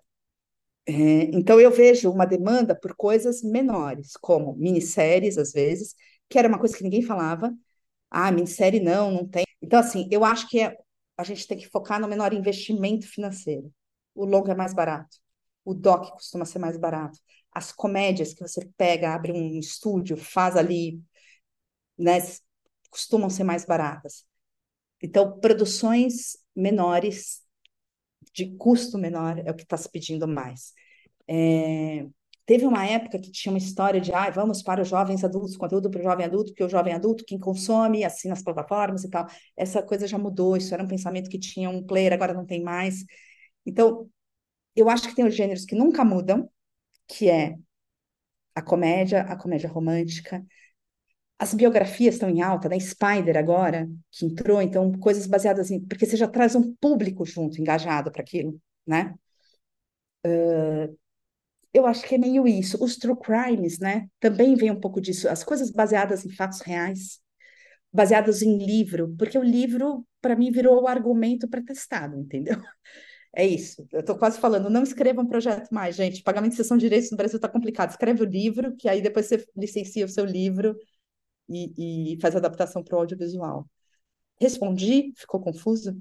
Speaker 2: É, então eu vejo uma demanda por coisas menores, como minisséries, às vezes, que era uma coisa que ninguém falava. Ah, minissérie não, não tem. Então, assim, eu acho que é, a gente tem que focar no menor investimento financeiro. O longo é mais barato. O doc costuma ser mais barato. As comédias que você pega, abre um estúdio, faz ali, né, costumam ser mais baratas. Então, produções menores, de custo menor, é o que está se pedindo mais. É, teve uma época que tinha uma história de, ah, vamos para os jovens adultos, conteúdo para o jovem adulto, porque o jovem adulto, quem consome, assina as plataformas e tal. Essa coisa já mudou, isso era um pensamento que tinha um player, agora não tem mais. Então, eu acho que tem os gêneros que nunca mudam, que é a comédia, a comédia romântica. As biografias estão em alta, né? Spider agora, que entrou, então, coisas baseadas em. Porque você já traz um público junto, engajado para aquilo, né? Uh, eu acho que é meio isso. Os true crimes, né? Também vem um pouco disso. As coisas baseadas em fatos reais, baseadas em livro, porque o livro, para mim, virou o argumento pré-testado, entendeu? [LAUGHS] É isso. Eu estou quase falando, não escreva um projeto mais, gente. Pagamento de sessão de direitos no Brasil está complicado. Escreve o livro, que aí depois você licencia o seu livro e, e faz adaptação para o audiovisual. Respondi? Ficou confuso?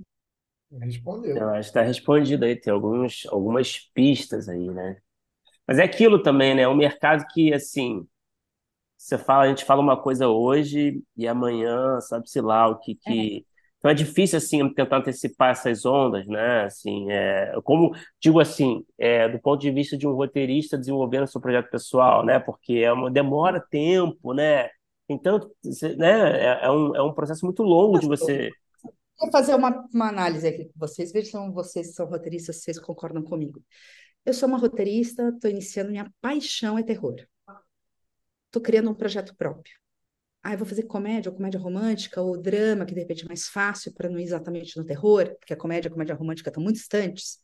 Speaker 1: Respondeu.
Speaker 3: Eu acho que está respondido aí, tem alguns, algumas pistas aí, né? Mas é aquilo também, né? É um mercado que, assim, você fala, a gente fala uma coisa hoje e amanhã, sabe-se lá o que, que... Então é difícil, assim, tentar antecipar essas ondas, né? Assim, é, como, digo assim, é, do ponto de vista de um roteirista desenvolvendo seu projeto pessoal, né? Porque é uma, demora tempo, né? Então, né? É, é um, é um processo muito longo de você...
Speaker 2: Vou fazer uma, uma análise aqui com vocês. Vejam, vocês são roteiristas, vocês concordam comigo. Eu sou uma roteirista, estou iniciando, minha paixão é terror. Estou criando um projeto próprio. Ah, eu vou fazer comédia, ou comédia romântica, ou drama, que de repente é mais fácil para não ir exatamente no terror, porque a comédia e a comédia romântica estão muito distantes.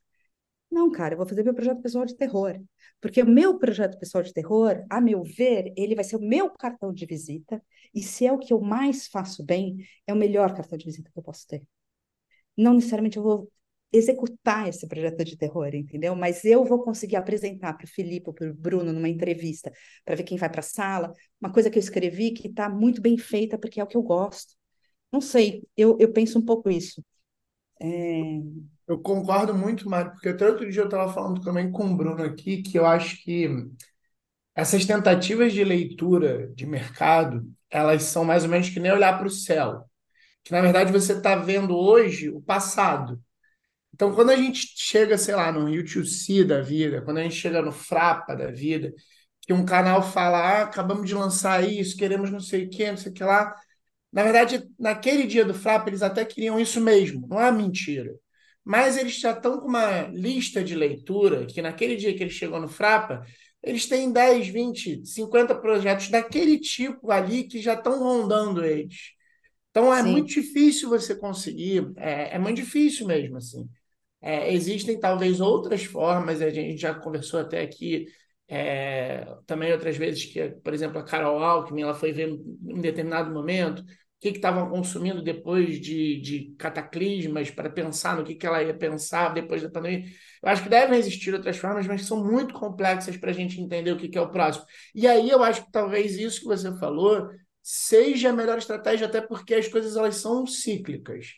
Speaker 2: Não, cara, eu vou fazer meu projeto pessoal de terror. Porque o meu projeto pessoal de terror, a meu ver, ele vai ser o meu cartão de visita, e se é o que eu mais faço bem, é o melhor cartão de visita que eu posso ter. Não necessariamente eu vou executar esse projeto de terror, entendeu? Mas eu vou conseguir apresentar para o Felipe ou para o Bruno numa entrevista, para ver quem vai para a sala, uma coisa que eu escrevi que está muito bem feita, porque é o que eu gosto. Não sei, eu, eu penso um pouco isso. É...
Speaker 1: Eu concordo muito, Mário, porque até outro dia eu estava falando também com o Bruno aqui, que eu acho que essas tentativas de leitura de mercado, elas são mais ou menos que nem olhar para o céu. Que na verdade você está vendo hoje o passado. Então, quando a gente chega, sei lá, no U2C da vida, quando a gente chega no Frapa da vida, que um canal fala, ah, acabamos de lançar isso, queremos não sei o que, não sei o que lá. Na verdade, naquele dia do Frapa, eles até queriam isso mesmo, não é mentira. Mas eles já estão com uma lista de leitura, que naquele dia que eles chegou no Frapa, eles têm 10, 20, 50 projetos daquele tipo ali que já estão rondando eles. Então é
Speaker 2: Sim.
Speaker 1: muito difícil você conseguir, é, é muito difícil mesmo, assim. É, existem talvez outras formas, a gente já conversou até aqui é, também outras vezes que, por exemplo, a Carol Alckmin, ela foi ver em determinado momento que estavam consumindo depois de, de cataclismas para pensar no que, que ela ia pensar depois da pandemia. Eu acho que devem existir outras formas, mas são muito complexas para a gente entender o que, que é o próximo. E aí eu acho que talvez isso que você falou seja a melhor estratégia, até porque as coisas elas são cíclicas.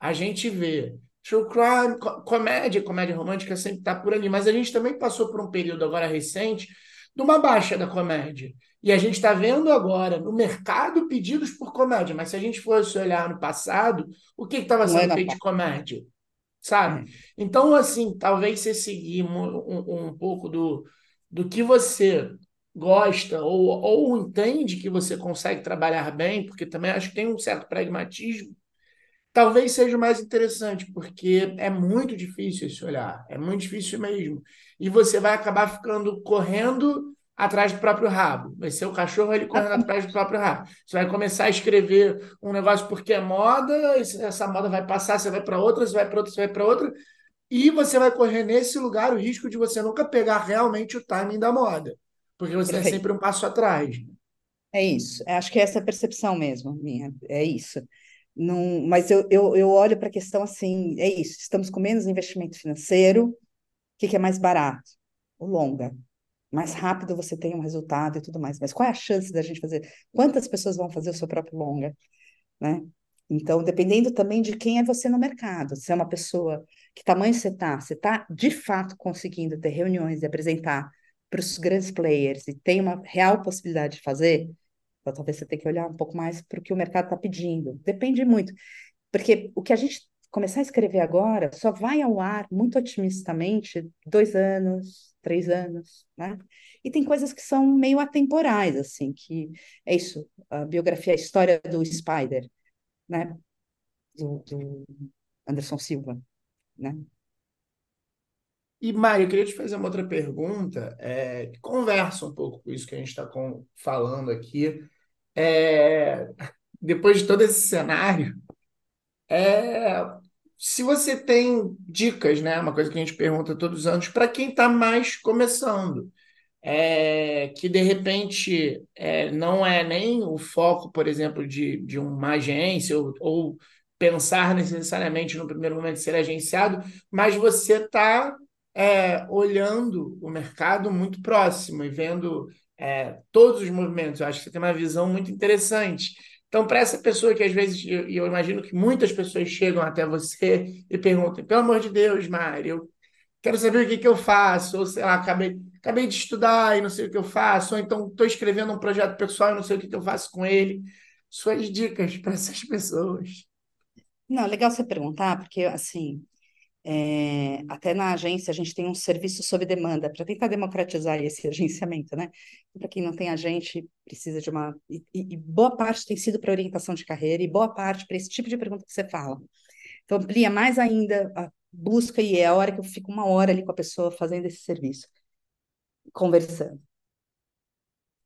Speaker 1: A gente vê True crime, comédia, comédia romântica sempre está por ali, mas a gente também passou por um período agora recente de uma baixa da comédia. E a gente está vendo agora no mercado pedidos por comédia, mas se a gente fosse olhar no passado, o que estava sendo feito de comédia? Sabe? É. Então, assim, talvez você seguir um, um, pouco do, do que você gosta ou, ou entende que você consegue trabalhar bem, porque também acho que tem um certo pragmatismo talvez seja mais interessante, porque é muito difícil esse olhar, é muito difícil mesmo. E você vai acabar ficando correndo atrás do próprio rabo. Vai ser o cachorro ele correndo atrás do próprio rabo. Você vai começar a escrever um negócio porque é moda, essa moda vai passar, você vai para outra, você vai para outra, você vai para outra, e você vai correr nesse lugar o risco de você nunca pegar realmente o timing da moda, porque você Perfeito. é sempre um passo atrás.
Speaker 2: É isso. Acho que essa é a percepção mesmo, minha. É isso. Não, mas eu, eu, eu olho para a questão assim, é isso, estamos com menos investimento financeiro, o que, que é mais barato? O longa. Mais rápido você tem um resultado e tudo mais. Mas qual é a chance da gente fazer? Quantas pessoas vão fazer o seu próprio longa? Né? Então, dependendo também de quem é você no mercado, se é uma pessoa, que tamanho você está, você está de fato conseguindo ter reuniões e apresentar para os grandes players e tem uma real possibilidade de fazer, então, talvez você tenha que olhar um pouco mais para o que o mercado está pedindo. Depende muito. Porque o que a gente começar a escrever agora só vai ao ar, muito otimistamente, dois anos, três anos, né? E tem coisas que são meio atemporais, assim, que é isso, a biografia, a história do Spider, né? Do, do Anderson Silva, né?
Speaker 1: E, Mário, eu queria te fazer uma outra pergunta, é, que conversa um pouco com isso que a gente está falando aqui. É, depois de todo esse cenário, é, se você tem dicas, né? Uma coisa que a gente pergunta todos os anos, para quem está mais começando, é, que de repente é, não é nem o foco, por exemplo, de, de uma agência ou, ou pensar necessariamente no primeiro momento ser agenciado, mas você está é, olhando o mercado muito próximo e vendo é, todos os movimentos. Eu acho que você tem uma visão muito interessante. Então, para essa pessoa que às vezes, e eu, eu, imagino que muitas pessoas chegam até você e perguntam: pelo amor de Deus, Mari, eu quero saber o que, que eu faço, ou sei lá, acabei, acabei de estudar e não sei o que eu faço, ou então estou escrevendo um projeto pessoal e não sei o que, que eu faço com ele. Suas dicas para essas pessoas.
Speaker 2: Não, legal você perguntar, porque assim, é, até na agência a gente tem um serviço sob demanda para tentar democratizar esse [LAUGHS] agenciamento, né? Para quem não tem agente, precisa de uma. E, e boa parte tem sido para orientação de carreira, e boa parte para esse tipo de pergunta que você fala. Então, amplia mais ainda a busca, e é a hora que eu fico uma hora ali com a pessoa fazendo esse serviço, conversando.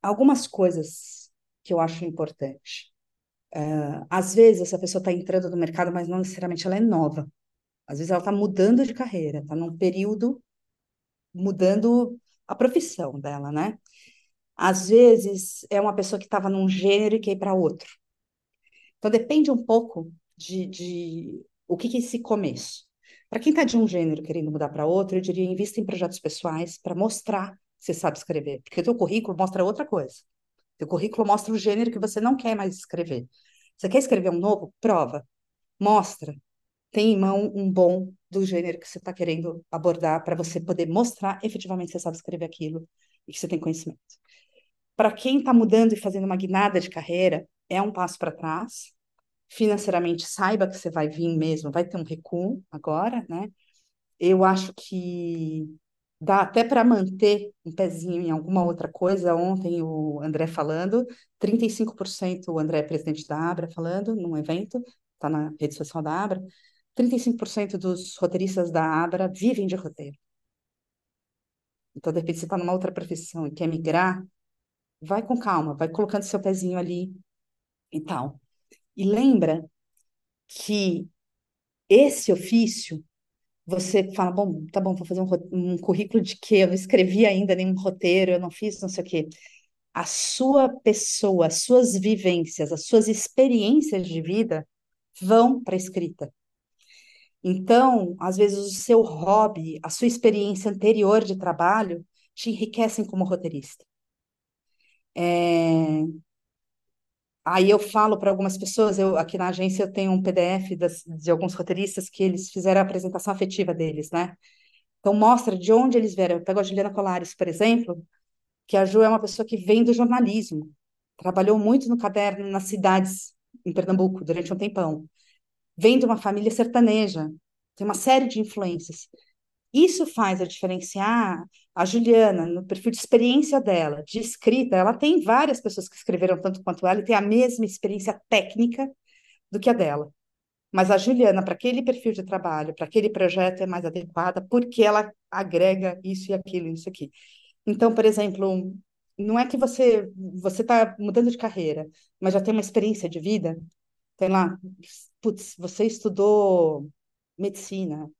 Speaker 2: Algumas coisas que eu acho importante. Uh, às vezes, essa pessoa está entrando no mercado, mas não necessariamente ela é nova. Às vezes ela está mudando de carreira, está num período mudando a profissão dela, né? Às vezes é uma pessoa que estava num gênero e quer ir para outro. Então depende um pouco de, de o que, que é esse começo. Para quem está de um gênero querendo mudar para outro, eu diria invista em projetos pessoais para mostrar que você sabe escrever, porque o teu currículo mostra outra coisa. O teu currículo mostra o gênero que você não quer mais escrever. Você quer escrever um novo? Prova. Mostra tem em mão um bom do gênero que você está querendo abordar para você poder mostrar efetivamente que você sabe escrever aquilo e que você tem conhecimento. Para quem está mudando e fazendo uma guinada de carreira, é um passo para trás. Financeiramente, saiba que você vai vir mesmo, vai ter um recuo agora, né? Eu acho que dá até para manter um pezinho em alguma outra coisa. Ontem o André falando, 35% o André, presidente da Abra, falando num evento, está na rede social da Abra, 35% dos roteiristas da Abra vivem de roteiro. Então, de repente, você está numa outra profissão e quer migrar, vai com calma, vai colocando seu pezinho ali e tal. E lembra que esse ofício, você fala, bom, tá bom, vou fazer um, um currículo de quê? Eu não escrevi ainda nenhum roteiro, eu não fiz não sei o quê. A sua pessoa, as suas vivências, as suas experiências de vida vão para a escrita. Então, às vezes, o seu hobby, a sua experiência anterior de trabalho te enriquecem como roteirista. É... Aí eu falo para algumas pessoas, eu aqui na agência eu tenho um PDF das, de alguns roteiristas que eles fizeram a apresentação afetiva deles, né? Então mostra de onde eles vieram. Eu pego a Juliana Colares, por exemplo, que a Ju é uma pessoa que vem do jornalismo, trabalhou muito no caderno nas cidades em Pernambuco durante um tempão. Vem de uma família sertaneja, tem uma série de influências. Isso faz a diferenciar a Juliana no perfil de experiência dela, de escrita. Ela tem várias pessoas que escreveram tanto quanto ela e tem a mesma experiência técnica do que a dela. Mas a Juliana, para aquele perfil de trabalho, para aquele projeto, é mais adequada porque ela agrega isso e aquilo, isso aqui. Então, por exemplo, não é que você você está mudando de carreira, mas já tem uma experiência de vida. Tem lá, putz, você estudou medicina,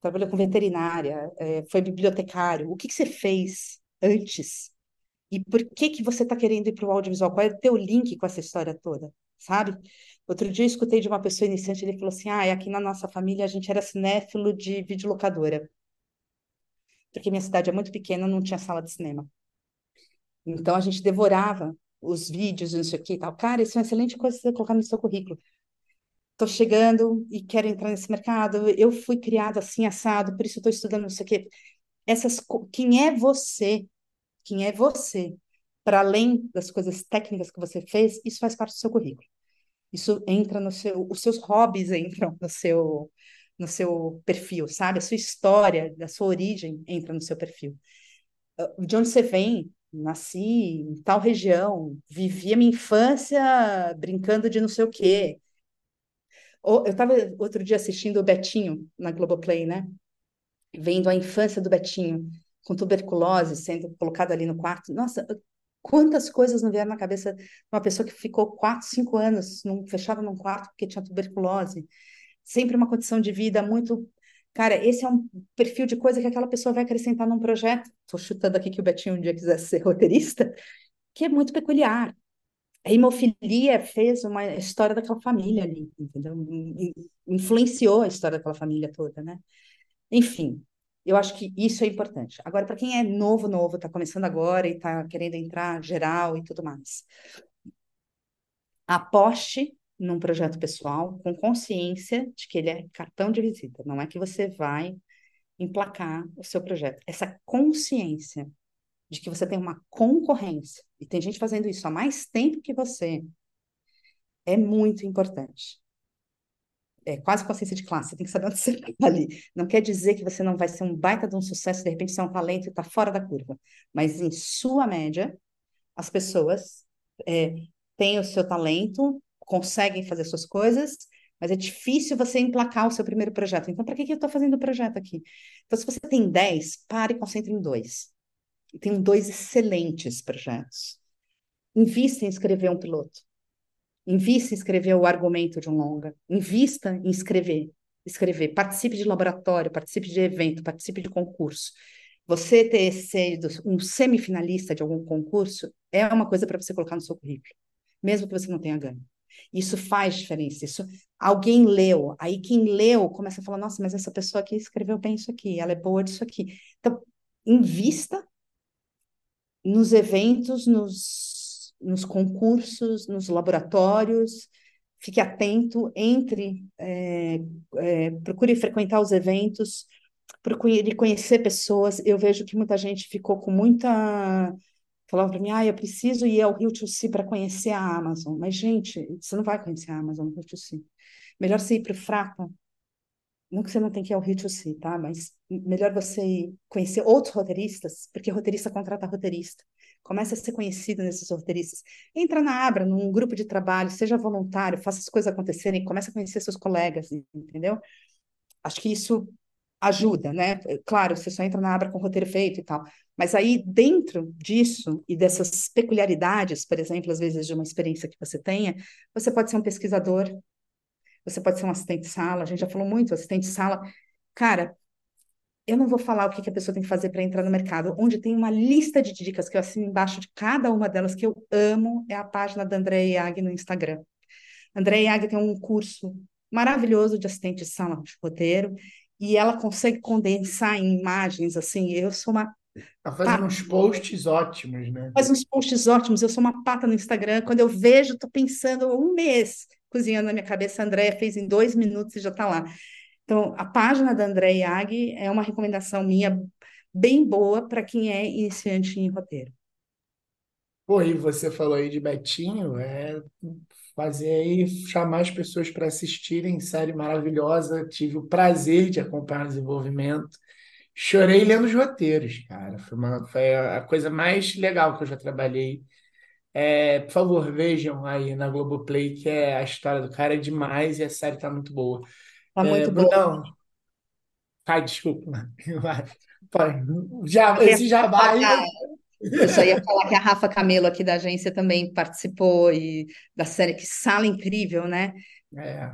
Speaker 2: trabalhou com veterinária, é, foi bibliotecário. O que, que você fez antes? E por que que você está querendo ir para o audiovisual? Qual é o teu link com essa história toda, sabe? Outro dia eu escutei de uma pessoa iniciante, ele falou assim, ah, aqui na nossa família a gente era cinéfilo de videolocadora. Porque minha cidade é muito pequena, não tinha sala de cinema. Então a gente devorava os vídeos, não sei o que e tal. Cara, isso é uma excelente coisa você colocar no seu currículo estou chegando e quero entrar nesse mercado, eu fui criado assim, assado, por isso estou estudando não sei o quê. Essas, quem é você? Quem é você? Para além das coisas técnicas que você fez, isso faz parte do seu currículo. Isso entra no seu, os seus hobbies entram no seu, no seu perfil, sabe? A sua história, a sua origem entra no seu perfil. Ah, de onde você vem? Nasci em tal região, vivi a minha infância brincando de não sei o quê eu estava outro dia assistindo o Betinho na Globoplay, né? Vendo a infância do Betinho com tuberculose sendo colocado ali no quarto. Nossa, quantas coisas não vieram na cabeça de uma pessoa que ficou quatro, cinco anos num, fechada num quarto porque tinha tuberculose. Sempre uma condição de vida muito. Cara, esse é um perfil de coisa que aquela pessoa vai acrescentar num projeto. Estou chutando aqui que o Betinho um dia quisesse [LAUGHS] ser roteirista, que é muito peculiar a hemofilia fez uma história daquela família ali, entendeu? Influenciou a história daquela família toda, né? Enfim, eu acho que isso é importante. Agora, para quem é novo, novo, está começando agora e está querendo entrar geral e tudo mais, aposte num projeto pessoal com consciência de que ele é cartão de visita. Não é que você vai emplacar o seu projeto. Essa consciência de que você tem uma concorrência, e tem gente fazendo isso há mais tempo que você, é muito importante. É quase consciência de classe, você tem que saber onde você está [LAUGHS] ali. Não quer dizer que você não vai ser um baita de um sucesso, de repente você é um talento e está fora da curva. Mas, em sua média, as pessoas é, têm o seu talento, conseguem fazer suas coisas, mas é difícil você emplacar o seu primeiro projeto. Então, para que, que eu estou fazendo o projeto aqui? Então, se você tem 10, pare e concentre em dois tenho dois excelentes projetos. Invista em escrever um piloto. Invista em escrever o argumento de um longa. Invista em escrever. Escrever. Participe de laboratório, participe de evento, participe de concurso. Você ter sido um semifinalista de algum concurso é uma coisa para você colocar no seu currículo, mesmo que você não tenha ganho. Isso faz diferença. Isso alguém leu, aí quem leu começa a falar: nossa, mas essa pessoa aqui escreveu bem isso aqui, ela é boa disso aqui. Então, invista nos eventos, nos, nos concursos, nos laboratórios, fique atento, entre, é, é, procure frequentar os eventos, procure conhecer pessoas. Eu vejo que muita gente ficou com muita. Falava para mim, ah, eu preciso ir ao Rio Tchussi para conhecer a Amazon. Mas, gente, você não vai conhecer a Amazon no Rio Tchussi. Melhor você ir para o Frapa, não que você não tem que ir ao Rio see, tá? Mas melhor você conhecer outros roteiristas, porque roteirista contrata roteirista. Comece a ser conhecido nesses roteiristas. Entra na Abra, num grupo de trabalho, seja voluntário, faça as coisas acontecerem, comece a conhecer seus colegas, entendeu? Acho que isso ajuda, né? Claro, você só entra na Abra com roteiro feito e tal. Mas aí, dentro disso e dessas peculiaridades, por exemplo, às vezes de uma experiência que você tenha, você pode ser um pesquisador, você pode ser um assistente de sala, a gente já falou muito, assistente de sala. Cara, eu não vou falar o que, a pessoa tem que fazer para entrar no mercado, onde tem uma lista de dicas que eu assino embaixo de cada uma delas que eu amo, é a página da Andréa Iag no Instagram. Andréa Iag tem um curso maravilhoso de assistente de sala de roteiro, e ela consegue condensar em imagens, assim, eu sou uma
Speaker 1: Tá fazendo uns posts ótimos, né?
Speaker 2: Faz uns posts ótimos. Eu sou uma pata no Instagram. Quando eu vejo, estou pensando um mês cozinhando na minha cabeça. A Andrea fez em dois minutos e já está lá. Então, a página da Andrea Iag é uma recomendação minha bem boa para quem é iniciante em roteiro.
Speaker 1: Pô, e você falou aí de Betinho, é fazer aí, chamar as pessoas para assistirem, série maravilhosa. Tive o prazer de acompanhar o desenvolvimento. Chorei lendo os roteiros, cara. Foi, uma, foi a coisa mais legal que eu já trabalhei. É, por favor, vejam aí na Globoplay, que é a história do cara é demais e a série tá muito boa.
Speaker 2: Tá
Speaker 1: É,
Speaker 2: muito
Speaker 1: Brunão,
Speaker 2: boa.
Speaker 1: ai, desculpa. [LAUGHS] Já, esse jabá aí.
Speaker 2: Eu só ia falar que a Rafa Camelo aqui da agência também participou e da série Que Sala Incrível, né?
Speaker 1: É.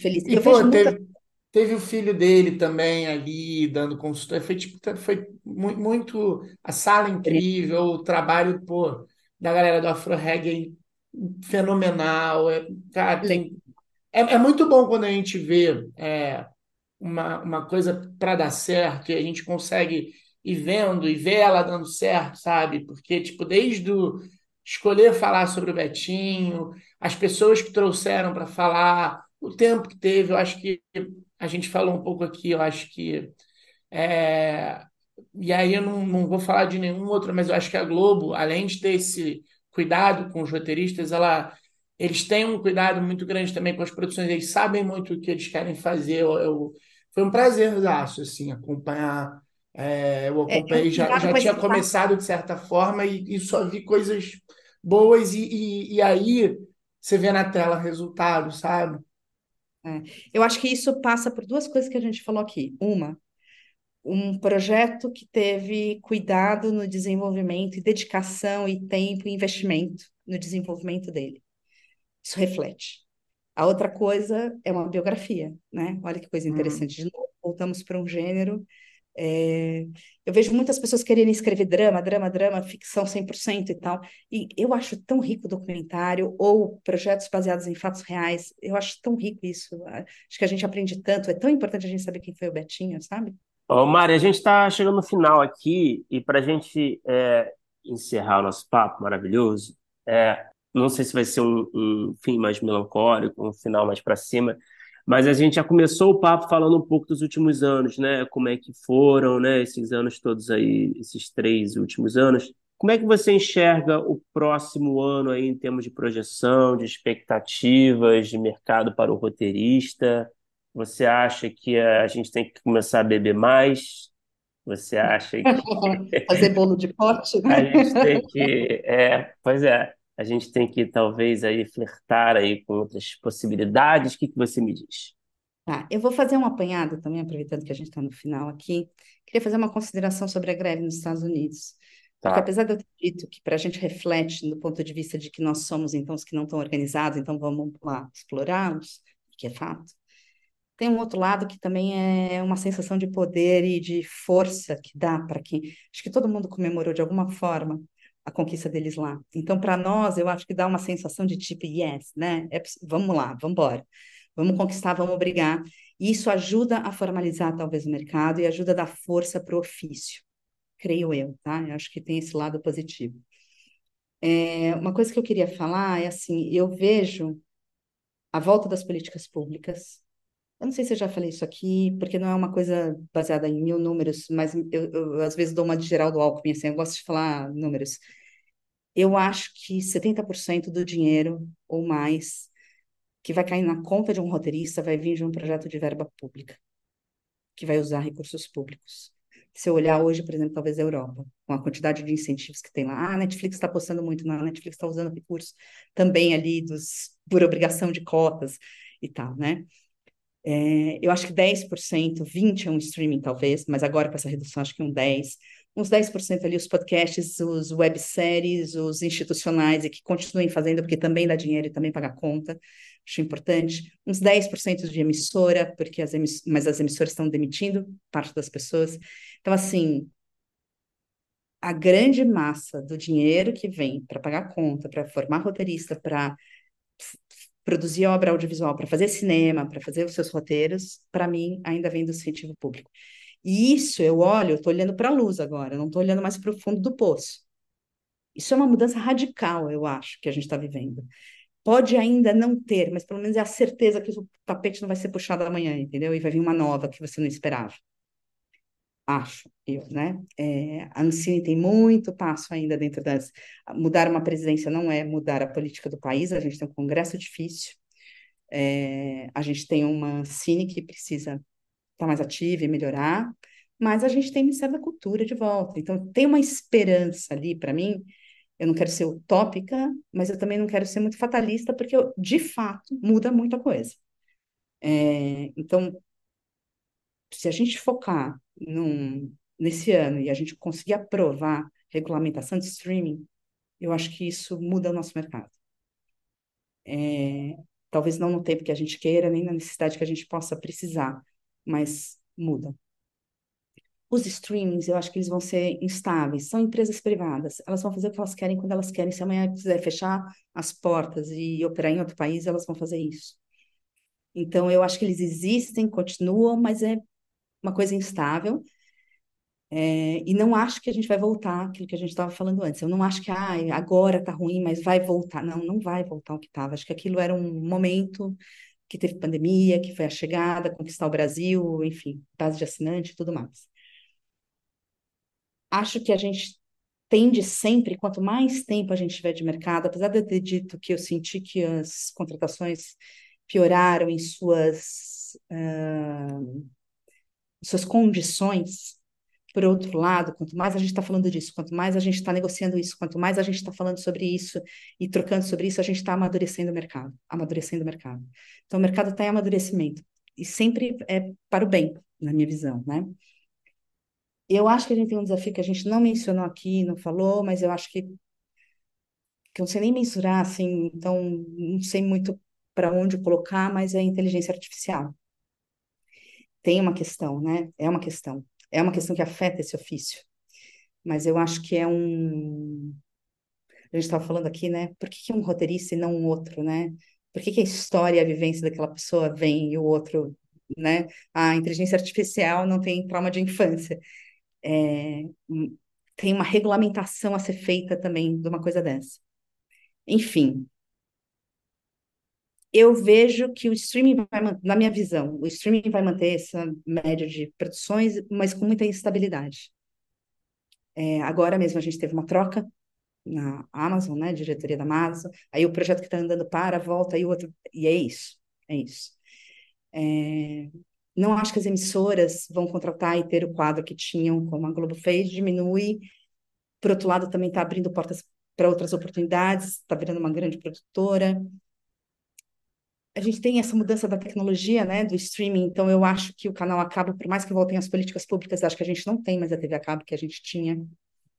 Speaker 2: Feliz.
Speaker 1: E,
Speaker 2: Eu vejo
Speaker 1: pô,
Speaker 2: muita
Speaker 1: teve, teve o filho dele também ali dando consultoria. Foi, tipo, foi mu- muito. A sala incrível, o trabalho, pô, da galera do Afro Reggae fenomenal. É, cara, tem, é, é muito bom quando a gente vê é, uma, uma coisa para dar certo e a gente consegue ir vendo e ver ela dando certo, sabe? Porque, tipo, desde o escolher falar sobre o Betinho, as pessoas que trouxeram para falar, o tempo que teve, eu acho que a gente falou um pouco aqui, eu acho que. é, e aí eu não, não vou falar de nenhum outro, mas eu acho que a Globo, além de ter esse cuidado com os roteiristas, ela, eles têm um cuidado muito grande também com as produções, eles sabem muito o que eles querem fazer. Eu, eu- foi um prazerzaço, assim, acompanhar. É, eu
Speaker 2: é, é
Speaker 1: acompanhei, já,
Speaker 2: cuidado
Speaker 1: já
Speaker 2: a
Speaker 1: tinha começado de certa forma e, e só vi coisas boas, e, e, e aí você vê na tela resultado, sabe?
Speaker 2: É. Eu acho que isso passa por duas coisas que a gente falou aqui. Uma, um projeto que teve cuidado no desenvolvimento e dedicação e tempo e investimento no desenvolvimento dele. Isso reflete. A outra coisa é uma biografia, né? Olha que coisa
Speaker 1: Uhum.
Speaker 2: interessante. De novo, voltamos para um gênero. É, Eu vejo muitas pessoas querendo escrever drama, drama, drama, ficção 100% e tal. E eu acho tão rico o documentário ou projetos baseados em fatos reais. Eu acho tão rico isso. Acho que a gente aprende tanto. É tão importante a gente saber quem foi o Betinho, sabe?
Speaker 3: Ô, Mari, a gente está chegando no final aqui e para a gente é, encerrar o nosso papo maravilhoso, é, não sei se vai ser um, um fim mais melancólico, um final mais para cima, mas a gente já começou o papo falando um pouco dos últimos anos, né? Como é que foram, né? Esses anos todos aí, esses três últimos anos. Como é que você enxerga o próximo ano aí em termos de projeção, de expectativas, de mercado para o roteirista? Você acha que a gente tem que começar a beber mais? Você acha que [LAUGHS]
Speaker 2: Fazer bolo de pote,
Speaker 3: a
Speaker 2: né?
Speaker 3: gente tem que, é, pois é, a gente tem que talvez aí flertar aí com outras possibilidades? O que que você me diz?
Speaker 2: Tá, eu vou fazer um apanhado também, aproveitando que a gente está no final aqui. Queria fazer uma consideração sobre a greve nos Estados Unidos. Porque
Speaker 3: Tá.
Speaker 2: apesar de eu ter dito que para a gente reflete do ponto de vista de que nós somos, então, os que não estão organizados, então vamos lá explorá-los, que é fato. Tem um outro lado que também é uma sensação de poder e de força que dá para quem. Acho que todo mundo comemorou de alguma forma a conquista deles lá. Então, para nós, eu acho que dá uma sensação de tipo, yes, né? É vamos lá, vamos embora. Vamos conquistar, vamos brigar. E isso ajuda a formalizar, talvez, o mercado e ajuda a dar força para o ofício, creio eu, tá? Eu acho que tem esse lado positivo. É, uma coisa que eu queria falar é assim, eu vejo a volta das políticas públicas. Eu não sei se eu já falei isso aqui, porque não é uma coisa baseada em mil números, mas eu, eu, às vezes dou uma de Geraldo Alckmin, assim, eu gosto de falar números. Eu acho que 70% do dinheiro ou mais que vai cair na conta de um roteirista vai vir de um projeto de verba pública, que vai usar recursos públicos. Se eu olhar hoje, por exemplo, talvez a Europa, com a quantidade de incentivos que tem lá, ah, a Netflix está apostando muito, não, a Netflix está usando recursos também ali dos, por obrigação de cotas e tal, né? É, eu acho que 10%, 20% é um streaming talvez, mas agora com essa redução acho que um 10%. Uns 10% ali os podcasts, os webséries, os institucionais e que continuem fazendo, porque também dá dinheiro e também paga conta, acho importante. Uns 10% de emissora, porque as emiss mas as emissoras estão demitindo parte das pessoas. Então, assim, a grande massa do dinheiro que vem para pagar conta, para formar roteirista, para produzir obra audiovisual, para fazer cinema, para fazer os seus roteiros, para mim, ainda vem do incentivo público. E isso eu olho, eu estou olhando para a luz agora, não estou olhando mais para o fundo do poço. Isso é uma mudança radical, eu acho, que a gente está vivendo. Pode ainda não ter, mas pelo menos é a certeza que o tapete não vai ser puxado amanhã, entendeu? E vai vir uma nova que você não esperava. Acho eu, né? É, a Ancine tem muito passo ainda dentro das. Mudar uma presidência não é mudar a política do país, a gente tem um congresso difícil, é, a gente tem uma Cine que precisa estar tá mais ativa e melhorar, mas a gente tem o Ministério da Cultura de volta. Então, tem uma esperança ali para mim. Eu não quero ser utópica, mas eu também não quero ser muito fatalista, porque eu, de fato muda muita coisa. É, então, se a gente focar num, nesse ano e a gente conseguir aprovar regulamentação de streaming, eu acho que isso muda o nosso mercado. É, talvez não no tempo que a gente queira, nem na necessidade que a gente possa precisar, mas muda. Os streamings, eu acho que eles vão ser instáveis, são empresas privadas, elas vão fazer o que elas querem quando elas querem. Se amanhã quiser fechar as portas e operar em outro país, elas vão fazer isso. Então, eu acho que eles existem, continuam, mas é uma coisa instável. É, e não acho que a gente vai voltar aquilo que a gente estava falando antes. Eu não acho que ah, agora está ruim, mas vai voltar. Não, não vai voltar o que estava. Acho que aquilo era um momento que teve pandemia, que foi a chegada, conquistar o Brasil, enfim, base de assinante e tudo mais. Acho que a gente tende sempre, quanto mais tempo a gente tiver de mercado, apesar de eu ter dito que eu senti que as contratações pioraram em suas, uh, suas condições, por outro lado, quanto mais a gente está falando disso, quanto mais a gente está negociando isso, quanto mais a gente está falando sobre isso e trocando sobre isso, a gente está amadurecendo o mercado, amadurecendo o mercado. Então, o mercado está em amadurecimento e sempre é para o bem, na minha visão, né? Eu acho que a gente tem um desafio que a gente não mencionou aqui, não falou, mas eu acho que que eu não sei nem mensurar, assim, então não sei muito para onde colocar, mas é a inteligência artificial. Tem uma questão, né? É uma questão é uma questão que afeta esse ofício. Mas eu acho que é um. A gente estava falando aqui, né? Por que, que um roteirista e não um outro, né? Por que, que a história e a vivência daquela pessoa vem e o outro, né? A inteligência artificial não tem trauma de infância. É... Tem uma regulamentação a ser feita também de uma coisa dessa. Enfim, eu vejo que o streaming vai, na minha visão, o streaming vai manter essa média de produções, mas com muita instabilidade. É, agora mesmo a gente teve uma troca na Amazon, né, diretoria da Amazon, aí o projeto que está andando para, volta, e outro, e é isso, é isso. É, não acho que as emissoras vão contratar e ter o quadro que tinham, como a Globo fez, diminui. Por outro lado, também está abrindo portas para outras oportunidades, está virando uma grande produtora a gente tem essa mudança da tecnologia, né, do streaming, então eu acho que o canal acaba, por mais que voltem as políticas públicas, acho que a gente não tem mais a TV a cabo que a gente tinha,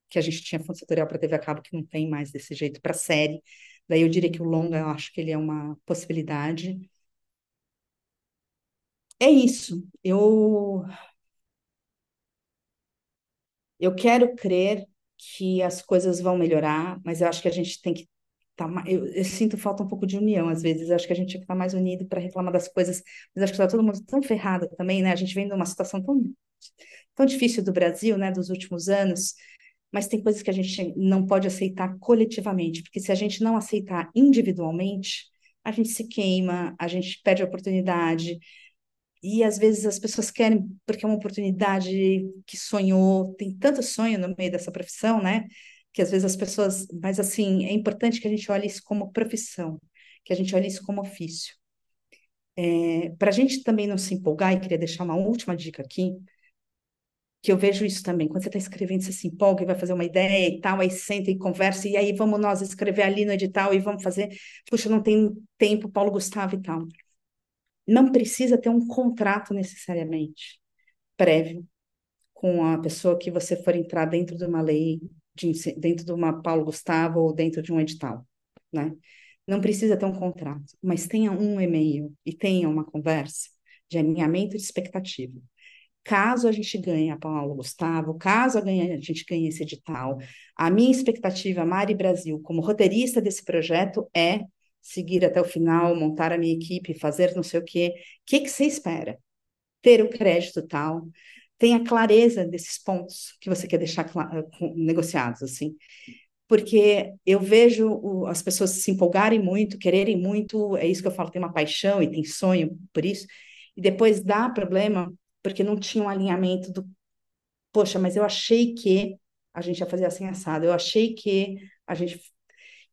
Speaker 2: que a gente tinha fundo setorial para TV a cabo, que não tem mais desse jeito para série. Daí eu diria que o longa, eu acho que ele é uma possibilidade. É isso. Eu eu quero crer que as coisas vão melhorar, mas eu acho que a gente tem que tá, eu, eu, sinto falta um pouco de união às vezes. Acho que a gente tinha que estar mais unido para reclamar das coisas, mas acho que está todo mundo tão ferrado também, né? A gente vem de uma situação tão, tão difícil do Brasil, né, dos últimos anos, mas tem coisas que a gente não pode aceitar coletivamente, porque se a gente não aceitar individualmente, a gente se queima, a gente perde a oportunidade. E às vezes as pessoas querem, porque é uma oportunidade que sonhou, tem tanto sonho no meio dessa profissão, né? Que às vezes as pessoas, mas assim, é importante que a gente olhe isso como profissão, que a gente olhe isso como ofício. É, Para a gente também não se empolgar, e queria deixar uma última dica aqui, que eu vejo isso também, quando você está escrevendo, você se empolga e vai fazer uma ideia e tal, aí senta e conversa, e aí vamos nós escrever ali no edital e vamos fazer, puxa, não tem tempo, Paulo Gustavo e tal. Não precisa ter um contrato necessariamente prévio com a pessoa que você for entrar dentro de uma lei de, dentro de uma Paulo Gustavo ou dentro de um edital, né? Não precisa ter um contrato, mas tenha um e-mail e tenha uma conversa de alinhamento de expectativa. Caso a gente ganhe a Paulo Gustavo, caso a, gente ganhe esse edital, a minha expectativa, Mari Brasil, como roteirista desse projeto, é seguir até o final, montar a minha equipe, fazer não sei o quê. O que, que você espera? Ter o crédito tal, tenha clareza desses pontos que você quer deixar negociados, assim. Porque eu vejo as pessoas se empolgarem muito, quererem muito, é isso que eu falo, tem uma paixão e tem sonho por isso, e depois dá problema porque não tinha um alinhamento do, poxa, mas eu achei que a gente ia fazer assim assado, eu achei que a gente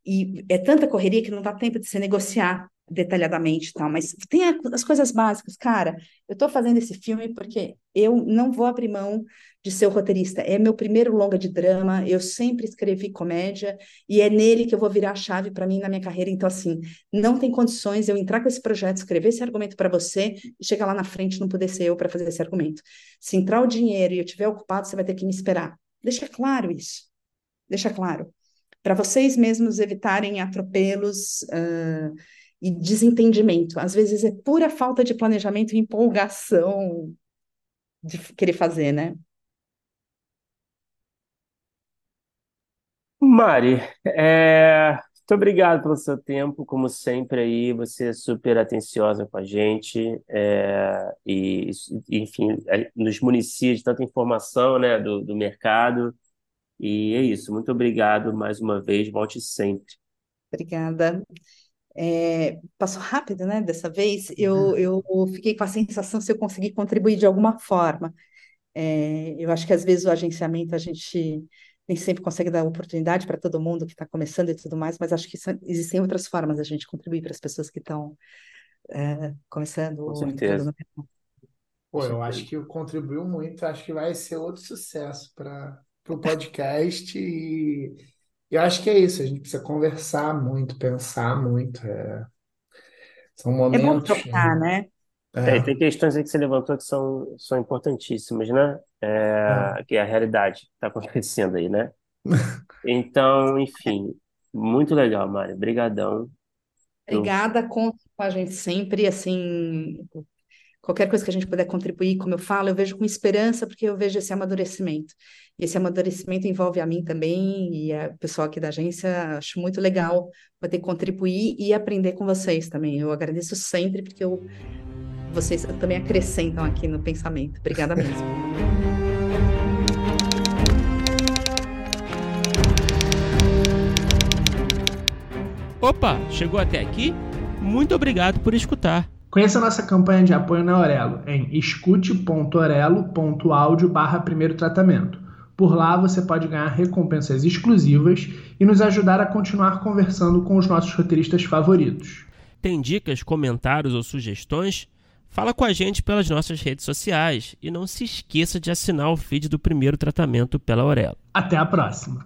Speaker 2: e é tanta correria que não dá tempo de se negociar detalhadamente e tal, mas tem as coisas básicas, cara, eu estou fazendo esse filme porque eu não vou abrir mão de ser o roteirista, é meu primeiro longa de drama, eu sempre escrevi comédia e é nele que eu vou virar a chave para mim na minha carreira, então assim, não tem condições eu entrar com esse projeto, escrever esse argumento para você e chegar lá na frente não poder ser eu para fazer esse argumento. Se entrar o dinheiro e eu estiver ocupado, você vai ter que me esperar. Deixa claro isso. Deixa claro para vocês mesmos evitarem atropelos uh, e desentendimento. Às vezes é pura falta de planejamento e empolgação de querer fazer, né?
Speaker 3: Mari, é, muito obrigado pelo seu tempo, como sempre aí, você é super atenciosa com a gente, é, e enfim, nos municia de tanta informação, né, do, do mercado, e é isso. Muito obrigado mais uma vez. Volte sempre.
Speaker 2: Obrigada. É, passou rápido, né? Dessa vez, eu, uhum. eu fiquei com a sensação se eu conseguir contribuir de alguma forma. É, eu acho que às vezes o agenciamento a gente nem sempre consegue dar oportunidade para todo mundo que está começando e tudo mais, mas acho que existem outras formas da gente contribuir para as pessoas que estão é, começando.
Speaker 3: Com certeza.
Speaker 1: Pô, eu acho que contribuiu muito, acho que vai ser outro sucesso para para o podcast e eu acho que é isso, a gente precisa conversar muito, pensar muito. É... São momentos. É bom
Speaker 2: trocar, né?
Speaker 3: É. É, tem questões aí que você levantou que são, são importantíssimas, né? É, é. Que é a realidade que está acontecendo aí, né? [LAUGHS] Então, enfim, muito legal, Mari. Obrigadão.
Speaker 2: Obrigada, conta com a gente sempre, assim, qualquer coisa que a gente puder contribuir, como eu falo, eu vejo com esperança, porque eu vejo esse amadurecimento. E esse amadurecimento envolve a mim também e o pessoal aqui da agência. Acho muito legal poder contribuir e aprender com vocês também. Eu agradeço sempre, porque eu, vocês também acrescentam aqui no pensamento. Obrigada mesmo.
Speaker 4: Opa, chegou até aqui? Muito obrigado por escutar.
Speaker 1: Conheça nossa campanha de apoio na Aurelo em escute.orelo.audio barra primeiro tratamento. Por lá você pode ganhar recompensas exclusivas e nos ajudar a continuar conversando com os nossos roteiristas favoritos.
Speaker 4: Tem dicas, comentários ou sugestões? Fala com a gente pelas nossas redes sociais e não se esqueça de assinar o feed do primeiro tratamento pela Aurelo.
Speaker 1: Até a próxima!